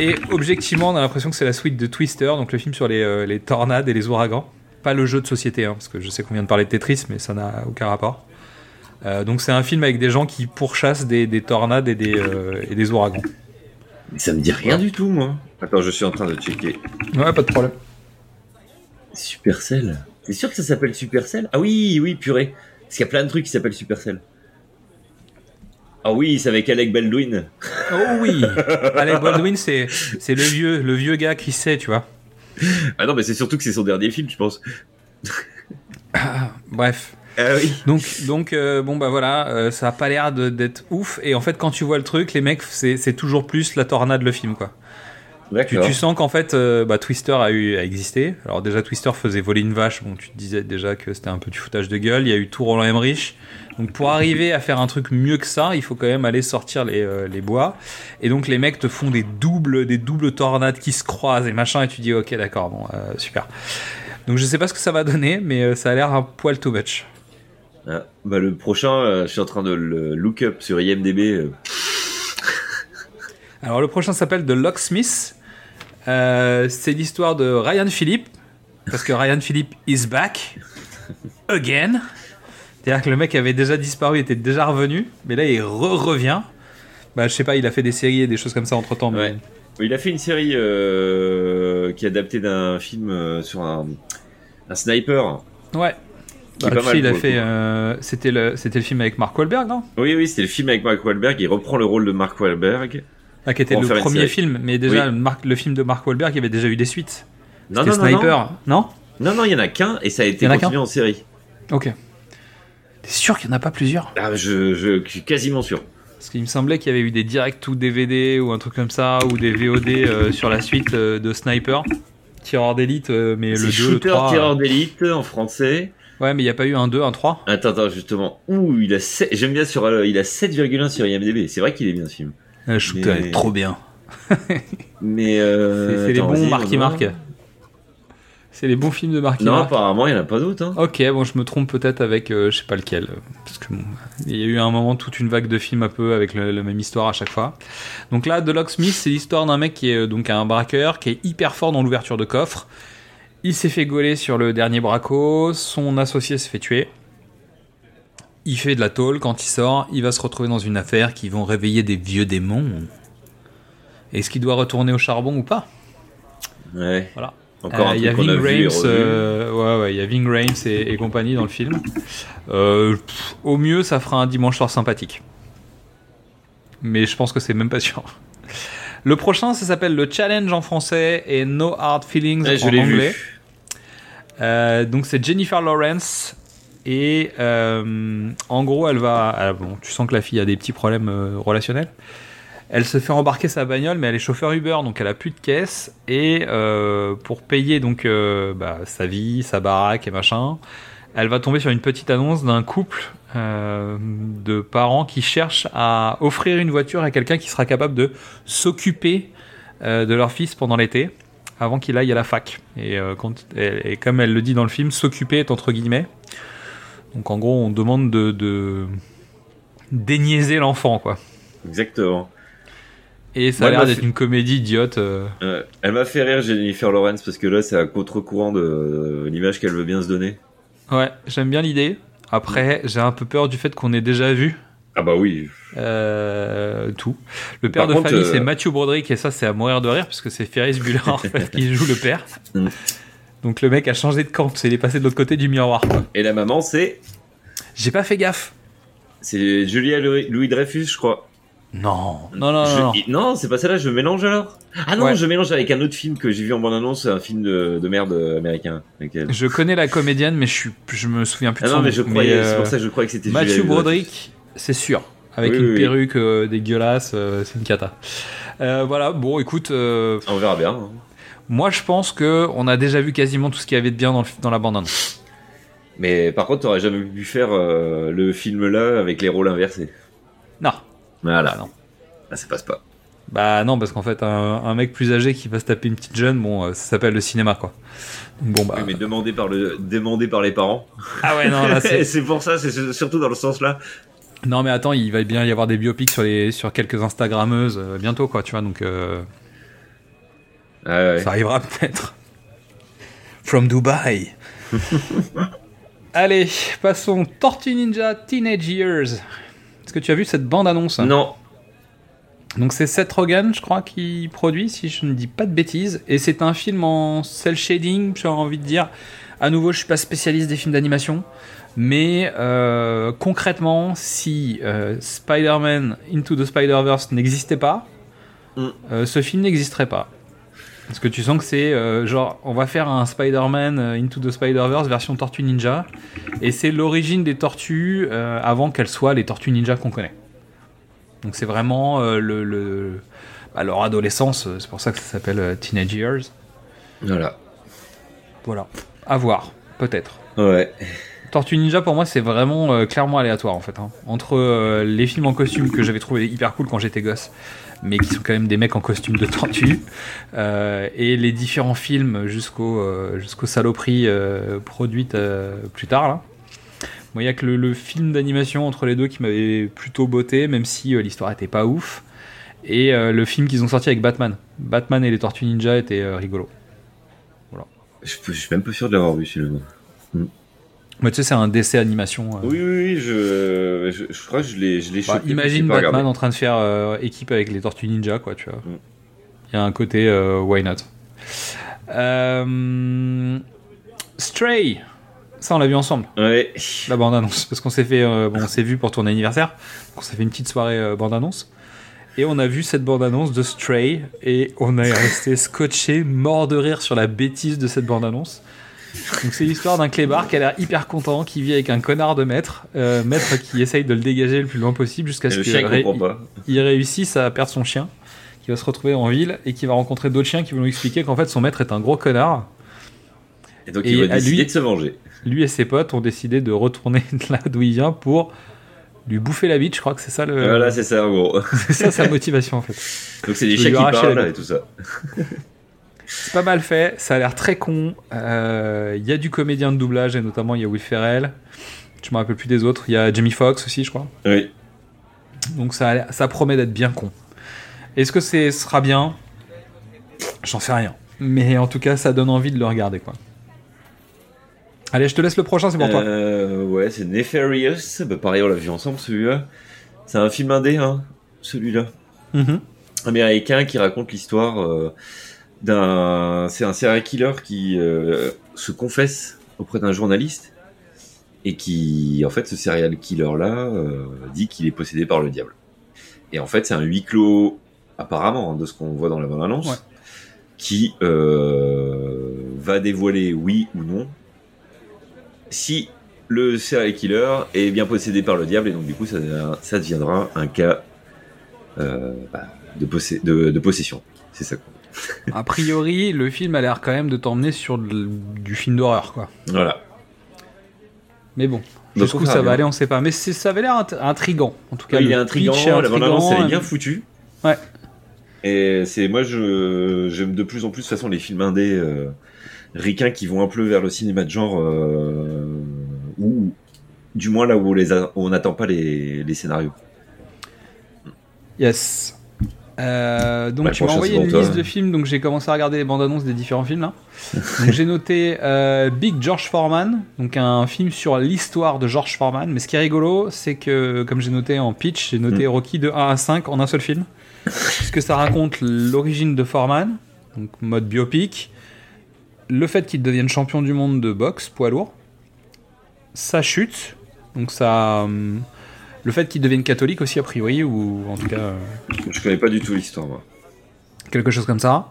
Et objectivement, on a l'impression que c'est la suite de Twister, donc le film sur les, euh, les tornades et les ouragans. Pas le jeu de société, hein, parce que je sais qu'on vient de parler de Tetris, mais ça n'a aucun rapport. Euh, donc c'est un film avec des gens qui pourchassent des, des tornades et des, euh, et des ouragans. Mais ça me dit rien du tout, moi. Attends, je suis en train de checker. Ouais, pas de problème. Supercell. C'est sûr que ça s'appelle Supercell? Ah oui, oui, purée. Parce qu'il y a plein de trucs qui s'appellent Supercell. Ah oui, c'est avec Alec Baldwin. Oh oui Alec Baldwin, c'est c'est le vieux, le vieux gars qui sait, tu vois. Ah non, mais c'est surtout que c'est son dernier film, je pense. Bref. Ah oui. Donc, donc euh, bon bah voilà, euh, ça a pas l'air d'être ouf. Et en fait, quand tu vois le truc, les mecs, c'est c'est toujours plus la tornade le film, quoi. Tu, sens qu'en fait, euh, bah, Twister a, eu, a existé. Alors déjà, Twister faisait voler une vache. Bon, tu te disais déjà que c'était un peu du foutage de gueule. Il y a eu tout Roland Emmerich. Donc pour arriver à faire un truc mieux que ça, il faut quand même aller sortir les, euh, les bois. Et donc les mecs te font des doubles, des doubles tornades qui se croisent et machin. Et tu dis ok, d'accord, bon, euh, super. Donc je sais pas ce que ça va donner, mais ça a l'air un poil too much. Ah, bah, le prochain, je suis en train de le look up sur IMDB. Alors le prochain s'appelle The Locksmith. Euh, c'est l'histoire de Ryan Philippe. Parce que Ryan Philippe is back. Again. C'est-à-dire que le mec avait déjà disparu, était déjà revenu. Mais là, il re-revient. Bah, je sais pas, il a fait des séries et des choses comme ça entre temps. Ouais. Il a fait une série euh, qui est adaptée d'un film euh, sur un, un sniper. Ouais. Bah, tu sais, il a fait. euh, c'était le, c'était le film avec Mark Wahlberg, non? Oui, oui, c'était le film avec Mark Wahlberg. Il reprend le rôle de Mark Wahlberg. Ah, Qui était le premier film. Mais déjà, Oui. le, le film de Mark Wahlberg, il y avait déjà eu des suites. Non, non. Sniper. Non, Non, non, il y en a qu'un et ça a été y en continué série. Ok. T'es sûr qu'il n'y en a pas plusieurs? Ah, je, je, je suis quasiment sûr. Parce qu'il me semblait qu'il y avait eu des directs ou DVD ou un truc comme ça, ou des VOD euh, sur la suite euh, de Sniper, Tireur d'élite, euh, mais le C'est 2, le Shooter 3. Tireur d'élite en français. Ouais, mais il n'y a pas eu un 2, un 3. Attends, attends, justement. Ouh, il a j'aime bien sur, il a 7,1 sur IMDb. C'est vrai qu'il est bien ce film. Euh, Shooter Mais- est trop bien. Mais euh, C'est les bons Marky Mark. C'est les bons films de Marky Non, Mark. apparemment, il y en a pas d'autres. Hein. Ok, bon, je me trompe peut-être avec, euh, je sais pas lequel, parce que bon, il y a eu un moment toute une vague de films un peu avec le- la même histoire à chaque fois. Donc là, The Locksmith, c'est l'histoire d'un mec qui est euh, donc un braqueur, qui est hyper fort dans l'ouverture de coffre. Il s'est fait gauler sur le dernier braco, son associé se fait tuer. Il fait de la tôle, quand il sort, il va se retrouver dans une affaire qui vont réveiller des vieux démons. Est-ce qu'il doit retourner au charbon ou pas? Ouais. Voilà. Encore un Il y a truc qu'on a Ving Rhames, euh, ouais, ouais, il y a Ving Rhames et, et compagnie dans le film. Euh, pff, au mieux, ça fera un dimanche soir sympathique. Mais je pense que c'est même pas sûr. Le prochain, ça s'appelle le Challenge en français et No Hard Feelings Ouais, en l'ai anglais. vu. Euh, donc c'est Jennifer Lawrence et euh, en gros elle va ah, bon tu sens que la fille a des petits problèmes euh, relationnels elle se fait embarquer sa bagnole mais elle est chauffeur Uber donc elle a plus de caisse et euh, pour payer donc bah, sa vie sa baraque et machin elle va tomber sur une petite annonce d'un couple de parents qui cherchent à offrir une voiture à quelqu'un qui sera capable de s'occuper de leur fils pendant l'été avant qu'il aille à la fac. Et comme elle le dit dans le film, s'occuper est entre guillemets. Donc en gros, on demande de, de déniaiser l'enfant, quoi. Exactement. Et ça Moi, a l'air d'être fait- une comédie idiote. euh. Elle m'a fait rire, Jennifer Lawrence, parce que là, c'est à contre-courant de euh, l'image qu'elle veut bien se donner. Ouais, j'aime bien l'idée. Après, j'ai un peu peur du fait qu'on ait déjà vu Ah bah oui. euh, tout. Le père Par de contre, famille, c'est Matthew Broderick, et ça, c'est à mourir de rire, puisque c'est Ferris Bueller en fait, qui joue le père. Donc le mec a changé de camp, c'est il est passé de l'autre côté du miroir. Et la maman, c'est J'ai pas fait gaffe. c'est Julia Louis Louis Dreyfus, je crois. Non, non, non, Je- non. non, c'est pas celle-là, je mélange alors. Ah non, Ouais. je mélange avec un autre film que j'ai vu en bande-annonce, un film de, de merde américain. avec elle. Je connais la comédienne, mais je, suis, je me souviens plus Ah de non, mais je croyais, euh, c'est pour ça que je croyais que c'était Louis-Dreyfus. Broderick, c'est sûr. Avec Oui, une oui, oui. perruque euh, dégueulasse, euh, c'est une cata. Euh, voilà, bon, écoute, euh, On verra bien. hein. Moi je pense que on a déjà vu quasiment tout ce qu'il y avait de bien dans, le- dans la bande. Mais par contre, t'aurais jamais pu faire euh, le film là avec les rôles inversés. Non, Voilà. Ah non. Ah, ça passe pas. bah non, parce qu'en fait, un, un mec plus âgé qui va se taper une petite jeune, bon, euh, ça s'appelle le cinéma, quoi. Bon, bah. Oui, mais demandé par le, demandé par les parents. Ah ouais, non, là, c'est. c'est pour ça, c'est surtout dans le sens là. Non, mais attends, il va bien y avoir des biopics sur, les, sur quelques Instagrammeuses euh, bientôt, quoi, tu vois, donc. euh, Ah ouais. Ça arrivera peut-être. From Dubai. Allez, passons. Tortue Ninja Teenage Years. Est-ce que tu as vu cette bande-annonce Non. Donc c'est Seth Rogen, je crois, qui produit, si je ne dis pas de bêtises. Et c'est un film en cel shading, j'ai envie de dire. À nouveau, je suis pas spécialiste des films d'animation. Mais euh, concrètement, si euh, Spider-Man Into the Spider-Verse n'existait pas, Mm. euh, ce film n'existerait pas. Parce que tu sens que c'est euh, genre, on va faire un Spider-Man euh, Into the Spider-Verse version Tortue Ninja. Et c'est l'origine des tortues euh, avant qu'elles soient les tortues ninja qu'on connaît. Donc c'est vraiment euh, le, le- bah, leur adolescence, c'est pour ça que ça s'appelle Teenage Years. Voilà. Voilà. À voir, peut-être. Ouais. Tortue Ninja pour moi c'est vraiment clairement aléatoire en fait. hein. Entre les films en costume que j'avais trouvé hyper cool quand j'étais gosse, mais qui sont quand même des mecs en costume de tortue, euh, et les différents films jusqu'au euh, jusqu'aux saloperies euh, produites euh, plus tard là. Moi il y a que le, le film d'animation entre les deux qui m'avait plutôt botté, même si l'histoire était pas ouf. Et le film qu'ils ont sorti avec Batman. Batman et les Tortues Ninja étaient euh, rigolo. Je, je suis même pas sûr de l'avoir vu celui-là. Mais tu sais c'est un décès animation. euh. Oui, oui, oui, je, je, je crois que je l'ai, je Bah, imagine Batman regardé. en train de faire euh, équipe avec les Tortues Ninja, quoi, tu vois. Mm. Il y a un côté euh, why not. Stray, ça on l'a vu ensemble, Ouais. la bande annonce, parce qu'on s'est fait, bon, on s'est vu pour ton anniversaire, donc on s'est fait une petite soirée bande annonce. Et on a vu cette bande annonce de Stray et on est resté scotché, mort de rire sur la bêtise de cette bande annonce. Donc c'est l'histoire d'un clébard qui a l'air hyper content, qui vit avec un connard de maître, euh, maître qui essaye de le dégager le plus loin possible jusqu'à ce qu'il chien il ré- comprend pas. il réussit à perdre son chien, qui va se retrouver en ville et qui va rencontrer d'autres chiens qui vont lui expliquer qu'en fait son maître est un gros connard. Et donc Et il va décider lui- de se venger. Lui et ses potes ont décidé de retourner là d'où il vient pour lui bouffer la bite. Je crois que c'est ça le, Voilà, c'est ça en gros. c'est ça sa motivation en fait. Donc c'est des chiens qui parlent et tout ça. C'est pas mal fait, ça a l'air très con. Euh, Il y a du comédien de doublage et notamment il y a Will Ferrell. Je me rappelle plus des autres. Il y a Jamie Foxx aussi, je crois. Oui. Donc ça, ça promet d'être bien con. Est-ce que c'est sera bien? J'en sais rien. Mais en tout cas, ça donne envie de le regarder, quoi. Allez, je te laisse le prochain, c'est pour toi. Euh, ouais, c'est Nefarious. Bah, pareil, on l'a vu ensemble celui-là. C'est un film indé, hein, celui-là. Mhm. Américain qui raconte l'histoire euh, d'un, c'est un serial killer qui euh, se confesse auprès d'un journaliste et qui, en fait, ce serial killer là euh, dit qu'il est possédé par le diable. Et en fait, c'est un huis clos apparemment hein, de ce qu'on voit dans la bande annonce Ouais. qui euh, va dévoiler oui ou non si le serial killer est bien possédé par le diable et donc du coup ça, ça deviendra un cas euh, bah, de, possé- de, de possession. C'est ça. quoi. A priori, le film a l'air quand même de t'emmener sur de- du film d'horreur, quoi. Voilà. Mais bon, jusqu'où ça verra va aller, on sait pas. Mais ça avait l'air int- intrigant. En tout cas, il le est intriguant, la bande annonce elle est intrigant, bien foutue. Ouais. Et c'est moi je j'aime de plus en plus de toute façon les films indés euh, ricains qui vont un peu vers le cinéma de genre euh, ou du moins là où on les a- on n'attend pas les, les scénarios. Yes. Euh, donc Bah, tu m'as envoyé une toi. liste de films, donc j'ai commencé à regarder les bandes annonces des différents films là. donc j'ai noté euh, Big George Foreman, donc un film sur l'histoire de George Foreman. Mais ce qui est rigolo, c'est que comme j'ai noté en pitch, j'ai noté Mm. Rocky de 1 à 5 en un seul film, puisque ça raconte l'origine de Foreman, donc mode biopic, le fait qu'il devienne champion du monde de boxe poids lourd, sa chute, donc ça, hum, le fait qu'il devienne catholique aussi a priori ou en tout cas. euh, Je connais pas du tout l'histoire moi. quelque chose comme ça.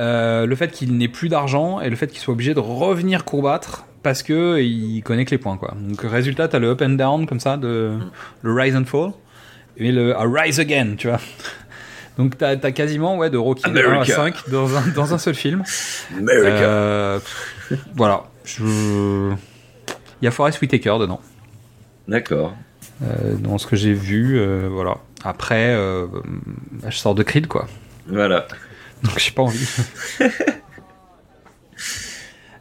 Euh, le fait qu'il n'ait plus d'argent et le fait qu'il soit obligé de revenir combattre parce que il connaît que les points quoi. Donc résultat, t'as le up and down comme ça, de, le rise and fall et le a rise again, tu vois. Donc t'as as quasiment ouais de Rocky de 1 à America. 5 dans un, dans un seul film. America. Euh, voilà. Je... Il y a Forest Whitaker dedans. D'accord. Euh, dans ce que j'ai vu, euh, voilà. Après, euh, je sors de Creed quoi. Voilà. Donc j'ai pas envie.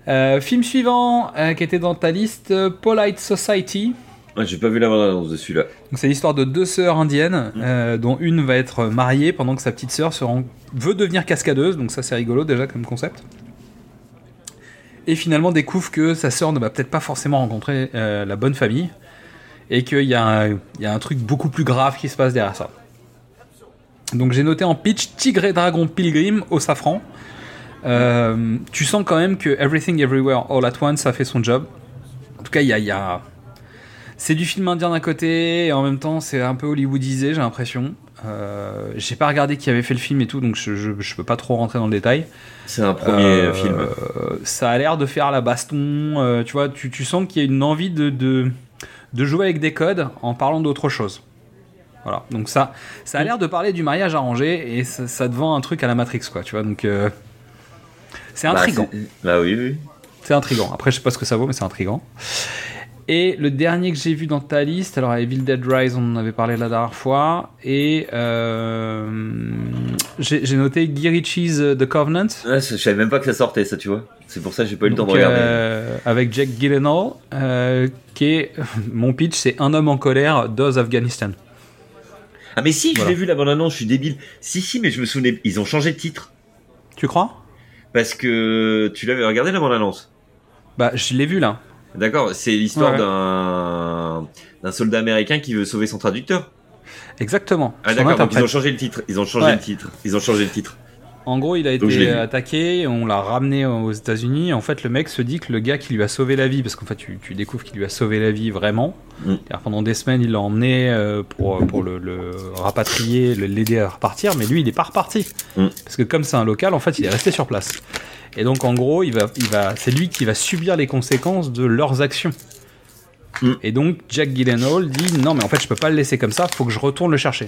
Euh, film suivant euh, qui était dans ta liste, euh, Polite Society. Ouais, J'ai pas vu la bande annonce de celui-là. C'est l'histoire de deux sœurs indiennes, euh, dont une va être mariée pendant que sa petite sœur se rend- veut devenir cascadeuse. Donc ça c'est rigolo déjà comme concept. Et finalement découvre que sa sœur ne va peut-être pas forcément rencontrer la bonne famille et qu'il y, a un- il y a un truc beaucoup plus grave qui se passe derrière ça. Donc j'ai noté en pitch Tigre et Dragon Pilgrim au safran. Euh, tu sens quand même que Everything Everywhere All at Once a fait son job. En tout cas, il y a, il y a- c'est du film indien d'un côté et en même temps c'est un peu hollywoodisé, j'ai l'impression. Euh, j'ai pas regardé qui avait fait le film et tout, donc je, je, je peux pas trop rentrer dans le détail. C'est un premier Euh, film. Ça a l'air de faire la baston, tu vois, tu, tu sens qu'il y a une envie de, de, de jouer avec des codes en parlant d'autre chose. Voilà, donc ça, ça a l'air de parler du mariage arrangé et ça, ça te vend un truc à la Matrix, quoi, tu vois, donc euh, c'est Bah, intriguant. c'est- Bah oui, oui. C'est intriguant. Après, je sais pas ce que ça vaut, mais c'est intriguant. Et le dernier que j'ai vu dans ta liste, alors Evil Dead Rise, on en avait parlé la dernière fois, et euh, j'ai noté Guy Ritchie's The Covenant. Ouais, je savais même pas que ça sortait, ça, tu vois. C'est pour ça que j'ai pas eu le temps de regarder. euh, avec Jack Gyllenhaal, euh, qui est mon pitch, c'est un homme en colère d'Oz Afghanistan. Ah, mais si, je l'ai vu la bande annonce, je suis débile. Si, si, mais je me souvenais. Ils ont changé de titre. Tu crois? Parce que tu l'avais regardé la bande annonce. Bah, je l'ai vu là. D'accord, c'est l'histoire Ouais. d'un d'un soldat américain qui veut sauver son traducteur. Exactement. Ah Son d'accord, donc ils ont changé le titre. Ils ont changé Ouais. le titre. Ils ont changé le titre. En gros, il a été attaqué, on l'a ramené aux États-Unis. En fait, le mec se dit que le gars qui lui a sauvé la vie, parce qu'en fait, tu, tu découvres qu'il lui a sauvé la vie vraiment. Mm. Pendant des semaines, il l'a emmené euh, pour, pour le, le rapatrier, l'aider à repartir, mais lui, il n'est pas reparti. Mm. Parce que comme c'est un local, en fait, il est resté sur place. Et donc, en gros, il va, il va, c'est lui qui va subir les conséquences de leurs actions. Mm. Et donc, Jack Gyllenhaal dit non, mais en fait, je peux pas le laisser comme ça. Faut que je retourne le chercher.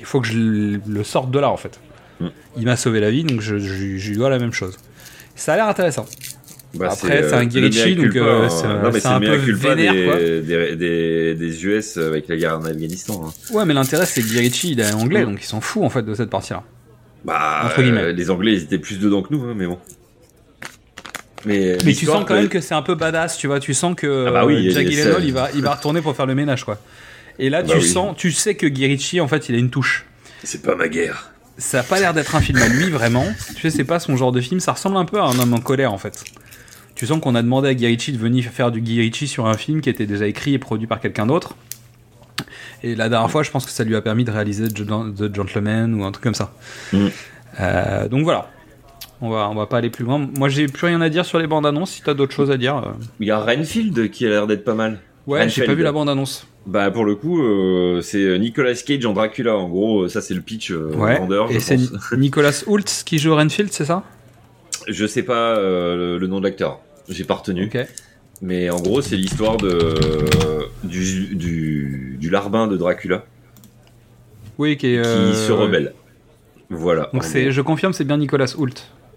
Il faut que je le sorte de là, en fait. Mm. Il m'a sauvé la vie, donc je, je- je lui dois la même chose. Ça a l'air intéressant. Bah, Après, c'est euh, un mea donc, euh, c'est- un le peu vénère, des, quoi. des, des, des US avec la guerre en Afghanistan. hein. Ouais, mais l'intérêt, c'est que Guy Ritchie, il est anglais, Mm. donc il s'en fout, en fait, de cette partie-là. Bah, Entre guillemets. euh, les Anglais, ils étaient plus dedans que nous, hein, mais bon. Mais, Mais tu sens quand même que c'est un peu badass, tu vois. Tu sens que Ah bah oui, euh, Jack Gyllenhaal, il va, il va retourner pour faire le ménage, quoi. Et là, Bah tu oui. sens, tu sais que Guy Ritchie, en fait, il a une touche. C'est pas ma guerre. Ça a pas l'air d'être un film à lui, vraiment. Tu sais, c'est pas son genre de film. Ça ressemble un peu à un homme en colère, en fait. Tu sens qu'on a demandé à Guy Ritchie de venir faire du Guy Ritchie sur un film qui était déjà écrit et produit par quelqu'un d'autre. Et la dernière fois, je pense que ça lui a permis de réaliser The Gen- The Gentleman ou un truc comme ça. Mm. Euh, donc voilà. On va, on va pas aller plus loin. Moi, j'ai plus rien à dire sur les bandes annonces. Si t'as d'autres choses à dire. euh. Il y a Renfield qui a l'air d'être pas mal. Ouais, j'ai pas vu la bande annonce. Bah pour le coup, euh, c'est Nicolas Cage en Dracula. En gros, ça c'est le pitch euh, Ouais. vendeur. Et c'est. Nicolas Hoult qui joue Renfield, c'est ça? Je sais pas le, le nom de l'acteur. J'ai pas retenu. Ok. Mais en gros, c'est l'histoire de du, du du larbin de Dracula Oui, qui est. qui euh, se rebelle. Voilà. Donc c'est, je confirme, c'est bien Nicolas Hoult.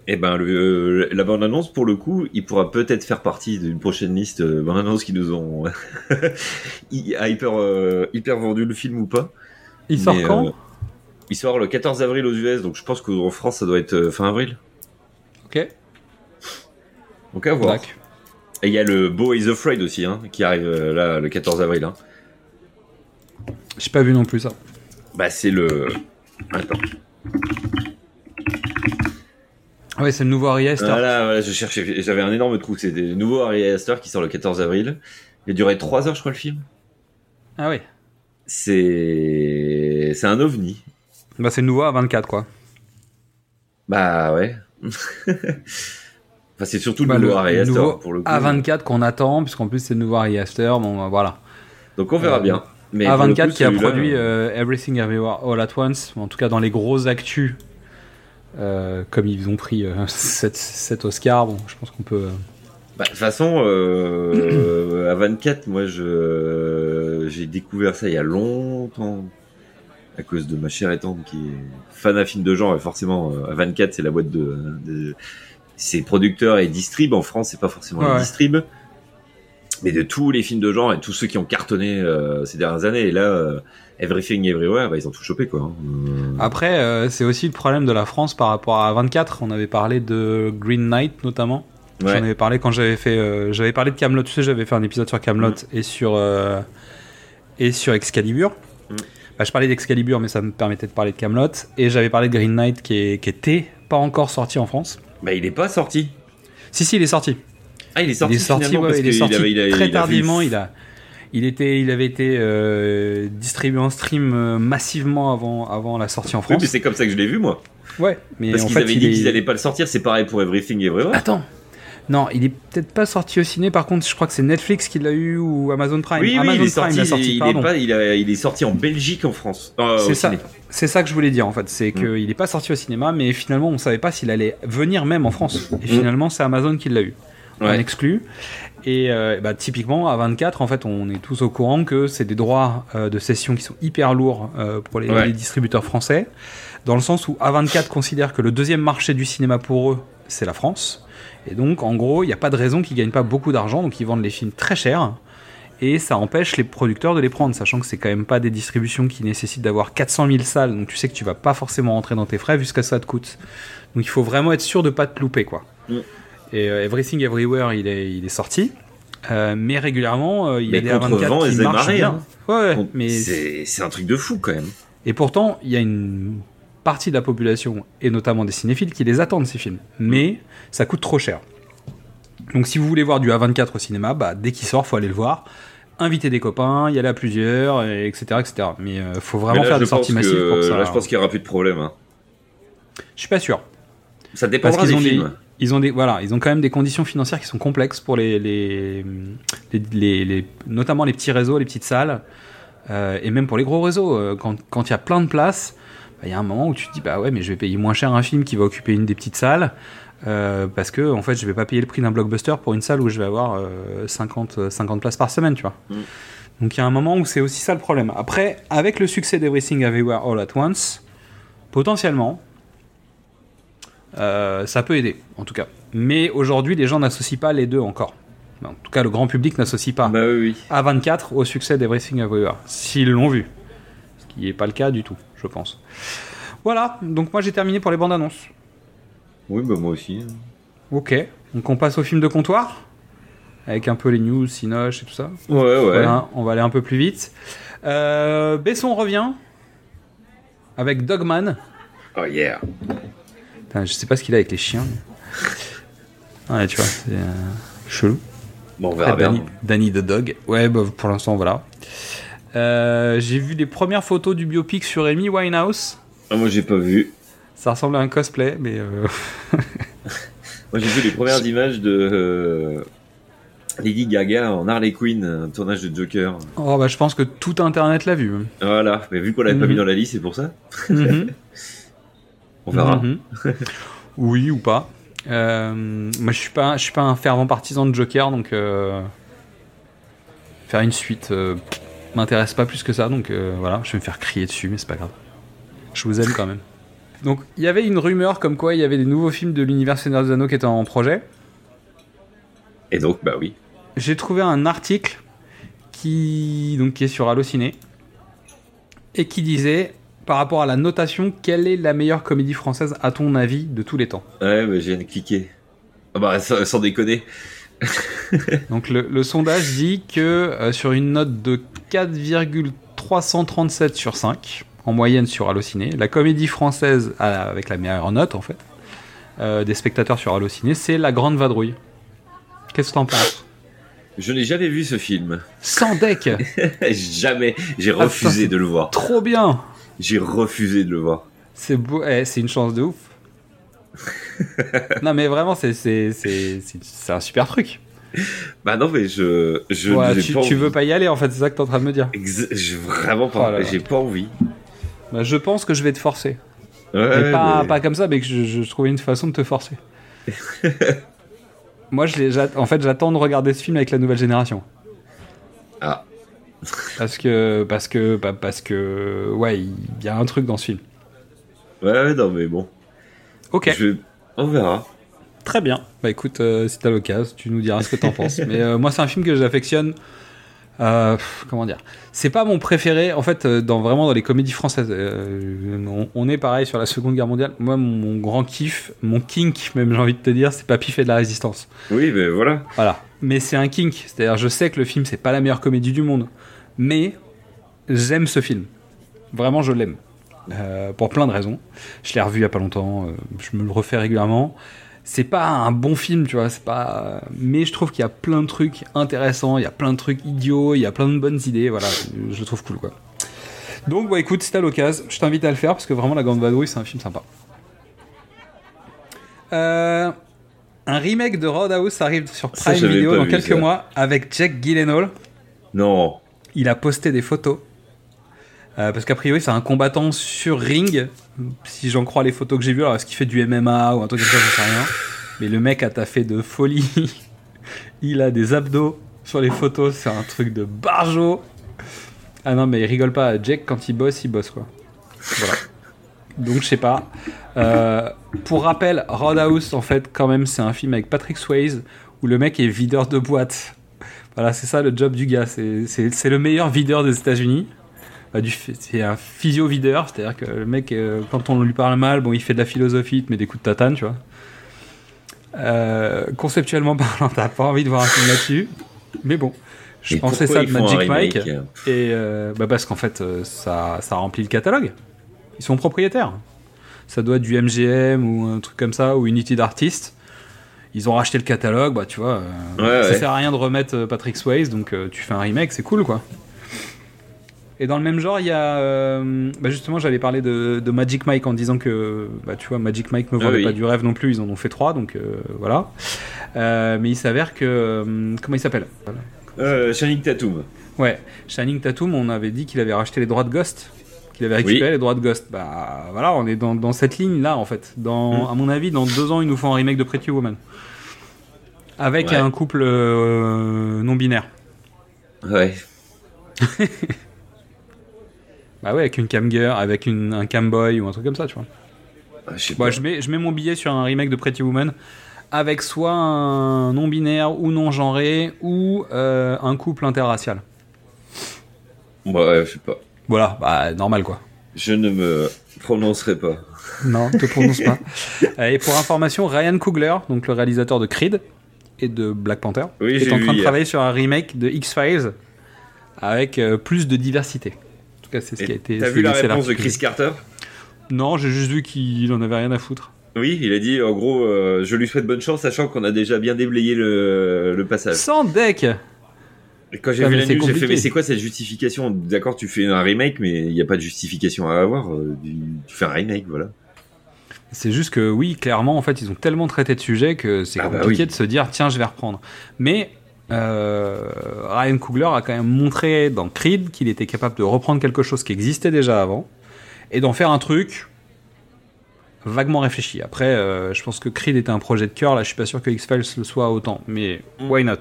Eh ben, le, euh, la bande annonce pour le coup, il pourra peut-être faire partie d'une prochaine liste euh, bande annonce qui nous ont hyper euh, hyper vendu le film ou pas. Il sort Mais, quand? euh, Il sort le 14 avril aux US, donc je pense qu'en France ça doit être euh, fin avril. Ok. Donc à voir. Et il y a le Beau is Afraid aussi, hein, qui arrive euh, là le 14 avril. Hein. J'ai pas vu non plus ça. Bah c'est le. Attends. Ah Ouais, c'est le nouveau Harry Astor. Voilà, voilà, je cherchais. J'avais un énorme trou. C'était le nouveau Harry Astor qui sort le 14 avril. Il a duré 3 heures, je crois, le film. Ah ouais. C'est c'est un ovni. Bah c'est le nouveau A24 quoi. Bah ouais. enfin, c'est surtout le Bah, nouveau le nouveau pour le coup. A24 qu'on attend, puisqu'en plus c'est le nouveau Harry Astor. Bon, bah, voilà. Donc on verra Euh, bien. Mais pour le A24 coup, qui a produit euh, Everything Everywhere All at Once, en tout cas dans les gros actus, euh, comme ils ont pris 7, Oscars, bon, je pense qu'on peut. euh, Bah, de toute façon, euh, à 24, moi, je j'ai découvert ça il y a longtemps à cause de ma chère et tante qui est fan à film de genre. Et forcément, euh, à 24, c'est la boîte de, de c'est producteurs et distrib. En France, c'est pas forcément Ouais, les ouais. distrib, mais de tous les films de genre et tous ceux qui ont cartonné euh, ces dernières années. Et là, euh, Everything Everywhere, bah, ils ont tout chopé quoi. hein. Euh, Après, c'est aussi le problème de la France par rapport à 24. On avait parlé de Green Knight notamment. ouais. J'en avais parlé quand j'avais fait, j'avais parlé de Camelot. Tu sais, j'avais fait un épisode sur Camelot et sur et sur Excalibur. Mm. Bah, je parlais d'Excalibur, mais ça me permettait de parler de Camelot. Et j'avais parlé de Green Knight qui, est, qui était pas encore sorti en France. Bah, il est pas sorti. Si, si, il est sorti. Ah, il est sorti. il est sorti, finalement, ouais, parce il est sorti il il très tardivement. Il a, il était, il avait été euh, distribué en stream euh, massivement avant, avant la sortie en Oui, France. mais c'est comme ça que je l'ai vu moi. ouais, mais Parce en qu'ils fait, avaient il dit est- qu'ils allaient pas le sortir, c'est pareil pour Everything Everywhere. Attends. Non, il est peut-être pas sorti au ciné. Par contre, je crois que c'est Netflix qui l'a eu ou Amazon Prime. oui, oui, Amazon il est Prime sorti, l'a sorti. il, est pas, il, a- il est sorti en Belgique, en France. Euh, C'est ça. ciné. C'est ça que je voulais dire en fait. C'est qu'il est pas sorti au cinéma, mais finalement, on savait pas s'il allait venir même en France. Et finalement, c'est Amazon qui l'a eu. On Ouais. exclut. Et euh, bah, typiquement, à 24, en fait, on est tous au courant que c'est des droits euh, de cession qui sont hyper lourds euh, pour les, Ouais. les distributeurs français, dans le sens où A24 considère que le deuxième marché du cinéma pour eux, c'est la France. Et donc, en gros, il n'y a pas de raison qu'ils gagnent pas beaucoup d'argent, donc ils vendent les films très chers. Et ça empêche les producteurs de les prendre, sachant que c'est quand même pas des distributions qui nécessitent d'avoir 400 000 salles, donc tu sais que tu vas pas forcément rentrer dans tes frais vu ce que ça te coûte. Donc il faut vraiment être sûr de pas te louper, quoi. Mm. Et euh, Everything Everywhere, il est, il est sorti. Euh, mais régulièrement, euh, il y a des contre vent A24 et qui marchent bien. Ouais, mais c'est c'est un truc de fou quand même. et pourtant, il y a une partie de la population, et notamment des cinéphiles, qui les attendent ces films. Mais ça coûte trop cher. Donc si vous voulez voir du A24 au cinéma, bah, dès qu'il sort, faut aller le voir. Inviter des copains, y aller à plusieurs, et etc. etc. Mais euh, faut vraiment là, faire des sorties que- massives pour ça. Là, je pense qu'il y aura plus de problème. hein. Je suis pas sûr. Ça Parce dépendra qu'ils des ont des, films. ils ont des, voilà, ils ont quand même des conditions financières qui sont complexes pour les, les, les, les- les- notamment les petits réseaux, les petites salles, euh, et même pour les gros réseaux. euh, Quand quand il y a plein de places, bah, il y a un moment où tu te dis bah ouais, mais je vais payer moins cher un film qui va occuper une des petites salles. Euh, parce que en fait je vais pas payer le prix d'un blockbuster pour une salle où je vais avoir euh, 50, 50 places par semaine tu vois Mm. donc il y a un moment où c'est aussi ça le problème après avec le succès d'Everything Everywhere All at Once potentiellement euh, ça peut aider, en tout cas. Mais aujourd'hui, les gens n'associent pas les deux encore. En tout cas, le grand public n'associe pas Bah oui, oui. A24 au succès d'Everything Everywhere, s'ils l'ont vu. Ce qui n'est pas le cas du tout, je pense. Voilà, donc moi j'ai terminé pour les bandes annonces. Oui, bah moi aussi. Ok, donc on passe au film de comptoir, avec un peu les news, Sinoche et tout ça. Ouais, ouais. Voilà, on va aller un peu plus vite. Euh, Besson revient avec Dogman. Oh yeah. Putain, je sais pas ce qu'il a avec les chiens. Ouais, tu vois, c'est euh, chelou. Bon, on verra Après, bien. Danny, Danny the Dog. Ouais, bah, pour l'instant, voilà. Euh, j'ai vu les premières photos du biopic sur Amy Winehouse. Ah, moi, j'ai pas vu. Ça ressemble à un cosplay, mais. euh, Moi, j'ai vu les premières images de euh, Lady Gaga en Harley Quinn, un tournage de Joker. Oh bah je pense que tout internet l'a vu. Voilà, mais vu qu'on l'avait pas Mhm. mis dans la liste, c'est pour ça. Mhm. On verra. Mhm. oui ou pas. Euh, moi je suis pas, je suis pas un fervent partisan de Joker donc euh, faire une suite euh, m'intéresse pas plus que ça donc voilà, je vais me faire crier dessus mais c'est pas grave. Je vous aime quand même. Donc il y avait une rumeur comme quoi il y avait des nouveaux films de l'univers Seigneur des Anneaux qui étaient en projet. Et donc, bah oui. J'ai trouvé un article qui, donc, qui est sur Allociné et qui disait par rapport à la notation, quelle est la meilleure comédie française à ton avis de tous les temps? Ouais, mais je viens de cliquer. Ah bah, sans, sans déconner. Donc le, le sondage dit que euh, sur une note de 4,337 sur 5, en moyenne sur Allociné, la comédie française avec la meilleure note en fait, euh, des spectateurs sur Allociné, c'est La Grande Vadrouille. Qu'est-ce que t'en penses? Je n'ai jamais vu ce film. Sans deck jamais. J'ai Ah, refusé de le voir. Trop bien J'ai refusé de le voir. C'est beau, eh, c'est une chance de ouf. non mais vraiment c'est c'est c'est c'est- c'est un super truc. Bah non, mais je. je Ouais, n'ai tu, pas tu envie. veux pas y aller en fait, c'est ça que t'es en train de me dire. Ex- J'ai vraiment Oh pas. là là. J'ai pas envie. Bah, je pense que je vais te forcer. Ouais, mais pas, mais- pas comme ça, mais que je, je trouvais une façon de te forcer. Moi, je en fait, j'attends de regarder ce film avec la nouvelle génération. Ah. Parce que, parce que, bah, parce que, ouais, il y a un truc dans ce film. Ouais, ouais, non, mais bon. Ok. Je On verra. Très bien. Bah écoute, euh, si t'as l'occasion, tu nous diras ce que t'en penses. Mais euh, moi, c'est un film que j'affectionne. Euh, comment dire? C'est pas mon préféré. En fait, euh, dans vraiment dans les comédies françaises, euh, on, on est pareil sur la Seconde Guerre mondiale. Moi, mon, grand kiff, mon kink, même j'ai envie de te dire, c'est Papy fait de la résistance. Oui, mais voilà. Voilà. Mais c'est un kink. C'est-à-dire, je sais que le film, c'est pas la meilleure comédie du monde, mais j'aime ce film. Vraiment, je l'aime. Euh, pour plein de raisons. Je l'ai revu il y a pas longtemps. je me le refais régulièrement. C'est pas un bon film, tu vois. C'est pas. Mais je trouve qu'il y a plein de trucs intéressants. Il y a plein de trucs idiots. Il y a plein de bonnes idées. Voilà. Je le trouve cool, quoi. Donc, bah écoute, si t'as l'occasion, je t'invite à le faire parce que vraiment, La Grande Vadrouille, c'est un film sympa. Euh, un remake de Roadhouse arrive sur Prime Video dans quelques ça. mois avec Jack Gyllenhaal. Non. Il a posté des photos. Euh, parce qu'a priori, c'est un combattant sur ring. Si j'en crois les photos que j'ai vues, alors est-ce qu'il fait du MMA ou un truc comme ça, j'en sais rien. Mais le mec a taffé de folie. il a des abdos sur les photos, c'est un truc de barjo. Ah non, mais il rigole pas. Jack, quand il bosse, il bosse quoi. Voilà. Donc je sais pas. Euh, pour rappel, Roadhouse, en fait, quand même, c'est un film avec Patrick Swayze où le mec est videur de boîte. Voilà, c'est ça le job du gars. C'est- le meilleur videur des États-Unis. C'est un physio-videur, c'est-à-dire que le mec, euh, quand on lui parle mal, bon, il fait de la philosophie, il te met des coups de tatane, tu vois. Euh, conceptuellement parlant, t'as pas envie de voir un film là-dessus, mais bon. Je Et pensais ça de Magic Mike, et euh, bah parce qu'en fait, ça, ça remplit le catalogue. Ils sont propriétaires. Ça doit être du MGM ou un truc comme ça, ou Unity d'artistes. Ils ont racheté le catalogue, bah tu vois, euh, Ouais, ça ouais. sert à rien de remettre Patrick Swayze, donc euh, tu fais un remake, c'est cool quoi. Et dans le même genre, il y a. euh, bah justement, j'avais parlé de, de Magic Mike en disant que, bah, tu vois, Magic Mike me Ah vendait oui. pas du rêve non plus, ils en ont fait trois, donc euh, voilà. Euh, mais il s'avère que. comment il s'appelle? Voilà. Channing Tatum. Ouais, Shining Tatum, on avait dit qu'il avait racheté les droits de Ghost, qu'il avait récupéré Oui. les droits de Ghost. Bah voilà, on est dans, dans cette ligne-là en fait. Dans, Mm. À mon avis, dans deux ans, ils nous font un remake de Pretty Woman. Avec Ouais. un couple euh, non binaire. Ouais. Bah ouais, avec une camgirl, avec une, un camboy ou un truc comme ça, tu vois. Ah, Bon, pas. je, mets, je mets mon billet sur un remake de Pretty Woman avec soit un non binaire ou non genré ou euh, un couple interracial. Ouais, je sais pas. Voilà, bah normal quoi. Je ne me prononcerai pas. Non, te prononce pas. Et pour information, Ryan Coogler, donc le réalisateur de Creed et de Black Panther, Oui, est en train de hier. travailler sur un remake de X-Files avec euh, plus de diversité. Cas, c'est ce Et qui a été. T'as vu la réponse de. Chris Carter? Non, j'ai juste vu qu'il en avait rien à foutre. Oui, il a dit en gros, euh, je lui souhaite bonne chance, sachant qu'on a déjà bien déblayé le, le passage. Sans deck Et quand j'ai Ah, vu la c'est news, j'ai fait mais c'est quoi cette justification? D'accord, tu fais un remake, mais il n'y a pas de justification à avoir. euh, Tu fais un remake, voilà. C'est juste que oui, clairement, en fait, ils ont tellement traité de sujet que c'est Ah bah compliqué oui. de se dire tiens, je vais reprendre. Mais euh, Ryan Coogler a quand même montré dans Creed qu'il était capable de reprendre quelque chose qui existait déjà avant et d'en faire un truc vaguement réfléchi. Après, euh, je pense que Creed était un projet de cœur. Là, je suis pas sûr que X-Files le soit autant. Mais why not?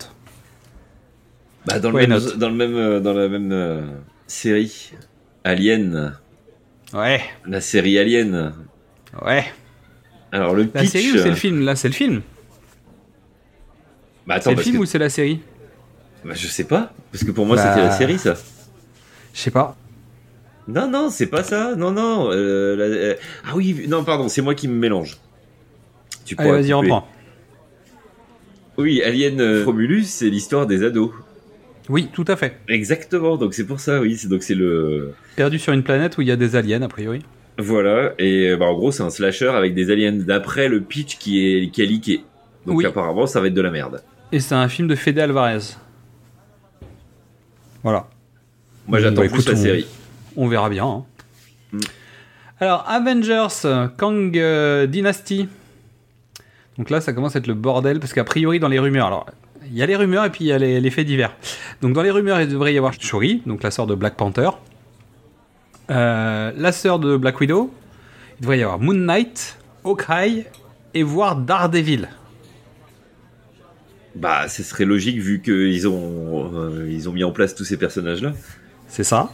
Bah, dans, le même, not? dans, le même, euh, dans la même euh, série, Alien, Ouais, la série Alien. ouais. Alors le La pitch. série ou c'est le film? Là, c'est le film. Bah C'est le film que- ou c'est la série bah, je sais pas, parce que pour moi Bah. c'était la série ça. Je sais pas. Non non, c'est pas ça. Non non. euh, la- euh, Ah oui, non pardon, c'est moi qui me mélange. Tu Allez, vas-y, reprends. Oui, Alien euh, Romulus, c'est l'histoire des ados. Oui, tout à fait. Exactement. Donc c'est pour ça, oui. C'est donc c'est le Perdu sur une planète où il y a des aliens, a priori. voilà. Et bah, en gros, c'est un slasher avec des aliens d'après le pitch qui est qui leaké. Donc Oui. apparemment, ça va être de la merde. Et c'est un film de Fede Alvarez. Voilà. Moi, j'attends bah, plus la série. On verra bien. hein. Mm. Alors, Avengers, Kang euh, Dynasty. Donc là, ça commence à être le bordel, parce qu'a priori, dans les rumeurs, alors, il y a les rumeurs et puis il y a les, les faits divers. Donc dans les rumeurs, il devrait y avoir Shuri, donc la sœur de Black Panther. Euh, la sœur de Black Widow. Il devrait y avoir Moon Knight, Hawkeye et voire Daredevil. Bah, ce serait logique vu qu'ils ont euh, ils ont mis en place tous ces personnages-là. C'est ça.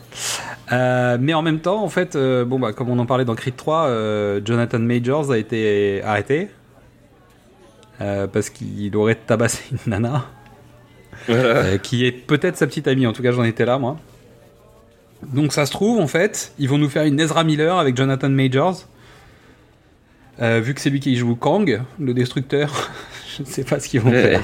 Euh, mais en même temps, en fait, euh, bon bah comme on en parlait dans Creed 3, euh, Jonathan Majors a été arrêté parce qu'il aurait tabassé une nana Voilà. qui est peut-être sa petite amie. En tout cas, j'en étais là moi. Donc ça se trouve en fait, ils vont nous faire une Ezra Miller avec Jonathan Majors. Vu que c'est lui qui joue Kang, le destructeur, je ne sais pas ce qu'ils vont Ouais. faire.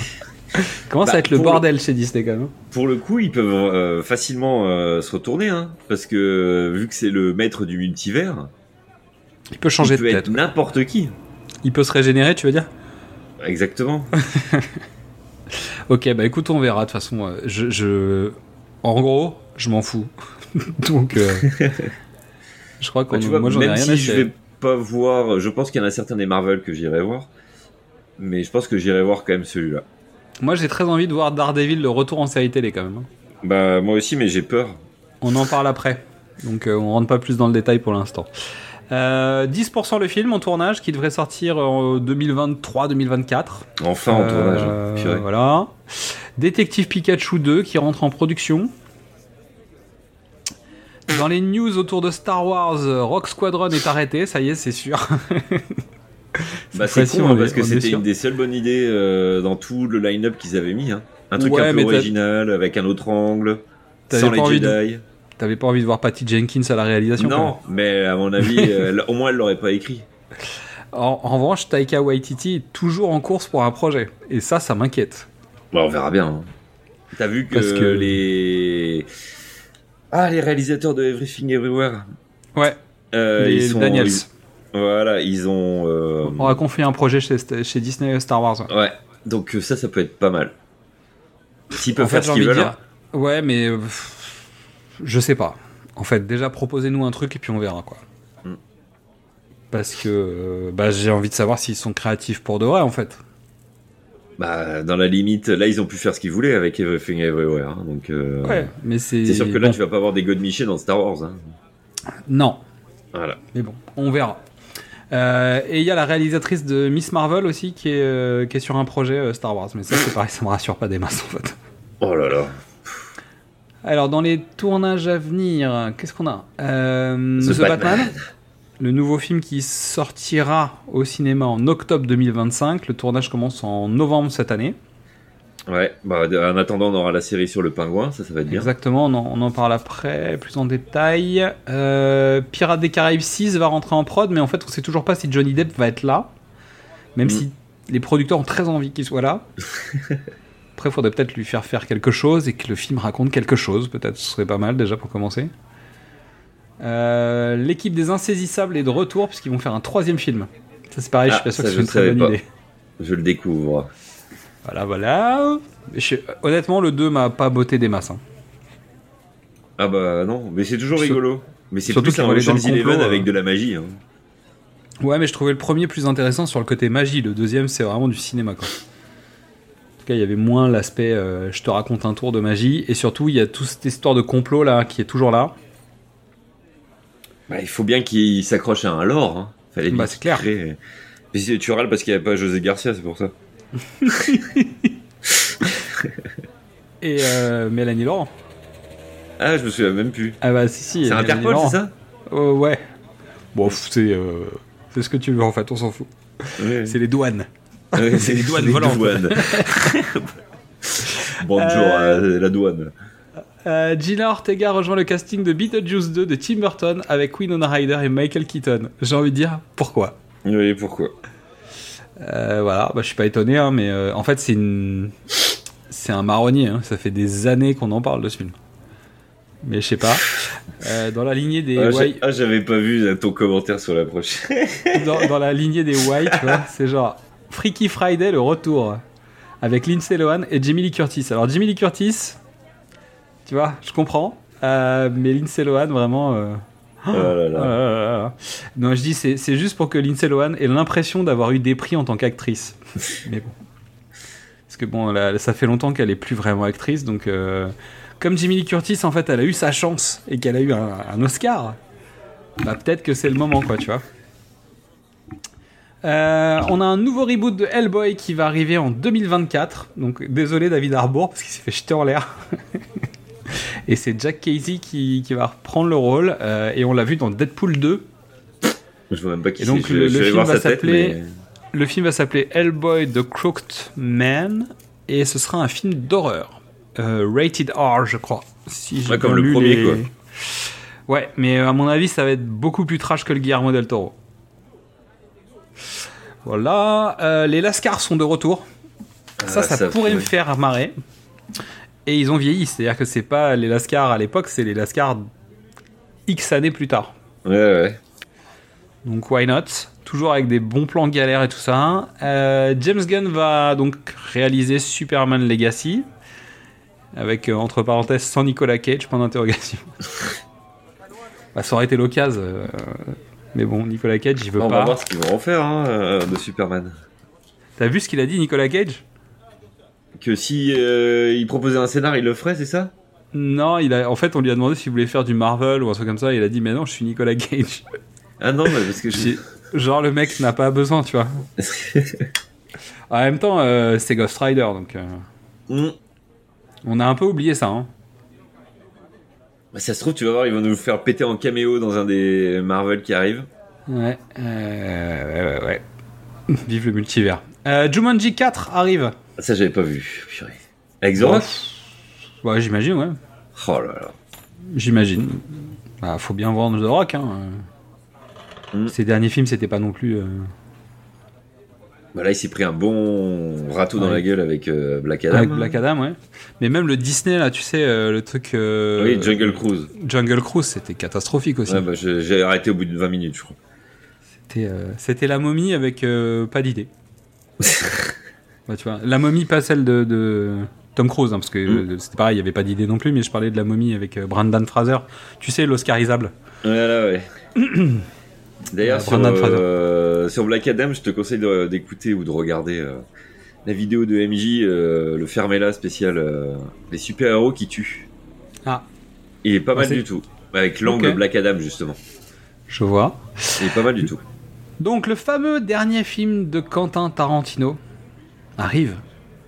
Comment ça Bah, va être le bordel chez Disney quand même Pour le coup, ils peuvent euh, facilement euh, se retourner, hein, parce que vu que c'est le maître du multivers, Il peut changer il de peut tête. être n'importe qui. Il peut se régénérer, tu veux dire? Exactement. Ok, bah écoute, on verra. De toute façon, euh, je, je- en gros, je m'en fous. Donc, euh, je crois qu'on. Bah, moi, j'en ai rien si à je vais pas voir, je pense qu'il y en a certains des Marvel que j'irai voir, mais je pense que j'irai voir quand même celui-là. Moi, j'ai très envie de voir Daredevil le retour en série télé quand même. hein. Bah moi aussi, mais j'ai peur. On en parle après. Donc, euh, on rentre pas plus dans le détail pour l'instant. Euh, 10% le film en tournage qui devrait sortir en 2023-2024. Enfin en tournage. hein. Euh, Purée. Voilà. Détective Pikachu 2 qui rentre en production. Dans les news autour de Star Wars, Rock Squadron est arrêté, ça y est, c'est sûr. Bah c'est con on hein, parce que c'était une des seules bonnes idées euh, dans tout le line-up qu'ils avaient mis. hein. Un truc Ouais, un peu original avec un autre angle, sans les de- Jedi. T'avais pas envie de voir Patty Jenkins à la réalisation Non, mais à mon avis, euh, elle- au moins elle l'aurait pas écrit. en, en revanche, Taika Waititi est toujours en course pour un projet. Et ça, ça m'inquiète. Bon, on verra bien. hein. T'as vu que, Parce que- les ah les réalisateurs de Everything Everywhere, Ouais, euh, les ils sont Daniels. ils- voilà, ils ont euh, On va confier un projet chez, chez Disney Star Wars. ouais. ouais. Donc euh, ça, ça peut être pas mal. S'ils peuvent En fait, faire j'ai ce qu'ils veulent. dire. Ouais, mais. euh, je sais pas. En fait, déjà, proposez-nous un truc et puis on verra, quoi. Mm. Parce que euh, bah, j'ai envie de savoir s'ils sont créatifs pour de vrai, en fait. Bah, dans la limite, là, ils ont pu faire ce qu'ils voulaient avec Everything Everywhere. hein, donc, Ouais, mais c'est. c'est sûr que là, bon, tu vas pas avoir des God Miché dans Star Wars. hein. Non, Voilà. mais bon, on verra. Euh, et il y a la réalisatrice de Miss Marvel aussi qui est, euh, qui est sur un projet euh, Star Wars. Mais ça, c'est pareil, ça me rassure pas des masses, en fait. Oh là là. Alors, dans les tournages à venir, qu'est-ce qu'on a? The The, Batman. Batman. le nouveau film qui sortira au cinéma en octobre 2025. Le tournage commence en novembre cette année. Ouais. Bah, en attendant, on aura la série sur le pingouin. Ça, ça va être bien. Exactement, on en, on en parle après, plus en détail. Euh, Pirates des Caraïbes 6 va rentrer en prod, mais en fait, on sait toujours pas si Johnny Depp va être là. Même Mm. si les producteurs ont très envie qu'il soit là. Après, il faudrait peut-être lui faire faire quelque chose et que le film raconte quelque chose. Peut-être ce serait pas mal déjà pour commencer. Euh, L'équipe des Insaisissables est de retour puisqu'ils vont faire un troisième film. Ça c'est pareil, je Ah, suis pas sûr que ce je soit une très bonne pas. idée. Je le découvre. Voilà, voilà. Je- honnêtement, le 2 m'a pas botté des masses. hein. Ah bah non, mais c'est toujours Sur- rigolo. Mais c'est surtout plus un dans Ocean's le complot, Eleven euh. avec de la magie. hein. Ouais, mais je trouvais le premier plus intéressant sur le côté magie. Le deuxième, c'est vraiment du cinéma, quoi. En tout cas, il y avait moins l'aspect euh, je te raconte un tour de magie. Et surtout, il y a toute cette histoire de complot là qui est toujours là. Bah, il faut bien qu'il s'accroche à un lore. Hein. Fallait Bah, c'est clair. créer- Mais si tu râles parce qu'il n'y avait pas José Garcia, c'est pour ça. Et euh, Mélanie Laurent. Ah, je me souviens même plus. Ah bah si, si. C'est Interpol, c'est ça? Euh, Ouais. Bon, c'est euh, c'est ce que tu veux en fait, on s'en fout. Ouais. C'est les douanes. Ouais, c'est les douanes volantes. douanes. Bonjour à la douane. Euh, Gina Ortega rejoint le casting de Beetlejuice 2 de Tim Burton avec Winona Ryder et Michael Keaton. J'ai envie de dire pourquoi? Oui, pourquoi? Euh, voilà, bah, je suis pas étonné, hein, mais euh, en fait c'est une, c'est un marronnier. hein. Ça fait des années qu'on en parle de ce film. Mais je sais pas. Euh, dans la lignée des Ah, ah, j'avais pas vu ton commentaire sur la prochaine. dans, dans la lignée des White, tu vois, c'est genre Freaky Friday le retour avec Lindsay Lohan et Jamie Lee Curtis. Alors Jamie Lee Curtis, tu vois, je comprends, mais Lindsay Lohan vraiment. Oh là là. Non, je dis c'est c'est juste pour que Lindsay Lohan ait l'impression d'avoir eu des prix en tant qu'actrice. Mais bon. Parce que bon, là, ça fait longtemps qu'elle est plus vraiment actrice, donc euh, comme Jimmy Lee Curtis, en fait, elle a eu sa chance et qu'elle a eu un, un Oscar, bah peut-être que c'est le moment, quoi, tu vois. Euh, on a un nouveau reboot de Hellboy qui va arriver en 2024. Donc désolé David Harbour parce qu'il s'est fait jeter en l'air. et c'est Jack Casey qui, qui va reprendre le rôle. euh, et on l'a vu dans Deadpool 2. Je vois même pas qui donc c'est. Je- le, je le vais film va tête, s'appeler mais- le film va s'appeler Hellboy the Crooked Man et ce sera un film d'horreur. Euh, rated R, je crois. Si Ouais, comme le premier, les- quoi. Ouais, mais euh, à mon avis, ça va être beaucoup plus trash que le Guillermo del Toro. Voilà, euh, les Lascars sont de retour. ça, Ah, ça, ça pourrait me faire marrer. Et ils ont vieilli, c'est-à-dire que c'est pas les Lascars à l'époque, c'est les Lascars X années plus tard. Ouais, ouais. Donc why not? Toujours avec des bons plans galères et tout ça. Euh, James Gunn va donc réaliser Superman Legacy. Avec, euh, entre parenthèses, sans Nicolas Cage, point d'interrogation. bah, ça aurait été l'occasion. euh, mais bon, Nicolas Cage, il veut On va pas. voir ce qu'ils vont en faire hein, de Superman. T'as vu ce qu'il a dit, Nicolas Cage? Que si euh, il proposait un scénar, il le ferait, c'est ça? Non, il a, en fait, on lui a demandé s'il voulait faire du Marvel ou un truc comme ça. Il a dit, mais non, je suis Nicolas Cage. Ah non, mais parce que je... Genre, le mec n'a pas besoin, tu vois. En même temps, euh, c'est Ghost Rider, donc. euh, Hmm. On a un peu oublié ça, hein. Bah, ça se trouve, tu vas voir, ils vont nous faire péter en caméo dans un des Marvel qui arrive. Ouais, ouais, ouais, ouais. Vive le multivers. Euh, Jumanji 4 arrive. Ça, j'avais pas vu. Purée. Avec The Rock Ouais, j'imagine, ouais. Oh là là. J'imagine. Bah, faut bien vendre The Rock, hein. Mm. Ces derniers films, c'était pas non plus. euh, Bah là, il s'est pris un bon râteau dans Ouais. la gueule avec euh, Black Adam. Avec Black Adam, ouais. Mais même le Disney, là, tu sais, euh, le truc. Oui, Jungle Cruise. Jungle Cruise, c'était catastrophique aussi. Ouais, bah, j'ai arrêté au bout de 20 minutes, je crois. C'était, la momie avec pas d'idée. Ouais, tu vois, la momie, pas celle de, de Tom Cruise, hein, parce que Mm. euh, c'était pareil, il n'y avait pas d'idée non plus, mais je parlais de la momie avec euh, Brandon Fraser. Tu sais, l'Oscarisable. Ouais, là, ouais. D'ailleurs, Euh, sur, euh, sur Black Adam, je te conseille d'écouter ou de regarder la vidéo de MJ, le Fermela spécial, les super-héros qui tuent. Ah. Il est pas Ouais, mal du tout. Avec l'angle Ok. Black Adam, justement. Je vois. Il est pas mal du tout. Donc, le fameux dernier film de Quentin Tarantino arrive.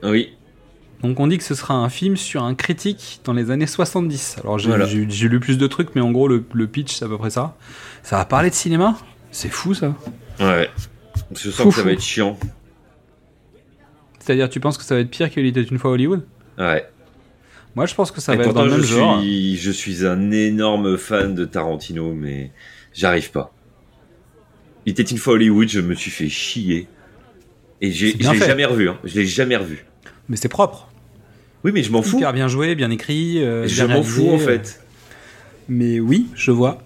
Oui. Donc, on dit que ce sera un film sur un critique dans les années 70. Alors, j'ai Voilà. lu plus de trucs, mais en gros, le, le pitch, c'est à peu près ça. Ça va parler de cinéma? C'est fou, ça. Ouais. Je sens Fou, que ça va être chiant. C'est-à-dire, tu penses que ça va être pire qu'il était une fois Hollywood? Ouais. Moi, je pense que ça Et va être dans le même je genre. Suis, je suis un énorme fan de Tarantino, mais j'arrive pas. Il était une fois Hollywood, je me suis fait chier. Et j'ai, je l'ai jamais revu, hein. Je l'ai jamais revu. Mais c'est propre. Oui, mais je m'en fous. Hyper bien joué, bien écrit. euh, Je m'en fous, en euh. fait. Mais oui, je vois.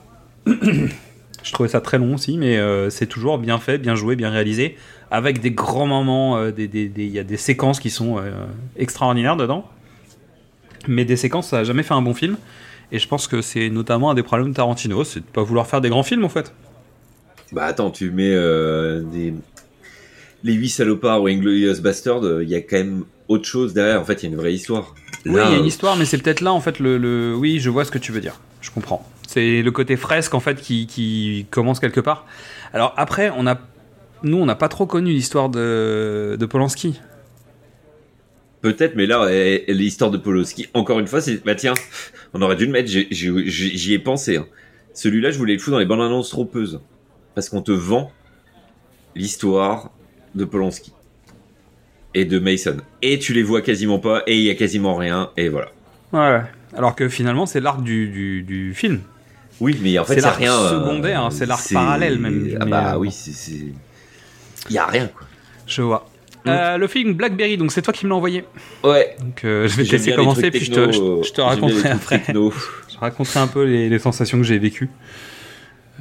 je trouvais ça très long aussi, mais euh, c'est toujours bien fait, bien joué, bien réalisé, avec des grands moments. euh, des- des- des- Il y a des séquences qui sont euh, extraordinaires dedans. Mais des séquences, ça n'a jamais fait un bon film. Et je pense que c'est notamment un des problèmes de Tarantino, c'est de pas vouloir faire des grands films en fait. Bah attends, tu mets euh, des... les huit salopards ou Inglorious Bastard, il y a quand même autre chose derrière. En fait, il y a une vraie histoire. Oui, il y a une euh, histoire, mais c'est peut-être là en fait le, le- Oui, je vois ce que tu veux dire. Je comprends. C'est le côté fresque en fait qui, qui commence quelque part. Alors après, on a, nous, on n'a pas trop connu l'histoire de, de Polanski. Peut-être, mais là, eh, eh, l'histoire de Poloski, encore une fois, c'est. Bah tiens, on aurait dû le mettre, j'y ai pensé. hein. Celui-là, je voulais le foutre dans les bandes annonces trompeuses. Parce qu'on te vend l'histoire de Polanski et de Mason. Et tu les vois quasiment pas, et il y a quasiment rien, et voilà. Ouais. Alors que finalement, c'est l'arc du, du, du film. Oui, mais en fait, C'est l'arc rien. euh, secondaire, hein, c'est l'arc parallèle même, Ah mais, bah euh, oui, c'est. Il y a rien, quoi. Je vois. Euh, le film Blackberry, donc c'est toi qui me l'as envoyé. Ouais. Donc euh, je vais te laisser commencer, puis je te, je, je te raconterai après. Je raconterai un peu les, les sensations que j'ai vécues.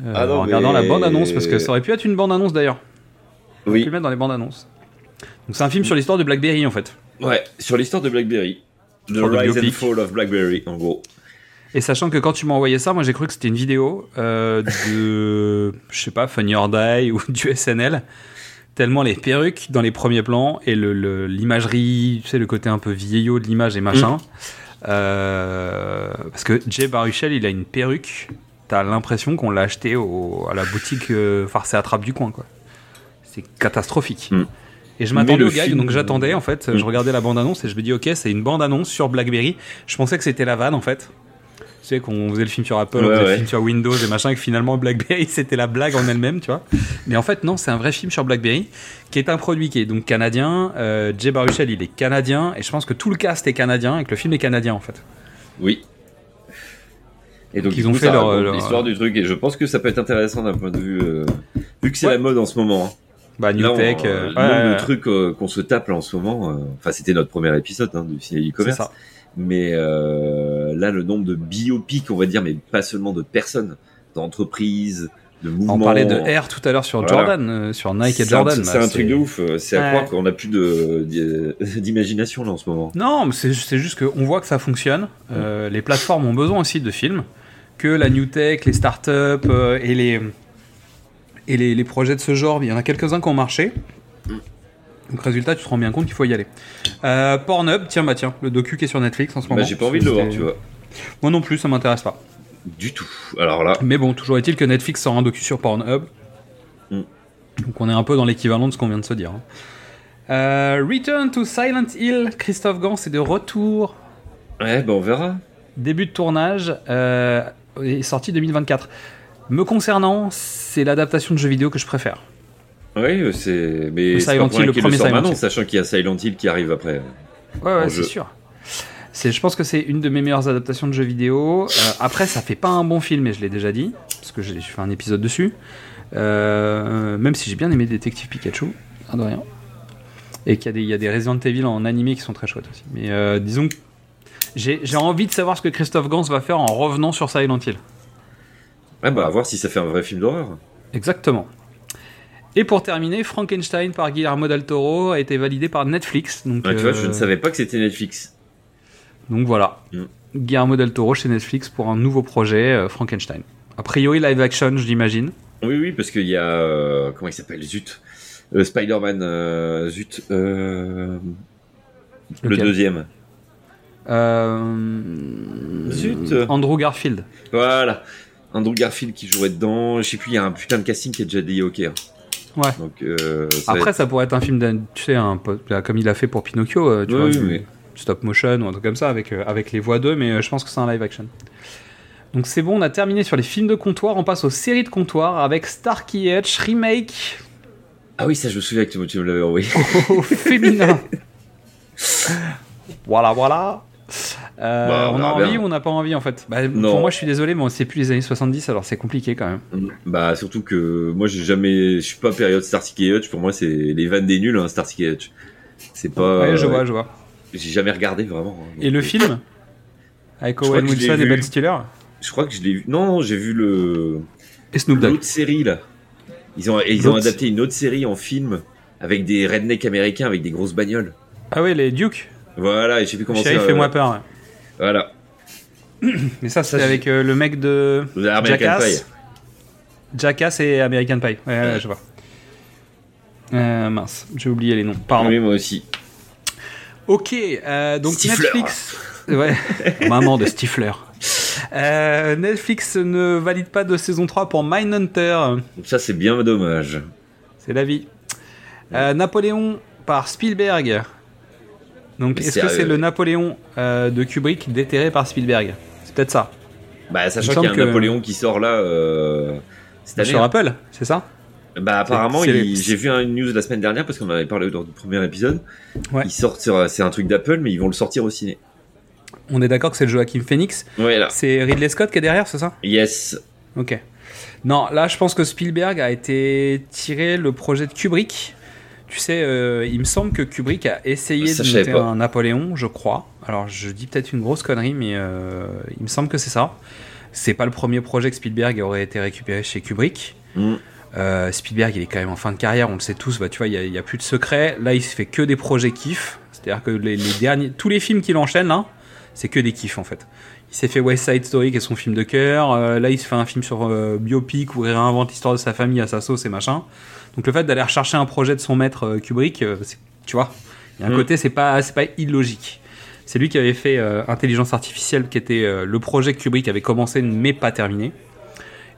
Euh, Ah en regardant mais- la bande-annonce, parce que ça aurait pu être une bande-annonce d'ailleurs. On Oui. peut le mettre dans les bandes-annonces. Donc c'est un film sur l'histoire de Blackberry en fait. Ouais, sur l'histoire de Blackberry. The de Rise and. Fall of Blackberry, en gros. Et sachant que quand tu m'as envoyé ça, moi j'ai cru que c'était une vidéo euh, de, je sais pas, Funny or Die ou du SNL. Tellement les perruques dans les premiers plans et le- le- l'imagerie, tu sais, le côté un peu vieillot de l'image et machin. Euh, parce que Jay Baruchel, il a une perruque. T'as l'impression qu'on l'a acheté au- à la boutique euh, farce et attrape du coin, quoi. C'est catastrophique. Mm. Et je m'attendais au gag, film- donc j'attendais en fait. Mm. Je regardais la bande-annonce et je me dis, ok, c'est une bande-annonce sur Blackberry. Je pensais que c'était la vanne en fait. Tu sais, qu'on faisait le film sur Apple, on Ouais, faisait le film sur Windows et machin, et que finalement Blackberry c'était la blague en elle-même, tu vois. Mais en fait, non, c'est un vrai film sur Blackberry qui est un produit qui est donc canadien. Euh, Jay Baruchel, il est canadien et je pense que tout le cast est canadien et que le film est canadien en fait. Oui. Et donc, Ils ont coup, fait leur- leur- l'histoire du truc, et je pense que ça peut être intéressant d'un point de vue. euh, vu que c'est Ouais. la mode en ce moment. hein. Bah, New Là, Tech, le euh, nombre ouais, de trucs euh, qu'on se tape là en ce moment. euh, Enfin, c'était notre premier épisode hein, du ciné c'est e-commerce. ça. Mais euh, là, le nombre de biopics, on va dire, mais pas seulement de personnes, d'entreprises, de mouvements. On parlait de R tout à l'heure sur Voilà. Jordan, euh, sur Nike et C'est Jordan. C'est bah, un truc de ouf. euh, C'est à Ouais. croire qu'on a plus d'imagination là en ce moment. Non, mais c'est c'est juste qu'on voit que ça fonctionne. Euh, les plateformes ont besoin aussi de films. Que la New Tech, les startups euh, et, les, et les, les projets de ce genre, il y en a quelques-uns qui ont marché. Donc résultat, tu te rends bien compte qu'il faut y aller. Euh, Pornhub, tiens, bah tiens, le docu qui est sur Netflix en ce moment. Bah, j'ai pas envie de le voir, tu vois. Moi non plus, ça m'intéresse pas. Du tout. Alors là, Mais bon, toujours est-il que Netflix sort un docu sur Pornhub. Mm. Donc on est un peu dans l'équivalent de ce qu'on vient de se dire. hein. Euh, Return to Silent Hill, Christophe Gans est de retour. ouais, bah on verra. Début de tournage, euh, est sorti 2024. Me concernant, c'est l'adaptation de jeux vidéo que je préfère. Oui, euh, c'est. Mais Le Silent Hill, le premier Silent Hill. sachant qu'il y a Silent Hill qui arrive après. Ouais, c'est sûr. C'est, je pense que c'est une de mes meilleures adaptations de jeux vidéo. Euh, après, ça fait pas un bon film, et je l'ai déjà dit, parce que j'ai fait un épisode dessus. Euh, même si j'ai bien aimé Détective Pikachu, rien de rien. Et qu'il y a des, il y a des Resident Evil en animé qui sont très chouettes aussi. Mais euh, disons que j'ai envie de savoir ce que Christophe Gans va faire en revenant sur Silent Hill. Ouais, bah à voir si ça fait un vrai film d'horreur. Exactement. Et pour terminer, Frankenstein par Guillermo del Toro a été validé par Netflix. Donc, tu vois, je euh, ne savais pas que c'était Netflix. Donc voilà. Mm. Guillermo del Toro chez Netflix pour un nouveau projet, euh, Frankenstein. A priori live action, je l'imagine. Oui, oui, parce qu'il y a. euh, comment il s'appelle Zut. Euh, Spider-Man, euh, zut. euh, le deuxième. Euh... Zut. Andrew Garfield. Voilà. Andrew Garfield qui jouerait dedans. Je sais plus, il y a un putain de casting qui est déjà dit ok. hein. Ouais. Donc, euh, ça Après, être- ça pourrait être un film, d'un- tu sais, un, comme il a fait pour Pinocchio, euh, tu Oui, vois, oui, du mais- stop motion ou un truc comme ça, avec, euh, avec les voix d'eux, mais je pense que c'est un live action. Donc c'est bon, on a terminé sur les films de comptoir, on passe aux séries de comptoir avec Starkey Edge remake Ah oui, ça je me souviens que tu me- tu me l'avais envoyé. au féminin. voilà, voilà. Euh, Bah, on on a envie bien. ou on n'a pas envie en fait? Bah. Pour moi, je suis désolé, mais c'est plus les années 70, alors c'est compliqué quand même. bah surtout que moi j'ai jamais, je suis pas période Starsky et Hutch. Pour moi c'est les vannes des nuls, hein, Starsky et Hutch. C'est pas. ouais, je euh, vois, je vois. J'ai jamais regardé vraiment. hein. Et le Donc, film? Avec Owen Wilson et. Ben Stiller? Je crois que je l'ai vu. Non, non, j'ai vu le Et Snoop Dogg. l'autre série là. Ils ont ils ont adapté une autre série en film avec des rednecks américains avec des grosses bagnoles. Ah ouais, les Duke? Voilà, et je sais plus comment ça. fais-moi euh, peur. Voilà. Mais ça, c'est avec euh, le mec de American Jackass. Pie. Jackass et American Pie. Ouais, ouais, je vois. Euh, mince, j'ai oublié les noms. Pardon. Oui, moi aussi. Ok, euh, donc Stifler. Netflix. Ouais, maman de Stifler. Euh, Netflix ne valide pas de saison 3 pour Mindhunter. Ça, c'est bien dommage. C'est la vie. Euh, Napoléon par Spielberg. Donc, est-ce que c'est le Napoléon euh, de Kubrick déterré par Spielberg? C'est peut-être ça. Bah, sachant qu'il y a un que- Napoléon qui sort là euh, cette année. Sur hein. Apple, c'est ça? Bah, apparemment, j'ai vu une news la semaine dernière parce qu'on avait parlé du premier épisode. Ouais. Ils sortent c'est un truc d'Apple, mais ils vont le sortir au ciné. On est d'accord que c'est le Joachim Phoenix? Ouais, là. C'est Ridley Scott qui est derrière, c'est ça? Yes. Ok. Non, là, je pense que Spielberg a été tiré le projet de Kubrick. Tu sais, euh, il me semble que Kubrick a essayé Ça, de monter un Napoléon, je crois. Alors, je dis peut-être une grosse connerie, mais euh, il me semble que c'est ça. C'est pas le premier projet que Spielberg aurait été récupéré chez Kubrick. Mm. Euh, Spielberg, il est quand même en fin de carrière, on le sait tous. Bah, tu vois, il y a- plus de secret. Là, il se fait que des projets kiff. C'est-à-dire que les, les derniers, tous les films qu'il enchaîne là, c'est que des kiffs en fait. Il s'est fait West Side Story, qui est son film de cœur. Euh, là, il se fait un film sur euh, biopic où il réinvente l'histoire de sa famille à sa sauce et machin. Donc le fait d'aller rechercher un projet de son maître euh, Kubrick, euh, tu vois, il y a un Mm. côté, c'est pas, c'est pas illogique. C'est lui qui avait fait euh, Intelligence Artificielle, qui était euh, le projet que Kubrick avait commencé mais pas terminé.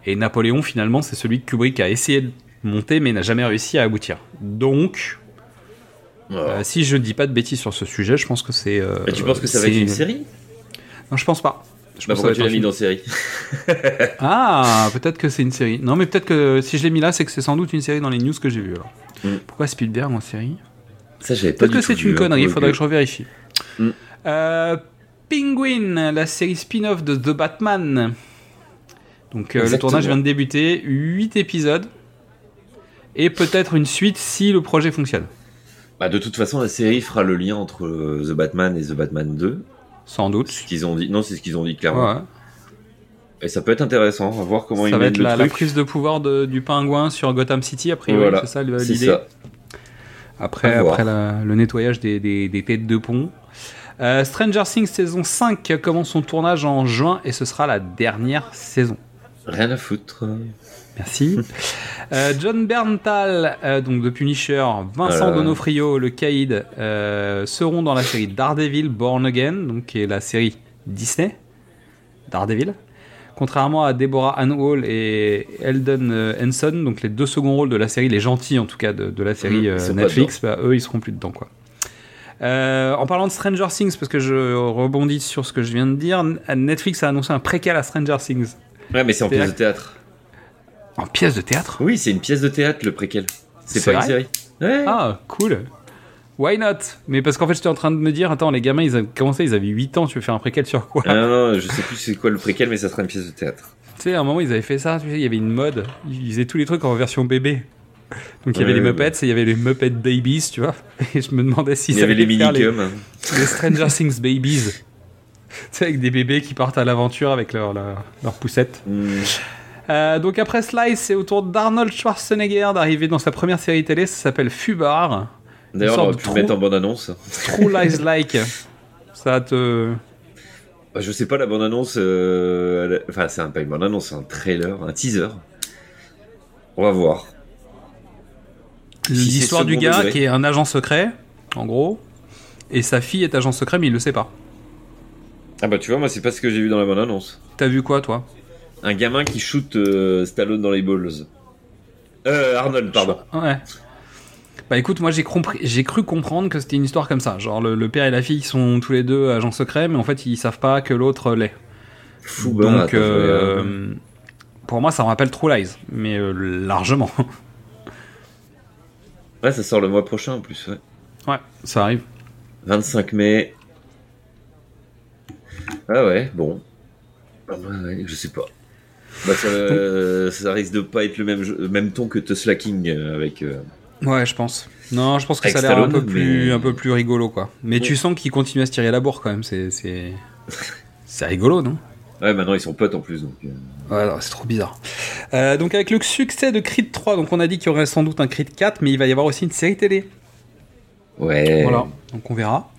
Et Napoléon, finalement, c'est celui que Kubrick a essayé de monter mais n'a jamais réussi à aboutir. Donc, euh, si je dis pas de bêtises sur ce sujet, je pense que c'est. euh, tu penses que ça va être c'est- une série? Non, je pense pas. Je Bah, pense que pourquoi tu l'as mis film. dans série Ah, peut-être que c'est une série. Non, mais peut-être que si je l'ai mis là, c'est que c'est sans doute une série dans les news que j'ai vues. alors. Mm. Pourquoi Spielberg en série? Ça, j'avais pas Peut-être que c'est une hein, connerie, il faudrait que je revérifie. Mm. Euh, Penguin, la série spin-off de The Batman. Donc euh, le tournage vient de débuter, 8 épisodes. Et peut-être une suite si le projet fonctionne. Bah, de toute façon, la série fera le lien entre euh, The Batman et The Batman 2. Sans doute. Ce qu'ils ont dit. Non, c'est ce qu'ils ont dit clairement. Ouais. Et ça peut être intéressant. On va voir comment ils Ça va être le la, la truc. prise de pouvoir de- du pingouin sur Gotham City, a priori, Voilà, c'est ça l'idée. Après, après la- le nettoyage des, des- des têtes de pont. Euh, Stranger Things saison 5 commence son tournage en juin et ce sera la dernière saison. Rien à foutre. Merci. Euh, John Berntal, euh, donc de Punisher, Vincent Voilà. Donofrio, le Caïd, euh, seront dans la série Daredevil Born Again, donc qui est la série Disney. Daredevil. Contrairement à Deborah Ann Hall et Eldon euh, Henson, donc les deux seconds rôles de la série, les gentils en tout cas de, de la série Mmh, euh, pas Netflix, bah, eux ils seront plus dedans quoi. Euh, en parlant de Stranger Things, parce que je rebondis sur ce que je viens de dire, Netflix a annoncé un préquel à Stranger Things. Ouais, mais c'est en pièce de théâtre. En pièce de théâtre Oui, c'est une pièce de théâtre, le préquel. C'est pas une série. Ouais. Ah, cool. Why not? Mais parce qu'en fait, j'étais en train de me dire, attends, les gamins, ils avaient commencé, ils avaient 8 ans, tu veux faire un préquel sur quoi? Ah non, non, je sais plus c'est quoi le préquel, mais ça sera une pièce de théâtre. Tu sais, à un moment, ils avaient fait ça, tu sais, il y avait une mode, ils faisaient tous les trucs en version bébé. Donc il y avait Ouais, les ouais, Muppets et il y avait les Muppet Babies, tu vois. Et je me demandais si Il y ça avait les faire les, les Stranger Things Babies. Tu sais, avec des bébés qui partent à l'aventure avec leur, leur, leur poussette. Hmm. Euh, donc après Slice, c'est au tour d'Arnold Schwarzenegger d'arriver dans sa première série télé, ça s'appelle Fubar. D'ailleurs, on aurait pu mettre en bonne annonce. True Lies Like. Ça te... Bah, je sais pas, la bande annonce. euh, Enfin, c'est un, pas une bande annonce, c'est un trailer, un teaser. On va voir. Si L'histoire du gars degré. qui est un agent secret, en gros, et sa fille est agent secret, mais il le sait pas. Ah bah, tu vois, moi, c'est pas ce que j'ai vu dans la bande annonce. T'as vu quoi, toi? Un gamin qui shoot euh, Stallone dans les balls. Euh, Arnold, pardon. Ouais. Bah écoute, moi j'ai compris, j'ai cru comprendre que c'était une histoire comme ça. Genre le, le père et la fille sont tous les deux agents secrets, mais en fait ils savent pas que l'autre l'est. Fou, bah, Donc euh, regarde. pour moi ça me rappelle True Lies, mais euh, largement. Ouais, ça sort le mois prochain en plus, ouais. ouais, ça arrive. 25 mai. Ah ouais, bon. Ah ouais, je sais pas. Bah, ça, ça risque de pas être le même, jeu- le même ton que The Slacking euh, avec. euh, Ouais, je pense. Non, je pense que Avec ça a l'air un peu plus, mais- un peu plus rigolo quoi. Mais tu sens qu'il continue à se tirer la bourre quand même. C'est, c'est, c'est rigolo, non? Ouais, maintenant ils sont potes en plus donc. euh, Ouais, c'est trop bizarre. Euh, donc avec le succès de Creed 3, donc on a dit qu'il y aurait sans doute un Creed 4, mais il va y avoir aussi une série télé. Ouais. Voilà, donc on verra.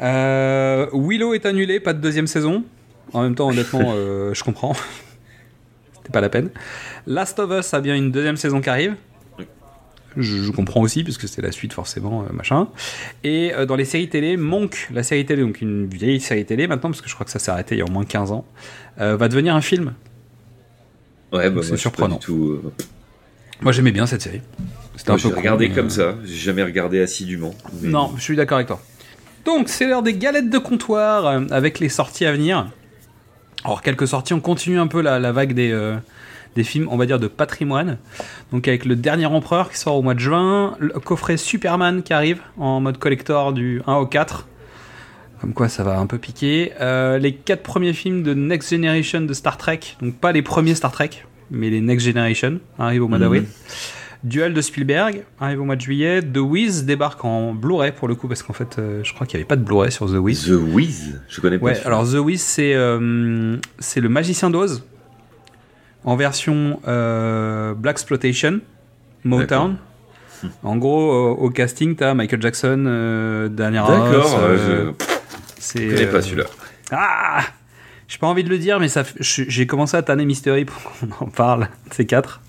Euh, Willow est annulé, pas de deuxième saison. En même temps, honnêtement, euh, je comprends. Pas la peine. Last of Us a bien une deuxième saison qui arrive. Je, je comprends aussi, puisque c'est la suite forcément, euh, machin. Et euh, dans les séries télé, Monk, la série télé, donc une vieille série télé maintenant, parce que je crois que ça s'est arrêté il y a au moins 15 ans, euh, va devenir un film. Ouais, bah, C'est surprenant. tout, Moi j'aimais bien cette série. C'était un peu regardé comme ça. J'ai jamais regardé assidûment. mais- Non, je suis d'accord avec toi. Donc, c'est l'heure des galettes de comptoir avec les sorties à venir. Alors, quelques sorties, on continue un peu la, vague des, euh, des films, on va dire, de patrimoine. Donc, avec le dernier Empereur qui sort au mois de juin, le coffret Superman qui arrive en mode collector du 1 au 4. Comme quoi, ça va un peu piquer. Euh, les quatre premiers films de Next Generation de Star Trek, donc pas les premiers Star Trek, mais les Next Generation, arrivent au mois Mhm. d'avril. Duel de Spielberg arrive au mois de juillet. The Wiz débarque en Blu-ray pour le coup parce qu'en fait, euh, je crois qu'il n'y avait pas de Blu-ray sur The Wiz. The Wiz Je connais pas. Ouais, alors The Wiz c'est euh, c'est le Magicien d'Oz en version euh, Black Exploitation, Motown. En gros, euh, au casting, t'as Michael Jackson, euh, Daniel. D'accord, c'est, je connais euh, pas celui-là. ah J'ai pas envie de le dire, mais ça, j'ai commencé à tanner Mystery pour qu'on en parle, ces quatre.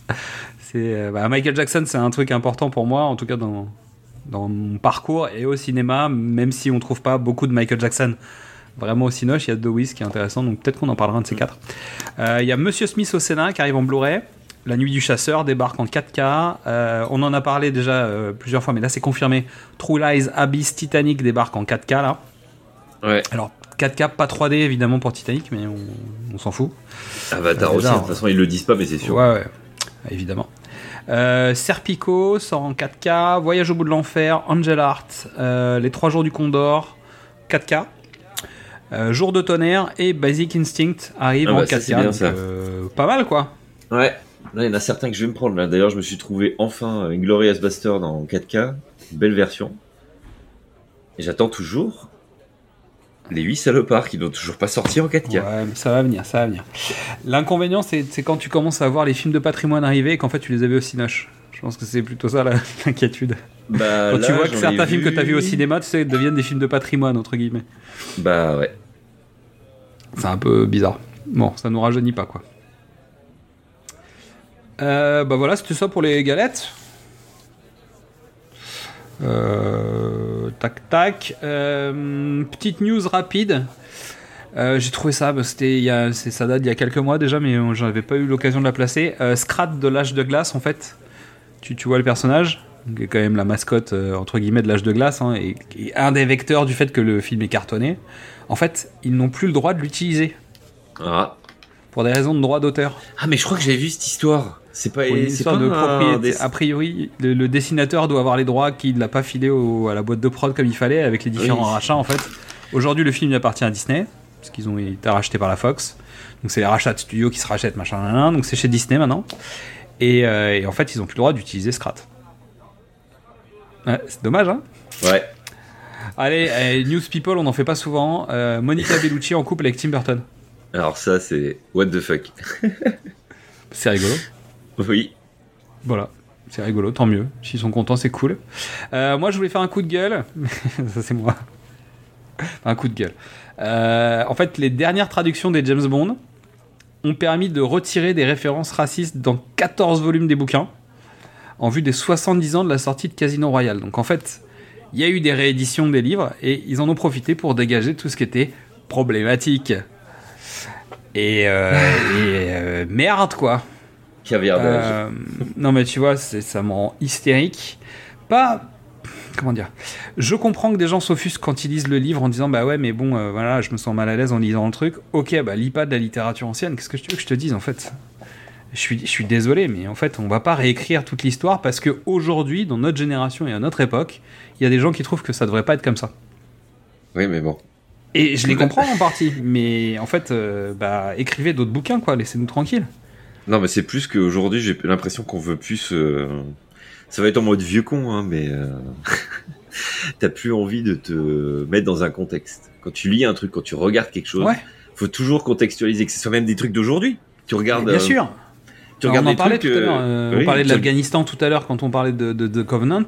C'est, euh, bah, Michael Jackson, c'est un truc important pour moi, en tout cas dans, dans mon parcours et au cinéma, même si on trouve pas beaucoup de Michael Jackson vraiment au cinoche, il y a The Wiz qui est intéressant, donc peut-être qu'on en parlera un de ces quatre. Euh, Il y a Monsieur Smith au Sénat qui arrive en Blu-ray. La Nuit du Chasseur débarque en 4K. Euh, on en a parlé déjà euh, plusieurs fois, mais là c'est confirmé. True Lies, Abyss, Titanic débarque en 4K là. Ouais. Alors 4K, pas 3D évidemment pour Titanic, mais on, on s'en fout. Avatar aussi, de toute façon, ils le disent pas, mais c'est sûr. Ouais, ouais, évidemment. Euh, Serpico sort en 4K. Voyage au bout de l'enfer, Angel Art, euh, Les Trois jours du Condor, 4K. Euh, Jour de tonnerre et Basic Instinct arrivent Ah en bah, ça, 4K. c'est bien, donc, ça. euh, pas mal quoi. Ouais. Là, il y en a certains que je vais me prendre. Là, d'ailleurs, je me suis trouvé enfin une Glorious Bastard en 4K, une belle version. Et j'attends toujours les 8 salopards qui n'ont toujours pas sorti en 4K. Ouais, mais ça va venir, ça va venir. L'inconvénient, c'est quand tu commences à voir les films de patrimoine arriver et qu'en fait tu les avais au cinoche. Je pense que c'est plutôt ça l'inquiétude. Bah, Quand tu vois que certains ai films que tu as vus au cinéma, tu sais, deviennent des films de patrimoine, entre guillemets. Bah ouais. C'est un peu bizarre. Bon, ça nous rajeunit pas, quoi. Euh, bah voilà, c'était ça pour les galettes. Euh, tac tac. Euh, petite news rapide. Euh, J'ai trouvé ça, bah, c'était il ça date d'il y a quelques mois déjà, mais euh, j'avais pas eu l'occasion de la placer. Scrat de l'âge de glace, en fait. Tu, vois le personnage, qui est quand même la mascotte entre guillemets de l'âge de glace, hein, et, et un des vecteurs du fait que le film est cartonné. En fait, ils n'ont plus le droit de l'utiliser Ah. Pour des raisons de droit d'auteur. Ah, mais je crois que j'avais vu cette histoire. C'est pas, une histoire pas de propriété. A priori, le, le dessinateur doit avoir les droits qu'il n'a pas filé au- à la boîte de prod comme il fallait avec les différents Oui. rachats en fait. Aujourd'hui, le film il appartient à Disney parce qu'ils ont été rachetés par la Fox. Donc c'est les rachats de studios qui se rachètent machin. nan, nan. donc c'est chez Disney maintenant. Et, euh, et en fait, ils ont plus le droit d'utiliser Scrat. Ouais, c'est dommage, hein Ouais. Allez, eh, News People, on n'en fait pas souvent. Euh, Monica Bellucci en couple avec Tim Burton. Alors ça, c'est what the fuck. C'est rigolo. Oui. Voilà, c'est rigolo, tant mieux. S'ils sont contents, c'est cool. Euh, moi, je voulais faire un coup de gueule. Ça, c'est moi. un coup de gueule. Euh, en fait, les dernières traductions des James Bond ont permis de retirer des références racistes dans 14 volumes des bouquins en vue des 70 ans de la sortie de Casino Royale. Donc, en fait, il y a eu des rééditions des livres et ils en ont profité pour dégager tout ce qui était problématique. Et, euh, et, euh, merde, quoi. Euh, non, mais tu vois, c'est- ça me rend hystérique. Pas. Comment dire Je comprends que des gens s'offusquent quand ils lisent le livre en disant Bah ouais, mais bon, euh, voilà, je me sens mal à l'aise en lisant le truc. Ok, bah lis pas de la littérature ancienne. Qu'est-ce que tu veux que je te dise en fait? Je suis, je suis désolé, mais en fait, on va pas réécrire toute l'histoire parce que aujourd'hui, dans notre génération et à notre époque, il y a des gens qui trouvent que ça devrait pas être comme ça. Oui, mais bon. Et je les comprends en partie, mais en fait, euh, bah, écrivez d'autres bouquins, quoi, laissez-nous tranquilles. Non, mais c'est plus qu'aujourd'hui, j'ai l'impression qu'on veut plus. euh, Ça va être en mode vieux con, hein, mais euh, t'as plus envie de te mettre dans un contexte. Quand tu lis un truc, quand tu regardes quelque chose, Ouais. faut toujours contextualiser, que ce soit même des trucs d'aujourd'hui. Tu regardes. Bien sûr. Tu on regardes en parlait trucs, tout à l'heure. oui, on parlait de l'Afghanistan tout à l'heure quand on parlait de, de, de Covenant.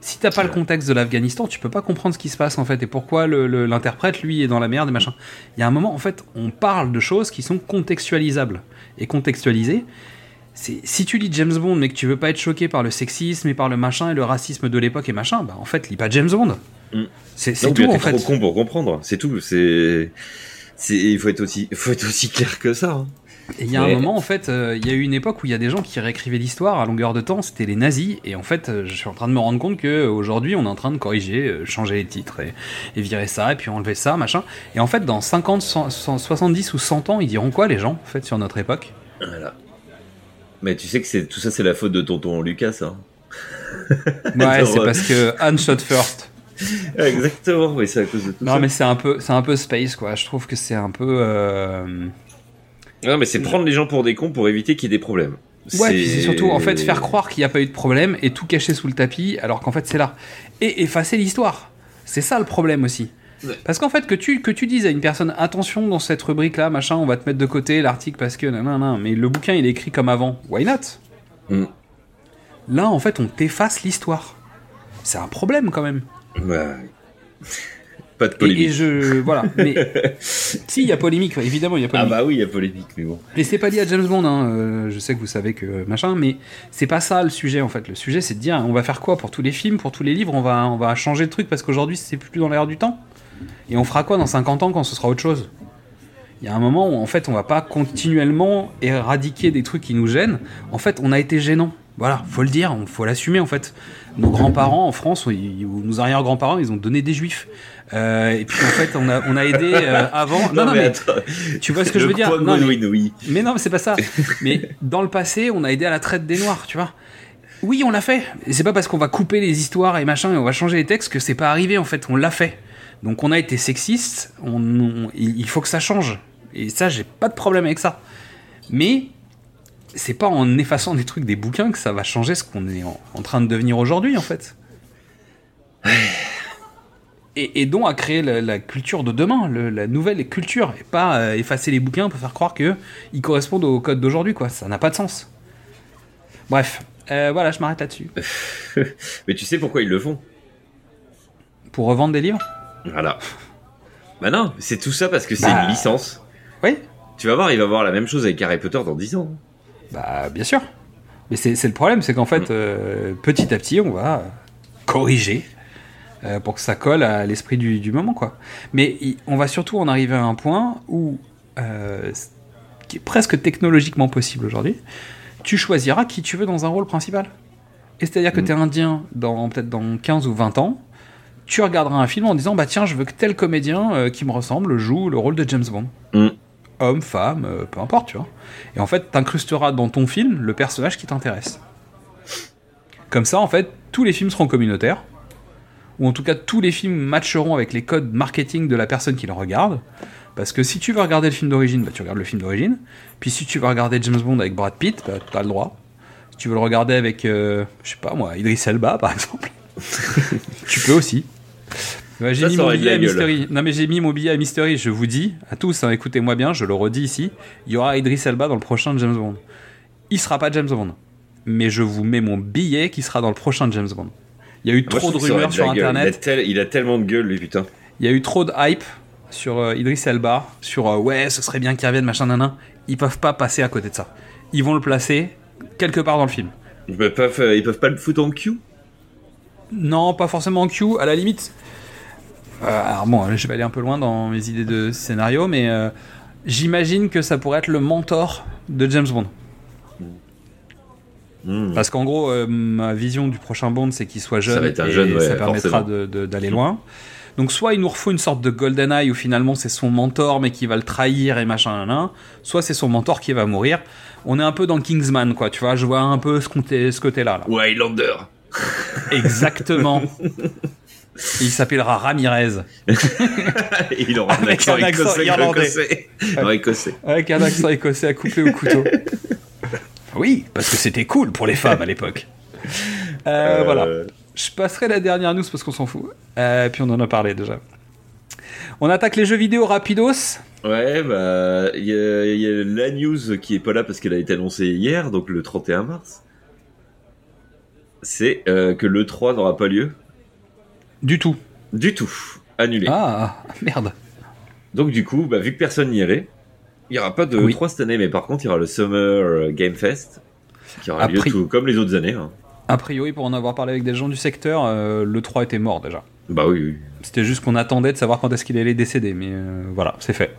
Si t'as pas le contexte de l'Afghanistan, tu peux pas comprendre ce qui se passe en fait et pourquoi l'interprète lui est dans la merde et machin. Il y a un moment en fait, on parle de choses qui sont contextualisables et contextualisées. Si tu lis James Bond mais que tu veux pas être choqué par le sexisme et par le machin et le racisme de l'époque et machin, bah en fait lis pas James Bond. Mm. C'est tout en fait. trop con pour comprendre. C'est tout. C'est, c'est, il faut être aussi, faut être aussi clair que ça. hein. Et il y a un moment, en fait, euh, il y a eu une époque où il y a des gens qui réécrivaient l'histoire à longueur de temps, c'était les nazis, et en fait, euh, je suis en train de me rendre compte que aujourd'hui, on est en train de corriger, euh, changer les titres, et, et virer ça, et puis enlever ça, machin. Et en fait, dans 50, 100, 100, 70 ou 100 ans, ils diront quoi, les gens, en fait, sur notre époque? Voilà. Mais tu sais que c'est tout ça, c'est la faute de tonton Lucas. Hein. Ouais, c'est euh, parce que Han shot first. Exactement. Oui, c'est à cause de tout Non, ça. mais c'est un peu, un peu space, quoi. Je trouve que c'est un peu. euh, Non, mais c'est prendre les gens pour des cons pour éviter qu'il y ait des problèmes. Ouais, puis c'est surtout en fait faire croire qu'il n'y a pas eu de problème et tout cacher sous le tapis alors qu'en fait c'est là. Et effacer l'histoire. C'est ça le problème aussi. Ouais. Parce qu'en fait que tu, que tu dises à une personne attention dans cette rubrique là, machin, on va te mettre de côté l'article parce que non, non, non, mais le bouquin il est écrit comme avant. Why not? Mm. Là en fait on t'efface l'histoire. C'est un problème quand même. Ouais. Pas de polémique. et je. Voilà. Mais. si, il y a polémique, évidemment, il y a Ah bah oui, il y a polémique, mais bon. Et c'est pas lié à James Bond, hein. euh, je sais que vous savez que machin, mais c'est pas ça le sujet en fait. Le sujet c'est de dire on va faire quoi pour tous les films, pour tous les livres, on va, on va changer de truc parce qu'aujourd'hui c'est plus dans l'air du temps? Et on fera quoi dans 50 ans quand ce sera autre chose? Il y a un moment où en fait on va pas continuellement éradiquer des trucs qui nous gênent. En fait on a été gênant. Voilà, faut le dire, faut l'assumer en fait. Nos grands-parents en France, ou nos arrière-grands-parents, ils ont donné des juifs. Euh, et puis en fait on a, on a aidé euh, avant. Non, non, mais, attends. tu vois ce que je veux dire Non, mais- oui. mais non, mais c'est pas ça. Mais dans le passé, on a aidé à la traite des Noirs, tu vois. Oui, on l'a fait. Et c'est pas parce qu'on va couper les histoires et machin et on va changer les textes que c'est pas arrivé, en fait. On l'a fait. Donc on a été sexiste. On, on- il il faut que ça change. Et ça, j'ai pas de problème avec ça. Mais c'est pas en effaçant des trucs des bouquins que ça va changer ce qu'on est en, en train de devenir aujourd'hui, en fait. Et, et donc à créer la, la culture de demain, le- la nouvelle culture, et pas euh, effacer les bouquins pour faire croire que ils correspondent au code d'aujourd'hui, quoi. Ça n'a pas de sens. Bref, euh, voilà, je m'arrête là-dessus. Mais tu sais pourquoi ils le font? Pour revendre des livres? Voilà. Bah non, c'est tout ça parce que c'est Bah. une licence. Oui, Tu vas voir, il va voir la même chose avec Harry Potter dans 10 ans. bah bien sûr. Mais c'est le problème, c'est qu'en fait, euh, petit à petit, on va corriger euh, pour que ça colle à l'esprit du, du moment, quoi. Mais on va surtout en arriver à un point où, euh, qui est presque technologiquement possible aujourd'hui, tu choisiras qui tu veux dans un rôle principal. Et c'est-à-dire que Mm. tu es indien dans peut-être dans 15 ou 20 ans, tu regarderas un film en disant bah tiens, je veux que tel comédien euh, qui me ressemble joue le rôle de James Bond. Mm. Homme, femme, euh, peu importe, tu vois. Et en fait, t'incrusteras dans ton film le personnage qui t'intéresse. Comme ça, en fait, tous les films seront communautaires, ou en tout cas tous les films matcheront avec les codes marketing de la personne qui le regarde. Parce que si tu veux regarder le film d'origine, bah, tu regardes le film d'origine. Puis si tu veux regarder James Bond avec Brad Pitt, bah, t'as le droit. Si tu veux le regarder avec, euh, je sais pas moi, Idris Elba par exemple, tu peux aussi. J'ai mis mon billet à. Mystery. Non mais j'ai mis mon billet à Mystery, je vous dis, à tous, hein, écoutez-moi bien, je le redis ici, il y aura Idris Elba dans le prochain James Bond. Il sera pas James Bond. Mais je vous mets mon billet qui sera dans le prochain James Bond. Il y a eu trop de rumeurs sur internet. Il a, tel- il a tellement de gueule, lui, putain. Il y a eu trop de hype sur euh, Idris Elba, sur euh, ouais, ce serait bien qu'il revienne, machin, nanan. Ils peuvent pas passer à côté de ça. Ils vont le placer quelque part dans le film. Ils peuvent pas, ils peuvent pas le foutre en Q? Non, pas forcément en Q, à la limite. Euh, alors bon, je vais aller un peu loin dans mes idées de scénario, mais euh, j'imagine que ça pourrait être le mentor de James Bond. Hmm. Parce qu'en gros, euh, ma vision du prochain Bond, c'est qu'il soit jeune, un et jeune, ouais, ça permettra d'aller loin. Donc soit il nous refout une sorte de GoldenEye où finalement c'est son mentor mais qui va le trahir et machin, nan. soit c'est son mentor qui va mourir. On est un peu dans Kingsman, quoi, tu vois, je vois un peu ce côté- ce côté-là. là. Ou Highlander. Exactement. Il s'appellera Ramirez. Il aura un Avec accent un accent écossais. Avec un accent écossais à couper au couteau. Oui, parce que c'était cool pour les femmes à l'époque. Euh, Euh, Voilà. Je passerai la dernière news parce qu'on s'en fout. Euh, puis on en a parlé déjà. On attaque les jeux vidéo rapidos. Ouais, bah, il y, a- il y a la news qui est pas là parce qu'elle a été annoncée hier, donc le 31 mars. c'est euh, que le 3 n'aura pas lieu Du tout. du tout, annulé. Ah, merde. Donc du coup, bah, vu que personne n'y allait, il n'y aura pas de Oui. 3 cette année, mais par contre, il y aura le Summer euh, Game Fest qui aura lieu tout comme les autres années. hein. A priori, pour en avoir parlé avec des gens du secteur, euh, le 3 était mort déjà. Bah oui, oui. C'était juste qu'on attendait de savoir quand est-ce qu'il allait décéder, mais euh, voilà, c'est fait.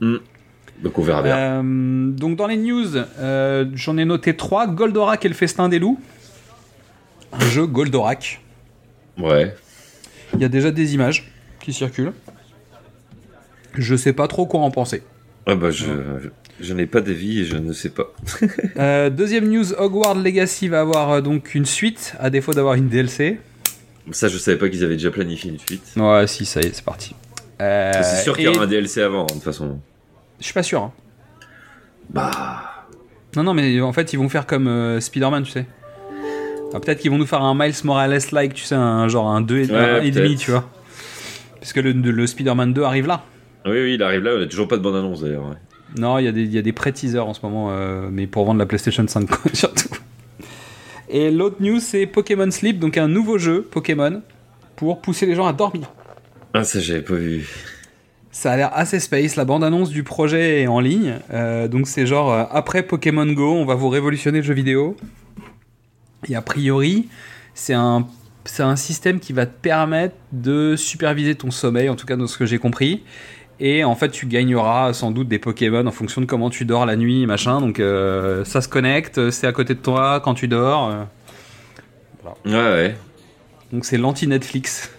Donc on verra bien. Euh, donc dans les news, j'en ai noté 3. Goldorak et le festin des loups. Un jeu Goldorak. Ouais. Il y a déjà des images qui circulent. Je sais pas trop quoi en penser. Ah bah je, je n'ai pas d'avis et je ne sais pas. Euh, deuxième news, Hogwarts Legacy va avoir euh, donc une suite, à défaut d'avoir une DLC. Ça, je savais pas qu'ils avaient déjà planifié une suite. Ouais, si, ça y est, c'est parti. Euh, c'est sûr qu'il y et- aura un DLC avant, de toute façon. Je suis pas sûr. hein. Bah. Non, non, mais en fait, ils vont faire comme Spider-Man, tu sais. Ah, peut-être qu'ils vont nous faire un Miles Morales-like, tu sais, un genre un 2 et, Ouais, un et demi, peut-être. tu vois. Parce que le, le Spider-Man 2 arrive là. Oui, oui, il arrive là, on a toujours pas de bande-annonce d'ailleurs. ouais. Non, il y a des, y a des pré-teasers en ce moment, euh, mais pour vendre la PlayStation 5 quoi, surtout. Et l'autre news, c'est Pokémon Sleep, donc un nouveau jeu Pokémon pour pousser les gens à dormir. Ah, ça, j'avais pas vu. Ça a l'air assez space. La bande-annonce du projet est en ligne. Euh, donc c'est genre euh, après Pokémon Go, on va vous révolutionner le jeu vidéo. Et a priori, c'est un, c'est un système qui va te permettre de superviser ton sommeil, en tout cas dans ce que j'ai compris. Et en fait, tu gagneras sans doute des Pokémon en fonction de comment tu dors la nuit, machin. Donc euh, ça se connecte, c'est à côté de toi quand tu dors. euh. Ouais, ouais. Donc c'est l'anti-Netflix.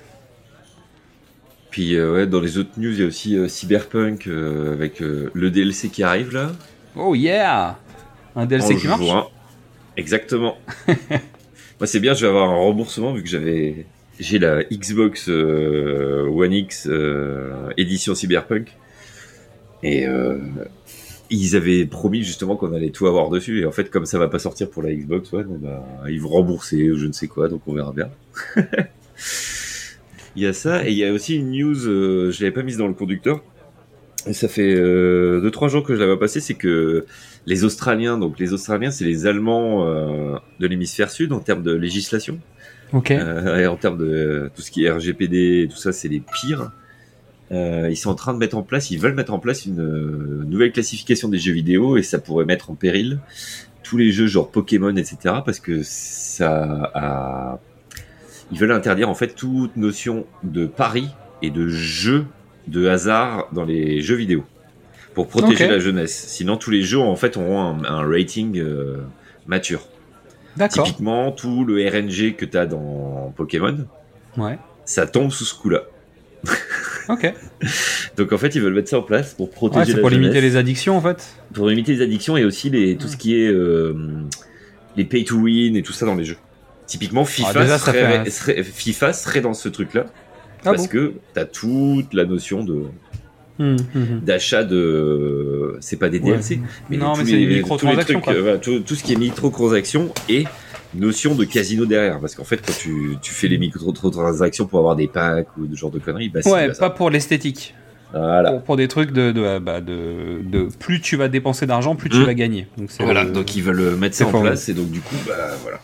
Puis, euh, ouais, dans les autres news, il y a aussi Cyberpunk avec le DLC qui arrive là. Oh yeah Un DLC en qui marche? juin. Exactement. Moi, c'est bien, je vais avoir un remboursement vu que j'avais. J'ai la Xbox euh, One X euh, édition Cyberpunk. Et euh, ils avaient promis justement qu'on allait tout avoir dessus. Et en fait, comme ça va pas sortir pour la Xbox One, bah, ils vont rembourser ou je ne sais quoi, donc on verra bien. il y a ça, et il y a aussi une news, je l'avais pas mise dans le conducteur. Ça fait 2 deux trois jours que je la vois passer, c'est que les Australiens, donc les Australiens, c'est les Allemands de l'hémisphère sud en termes de législation. Euh, et en termes de tout ce qui est RGPD, tout ça, c'est les pires. Euh, ils sont en train de mettre en place, ils veulent mettre en place une euh, nouvelle classification des jeux vidéo et ça pourrait mettre en péril tous les jeux genre Pokémon, etc. Parce que ça a... Ils veulent interdire en fait toute notion de pari et de jeu de hasard dans les jeux vidéo pour protéger la jeunesse. Sinon, tous les jeux en fait auront un, un rating euh, mature. Typiquement, tout le RNG que tu as dans Pokémon, Ouais. ça tombe sous ce coup-là. Ok. Donc en fait, ils veulent mettre ça en place pour protéger Ouais, c'est pour limiter les addictions en fait. pour limiter les addictions et aussi les, tout ce qui est euh, les pay to win et tout ça dans les jeux. Typiquement, FIFA, Ah, déjà, ça serait, fait un- serait- FIFA serait dans ce truc-là Ah parce bon que t'as toute la notion de Hum, hum, hum. d'achat de c'est pas des Ouais. DLC mais Non, tous mais c'est les- des microtransactions, tous les trucs, euh, voilà, tout, tout ce qui est microtransactions et notion de casino derrière parce qu'en fait quand tu, tu fais les microtransactions pour avoir des packs ou ce genre de conneries bah, c'est Ouais, ça. pas pour l'esthétique. voilà Pour, pour des trucs de, de, bah, de, de- plus tu vas dépenser d'argent, plus tu vas gagner. Donc c'est voilà le- donc ils veulent mettre ça en place et donc du coup bah voilà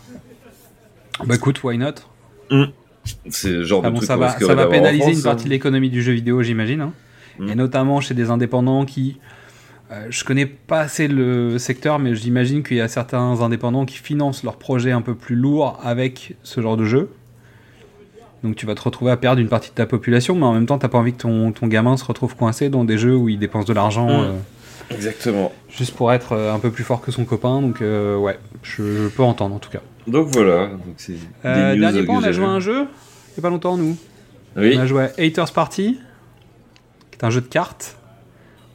Bah écoute, why not? C'est genre Ah de bon, truc ça va, ça va pénaliser une partie hein. de l'économie du jeu vidéo, j'imagine. hein. Mm. Et notamment chez des indépendants qui. euh, je connais pas assez le secteur, mais j'imagine qu'il y a certains indépendants qui financent leurs projets un peu plus lourds avec ce genre de jeu. Donc tu vas te retrouver à perdre une partie de ta population, mais en même temps, t'as pas envie que ton, ton gamin se retrouve coincé dans des jeux où il dépense de l'argent Mm. euh, exactement juste pour être euh, un peu plus fort que son copain. Donc euh, ouais, je, je peux entendre en tout cas. donc voilà donc Euh, dernier point, on a joué à un jeu il y a pas longtemps, nous. oui On a joué à Haters Party, qui est un jeu de cartes,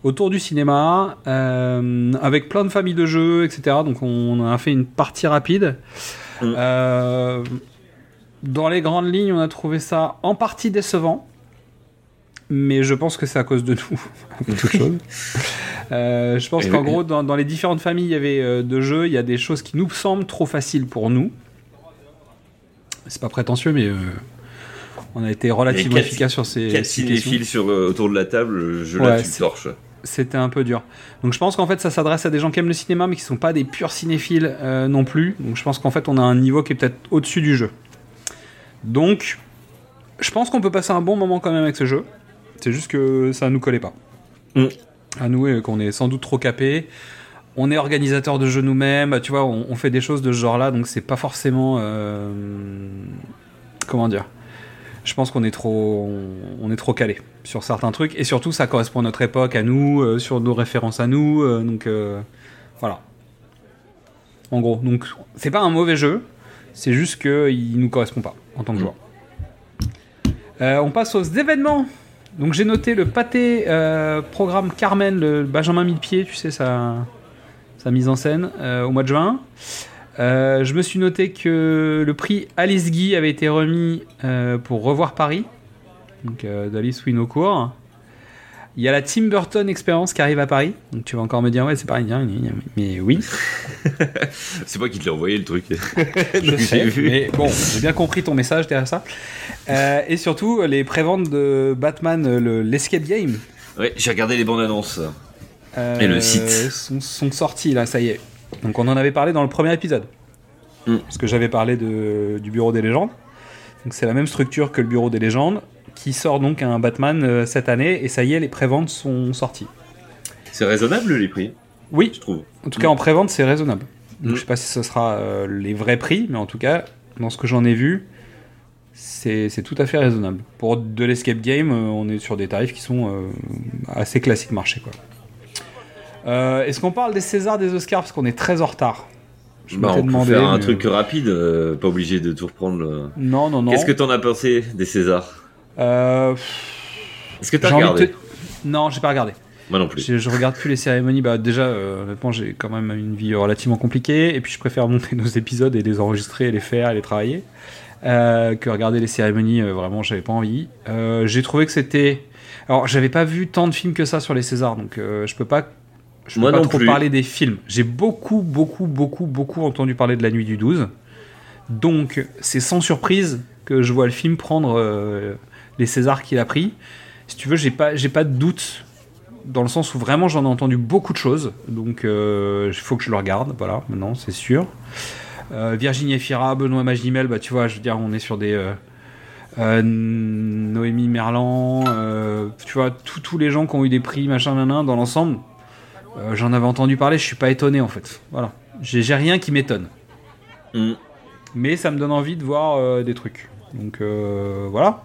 autour du cinéma, euh, avec plein de familles de jeux, etc. Donc on a fait une partie rapide. Mm. Euh, dans les grandes lignes, on a trouvé ça en partie décevant. Mais je pense que c'est à cause de nous, avant toute chose. Euh, je pense qu'en gros, dans, dans les différentes familles il y avait, de jeux, il y a des choses qui nous semblent trop faciles pour nous. C'est pas prétentieux, mais on a été relativement efficace sur ces, quatre cinéphiles sur, euh, autour de la table je Ouais, le torches c'était un peu dur. Donc je pense qu'en fait ça s'adresse à des gens qui aiment le cinéma mais qui sont pas des purs cinéphiles euh, non plus. Donc je pense qu'en fait on a un niveau qui est peut-être au-dessus du jeu. Donc je pense qu'on peut passer un bon moment quand même avec ce jeu. C'est juste que ça nous collait pas. Mm. À nous et qu'on est sans doute trop capé. On est organisateur de jeux nous-mêmes, tu vois, on, on fait des choses de ce genre-là, donc c'est pas forcément euh, comment dire. Je pense qu'on est trop, on, on est trop calé sur certains trucs et surtout ça correspond à notre époque, à nous, euh, sur nos références à nous, euh, donc euh, voilà. En gros, donc c'est pas un mauvais jeu, c'est juste qu'il nous correspond pas en tant que joueur. Euh, on passe aux événements. Donc j'ai noté le pâté programme Carmen, le Benjamin Millepied, tu sais, sa, sa mise en scène au mois de juin. Euh, je me suis noté que le prix Alice Guy avait été remis euh, pour Revoir Paris, donc euh, d'Alice Winocourt. Il y a la Tim Burton Experience qui arrive à Paris. Donc tu vas encore me dire, ouais, c'est pareil. hein, Mais oui, C'est moi qui te l'ai envoyé le truc. je sais. vu. Mais bon, j'ai bien compris ton message derrière ça. Et surtout, les préventes de Batman, euh, le- l'Escape Game, Ouais, j'ai regardé les bandes annonces. Et le site. Sont, sont sortis là, ça y est. Donc on en avait parlé dans le premier épisode. Mm. Parce que j'avais parlé de, du Bureau des légendes. Donc c'est la même structure que le Bureau des légendes, qui sort donc un Batman euh, cette année, et ça y est, les préventes sont sorties. C'est raisonnable les prix, Oui, je trouve. en tout cas en prévente, c'est raisonnable. Donc Mm. je sais pas si ce sera euh, les vrais prix, mais en tout cas, dans ce que j'en ai vu, c'est tout à fait raisonnable. Pour de l'escape game, euh, on est sur des tarifs qui sont euh, assez classiques marché. quoi. Euh, Est-ce qu'on parle des Césars, des Oscars? Parce qu'on est très en retard. Je Bah, on peut demandé, faire un truc rapide, euh, pas obligé de tout reprendre. Non, non, non. Qu'est-ce que t'en as pensé des Césars? Euh, Est-ce que t'as regardé? te- Non, j'ai pas regardé. Moi non plus. Je, je regarde plus les cérémonies. Bah déjà, euh, honnêtement, j'ai quand même une vie relativement compliquée. Et puis, je préfère monter nos épisodes et les enregistrer, et les faire, et les travailler, euh, que regarder les cérémonies. euh, vraiment, j'avais pas envie. Euh, j'ai trouvé que c'était. Alors, j'avais pas vu tant de films que ça sur les Césars, donc euh, je peux pas. Je peux Moi pas non trop plus. parler des films. J'ai beaucoup, beaucoup, beaucoup, beaucoup entendu parler de La Nuit du 12. Donc, c'est sans surprise que je vois le film prendre euh, les Césars qu'il a pris. Si tu veux, j'ai pas, j'ai pas de doute dans le sens où vraiment j'en ai entendu beaucoup de choses, donc euh, il faut que je le regarde, voilà, maintenant c'est sûr. Euh, Virginie Efira, Benoît Magimel, bah tu vois, je veux dire, on est sur des Noémie Merlan, tu vois, tous tous les gens qui ont eu des prix, machin, nanan, dans l'ensemble, euh, j'en avais entendu parler, je suis pas étonné en fait, voilà. J'ai rien qui m'étonne, Hmm. mais ça me donne envie de voir euh, des trucs, donc euh, voilà,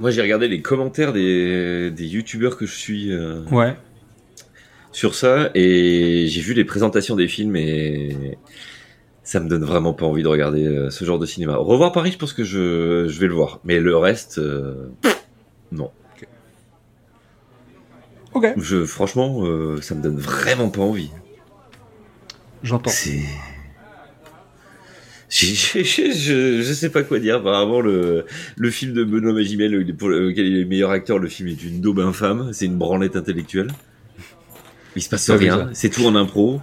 Moi j'ai regardé les commentaires des, des youtubeurs que je suis ouais. sur ça et j'ai vu les présentations des films et ça me donne vraiment pas envie de regarder euh, ce genre de cinéma. Revoir Paris, je pense que je, je vais le voir, mais le reste, euh, non. Ok, Je, franchement, euh, ça me donne vraiment pas envie. j'entends. C'est. Je, je sais pas quoi dire. Apparemment, le, le film de Benoît Magimel, pour lequel il est le meilleur acteur, le film est une daube infâme. C'est une branlette intellectuelle. Il se passe rien. C'est tout en impro.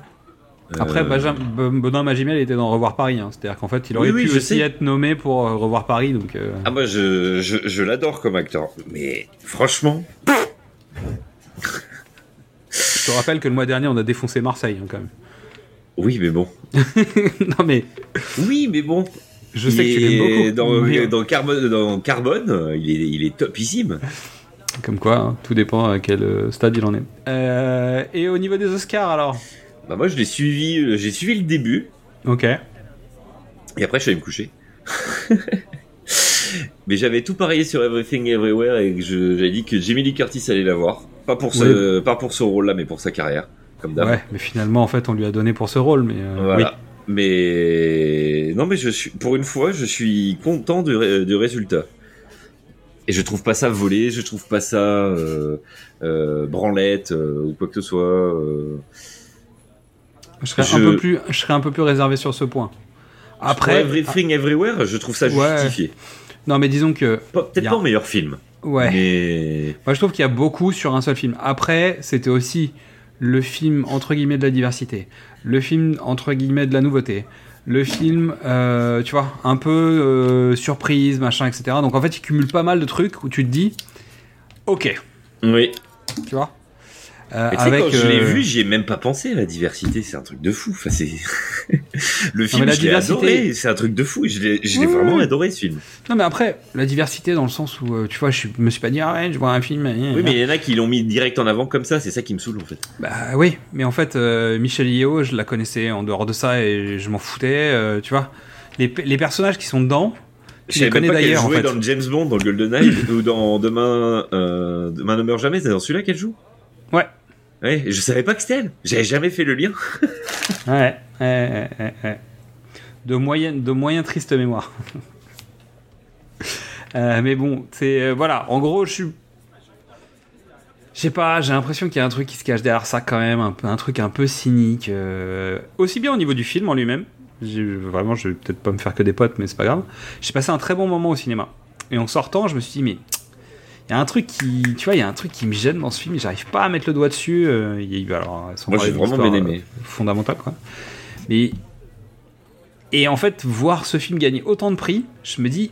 Après, Euh, Ben- Benoît Magimel était dans Revoir Paris. hein. C'est-à-dire qu'en fait, il aurait Oui, oui, pu aussi sais. être nommé pour euh, Revoir Paris. Donc, euh, Ah, moi, je, je, je l'adore comme acteur. Mais franchement. Je te rappelle que le mois dernier, on a défoncé Marseille hein, quand même. Oui, mais bon. non, mais Oui, mais bon. je sais que tu l'aimes beaucoup. Dans, mais- dans, Carbone, dans Carbone, il est, il est topissime. Comme quoi, hein, tout dépend à quel euh, stade il en est. Euh, et au niveau des Oscars, alors? Bah, moi, je l'ai suivi, euh, j'ai suivi le début. Ok. Et après, je suis allé me coucher. Mais j'avais tout parié sur Everything Everywhere et j'avais dit que Jamie Lee Curtis allait l'avoir. Pas pour ce, pas pour ce rôle-là, mais pour sa carrière. Comme d'hab. Ouais, mais finalement, en fait, on lui a donné pour ce rôle. Mais euh, Voilà. Mais non, mais je suis pour une fois, je suis content du, ré- du résultat. Et je trouve pas ça volé, je trouve pas ça euh, euh, branlette euh, ou quoi que ce soit. Je serais, Je- Un peu plus, je serais un peu plus réservé sur ce point. Après, Everything Everywhere, je trouve ça Ouais. justifié. non, mais disons que, Peut-être a- pas en meilleur film, ouais. mais Moi, je trouve qu'il y a beaucoup sur un seul film. Après, c'était aussi le film entre guillemets de la diversité, le film entre guillemets de la nouveauté, le film, euh, tu vois, un peu euh, surprise, machin, etc. Donc en fait, il cumule pas mal de trucs où tu te dis, ok, oui. tu vois? Euh, avec, quand je l'ai euh, vu, j'y ai même pas pensé la diversité. C'est un truc de fou. Enfin, c'est le film, la je l'ai adoré. C'est un truc de fou. Je l'ai, Oui, vraiment oui. adoré ce film. Non, mais après, la diversité dans le sens où, euh, tu vois, je me suis pas dit, ah ouais, je vois un film. Oui, mais il y en a qui l'ont mis direct en avant comme ça. C'est ça qui me saoule en fait. Bah oui, mais en fait, euh, Michel Yeo, je la connaissais en dehors de ça et je m'en foutais, euh, tu vois. Les, pe- les personnages qui sont dedans, Je savais connais même pas qu'elle d'ailleurs, en jouait fait. dans le James Bond, dans le GoldenEye ou dans Demain, euh, Demain ne meurt jamais. C'est dans celui-là qu'elle joue? Ouais. Ouais. Je savais pas que c'était elle. J'avais jamais fait le lien. Ouais, ouais, ouais, ouais. De moyenne, de moyen triste mémoire. Euh, mais bon, c'est euh, voilà. En gros, je suis, je sais pas. J'ai l'impression qu'il y a un truc qui se cache derrière ça quand même, un, un truc un peu cynique. euh, aussi bien au niveau du film en lui-même. Vraiment, je vais peut-être pas me faire que des potes, mais c'est pas grave. J'ai passé un très bon moment au cinéma. Et en sortant, je me suis dit mais y a un truc qui, tu vois, il y a un truc qui me gêne dans ce film. J'arrive pas à mettre le doigt dessus. euh, y alors, Moi, j'ai vraiment bien aimé. euh, fondamentale, quoi. Mais et en fait, voir ce film gagner autant de prix, je me dis,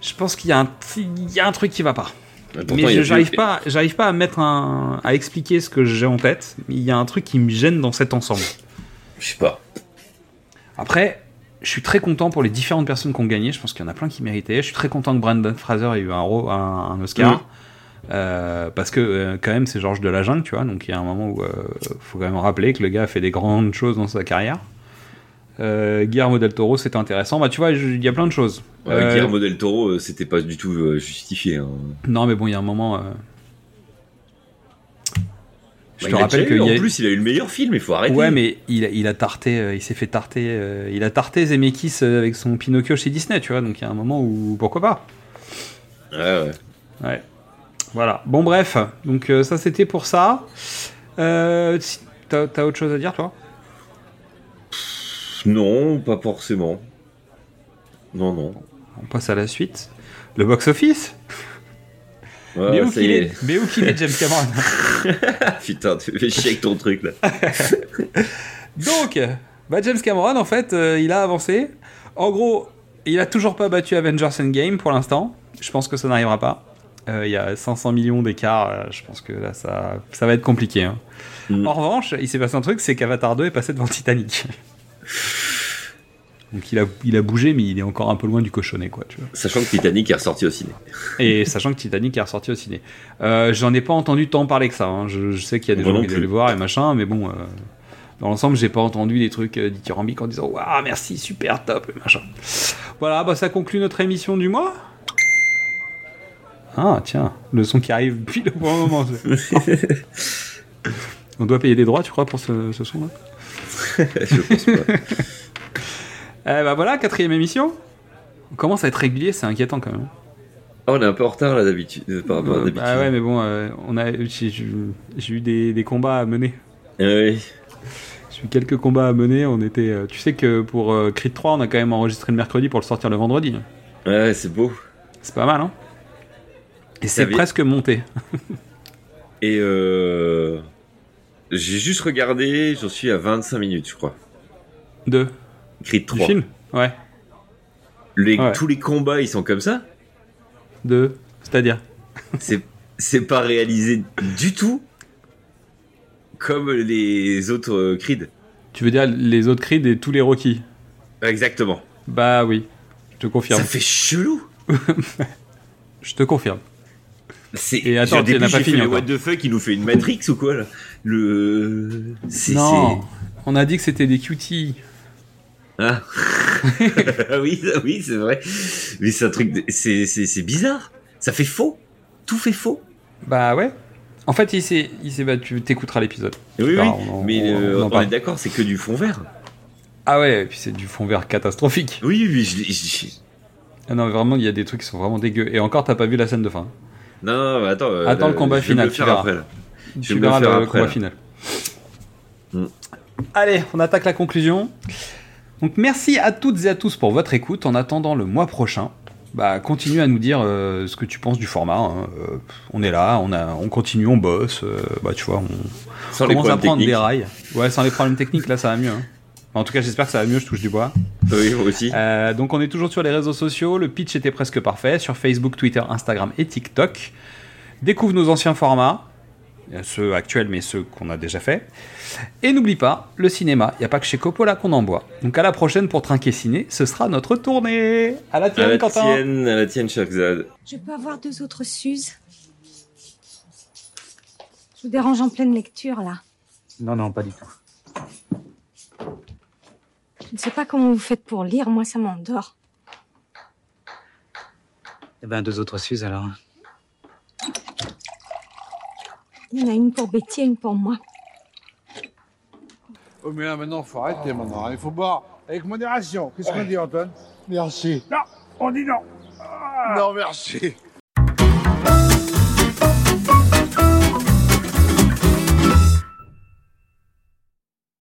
je pense qu'il y a un, il y a un truc qui va pas. Pourtant, mais j'arrive plus- pas, j'arrive pas à mettre un, à expliquer ce que j'ai en tête. Il y a un truc qui me gêne dans cet ensemble. Je sais pas. Après, je suis très content pour les différentes personnes qui ont gagné. Je pense qu'il y en a plein qui méritaient. Je suis très content que Brandon Fraser ait eu un, ro- un, un Oscar. Euh, parce que euh, quand même c'est Georges de la Jungle, tu vois, donc il y a un moment où euh, faut quand même rappeler que le gars a fait des grandes choses dans sa carrière. Guillermo del Toro, c'était intéressant. Bah tu vois, il y a plein de choses. Ouais, Guillermo del Toro, c'était pas du tout justifié. hein. Non, mais bon, il y a un moment. Je Bah, te rappelle qu'il a. En plus, il a eu le meilleur film. Il faut arrêter. Ouais, mais il a, il a tarté, euh, il s'est fait tarter, euh, il a tarté Zemeckis euh, avec son Pinocchio chez Disney, tu vois, donc il y a un moment où pourquoi pas. Ouais, ouais. Ouais. Voilà. Bon, bref, donc euh, ça c'était pour ça. Euh, T'as t'as autre chose à dire, toi? Non, pas forcément. Non, non. On passe à la suite. Le box-office? Ouais, mais, où ça qu'il y est, est. mais où qu'il est, James Cameron Putain, tu fais chier avec ton truc là. Donc, bah James Cameron, en fait, euh, il a avancé. En gros, il a toujours pas battu Avengers Endgame pour l'instant. Je pense que ça n'arrivera pas. Euh, Il y a 500 millions d'écart. euh, je pense que là, ça, ça va être compliqué. hein. Mm. En revanche, il s'est passé un truc, c'est qu'Avatar 2 est passé devant Titanic. Donc il a, il a bougé, mais il est encore un peu loin du cochonnet, quoi, tu vois. Sachant que Titanic est ressorti au ciné. Et sachant que Titanic est ressorti au ciné. Euh, J'en ai pas entendu tant parler que ça. hein. Je, je sais qu'il y a des Moi gens qui allaient le voir et machin, mais bon, euh, dans l'ensemble, j'ai pas entendu des trucs euh, dithyrambiques en disant Waouh, merci, super, top, et machin. Voilà, bah ça conclut notre émission du mois. Ah, tiens, le son qui arrive pile au bon moment. On doit payer des droits, tu crois, pour ce, ce son-là? Je pense pas. Eh bah voilà, quatrième émission. On commence à être régulier, c'est inquiétant quand même. Ah, on est un peu en retard là d'habitude. euh, Par rapport à Euh, d'habitude. bah ouais, mais bon, euh, on a, j'ai eu des, des combats à mener. Ah oui. J'ai eu quelques combats à mener. On était, tu sais que pour euh, Creed 3, on a quand même enregistré le mercredi pour le sortir le vendredi. Ouais, c'est beau. C'est pas mal, hein Et c'est presque monté. Et euh... j'ai juste regardé, j'en suis à 25 minutes, je crois. De Creed du 3. film Ouais. Les- Ouais. Tous les combats, ils sont comme ça. De. C'est-à-dire C'est pas réalisé du tout comme les autres euh, Creed. Tu veux dire les autres Creed et tous les Rocky Exactement. Bah oui. Je te confirme. Ça fait chelou. Je te confirme. C'est Et attends, au début, t'en as pas fini encore. What the fuck, il nous fait une Matrix ou quoi là? Le Non. On a dit que c'était des cuties. Ah. Ah oui, oui, c'est vrai. Mais c'est un truc, de- c'est c'est c'est bizarre. Ça fait faux. Tout fait faux. Bah ouais. En fait, il s'est, il s'est battu. T'écouteras l'épisode. Oui, oui. On- mais on- euh, on est d'accord, c'est que du fond vert. Ah ouais, et puis c'est du fond vert catastrophique. Oui, oui, je, je- Ah non, vraiment, il y a des trucs qui sont vraiment dégueux. Et encore, t'as pas vu la scène de fin. Non, non, mais attends. euh, Attends le combat je vais me final, tu verras. après, là. Je Tu le verras faire le après, combat là. final. Allez, on attaque la conclusion. Donc merci à toutes et à tous pour votre écoute. En attendant le mois prochain, bah continue à nous dire euh, ce que tu penses du format. hein. Euh, on est là, on a, on continue, on bosse. euh, bah tu vois, on Sans les commence à prendre des rails. Ouais, sans les problèmes techniques, là ça va mieux. hein. En tout cas, j'espère que ça va mieux. Je touche du bois. Oui, moi aussi. Donc on est toujours sur les réseaux sociaux, le pitch était presque parfait, sur Facebook, Twitter, Instagram et TikTok. Découvre nos anciens formats. Ceux actuels, mais ceux qu'on a déjà fait. Et n'oublie pas, le cinéma, il n'y a pas que chez Coppola qu'on en boit. Donc à la prochaine pour Trinquer Ciné, ce sera notre tournée. À la À tienne, la Quentin. tienne, à la tienne, Shahzad. Je peux avoir deux autres Suzes Je vous dérange en pleine lecture, là. Non, non, pas du tout. Je ne sais pas comment vous faites pour lire, moi ça m'endort. Eh ben, deux autres Suzes alors. Il y en a une pour Betty et une pour moi. Oh, mais là, maintenant, faut arrêter, maintenant. Il faut boire avec modération. Qu'est-ce qu'on dit, Antoine? Merci. Non, on dit non. Non, merci.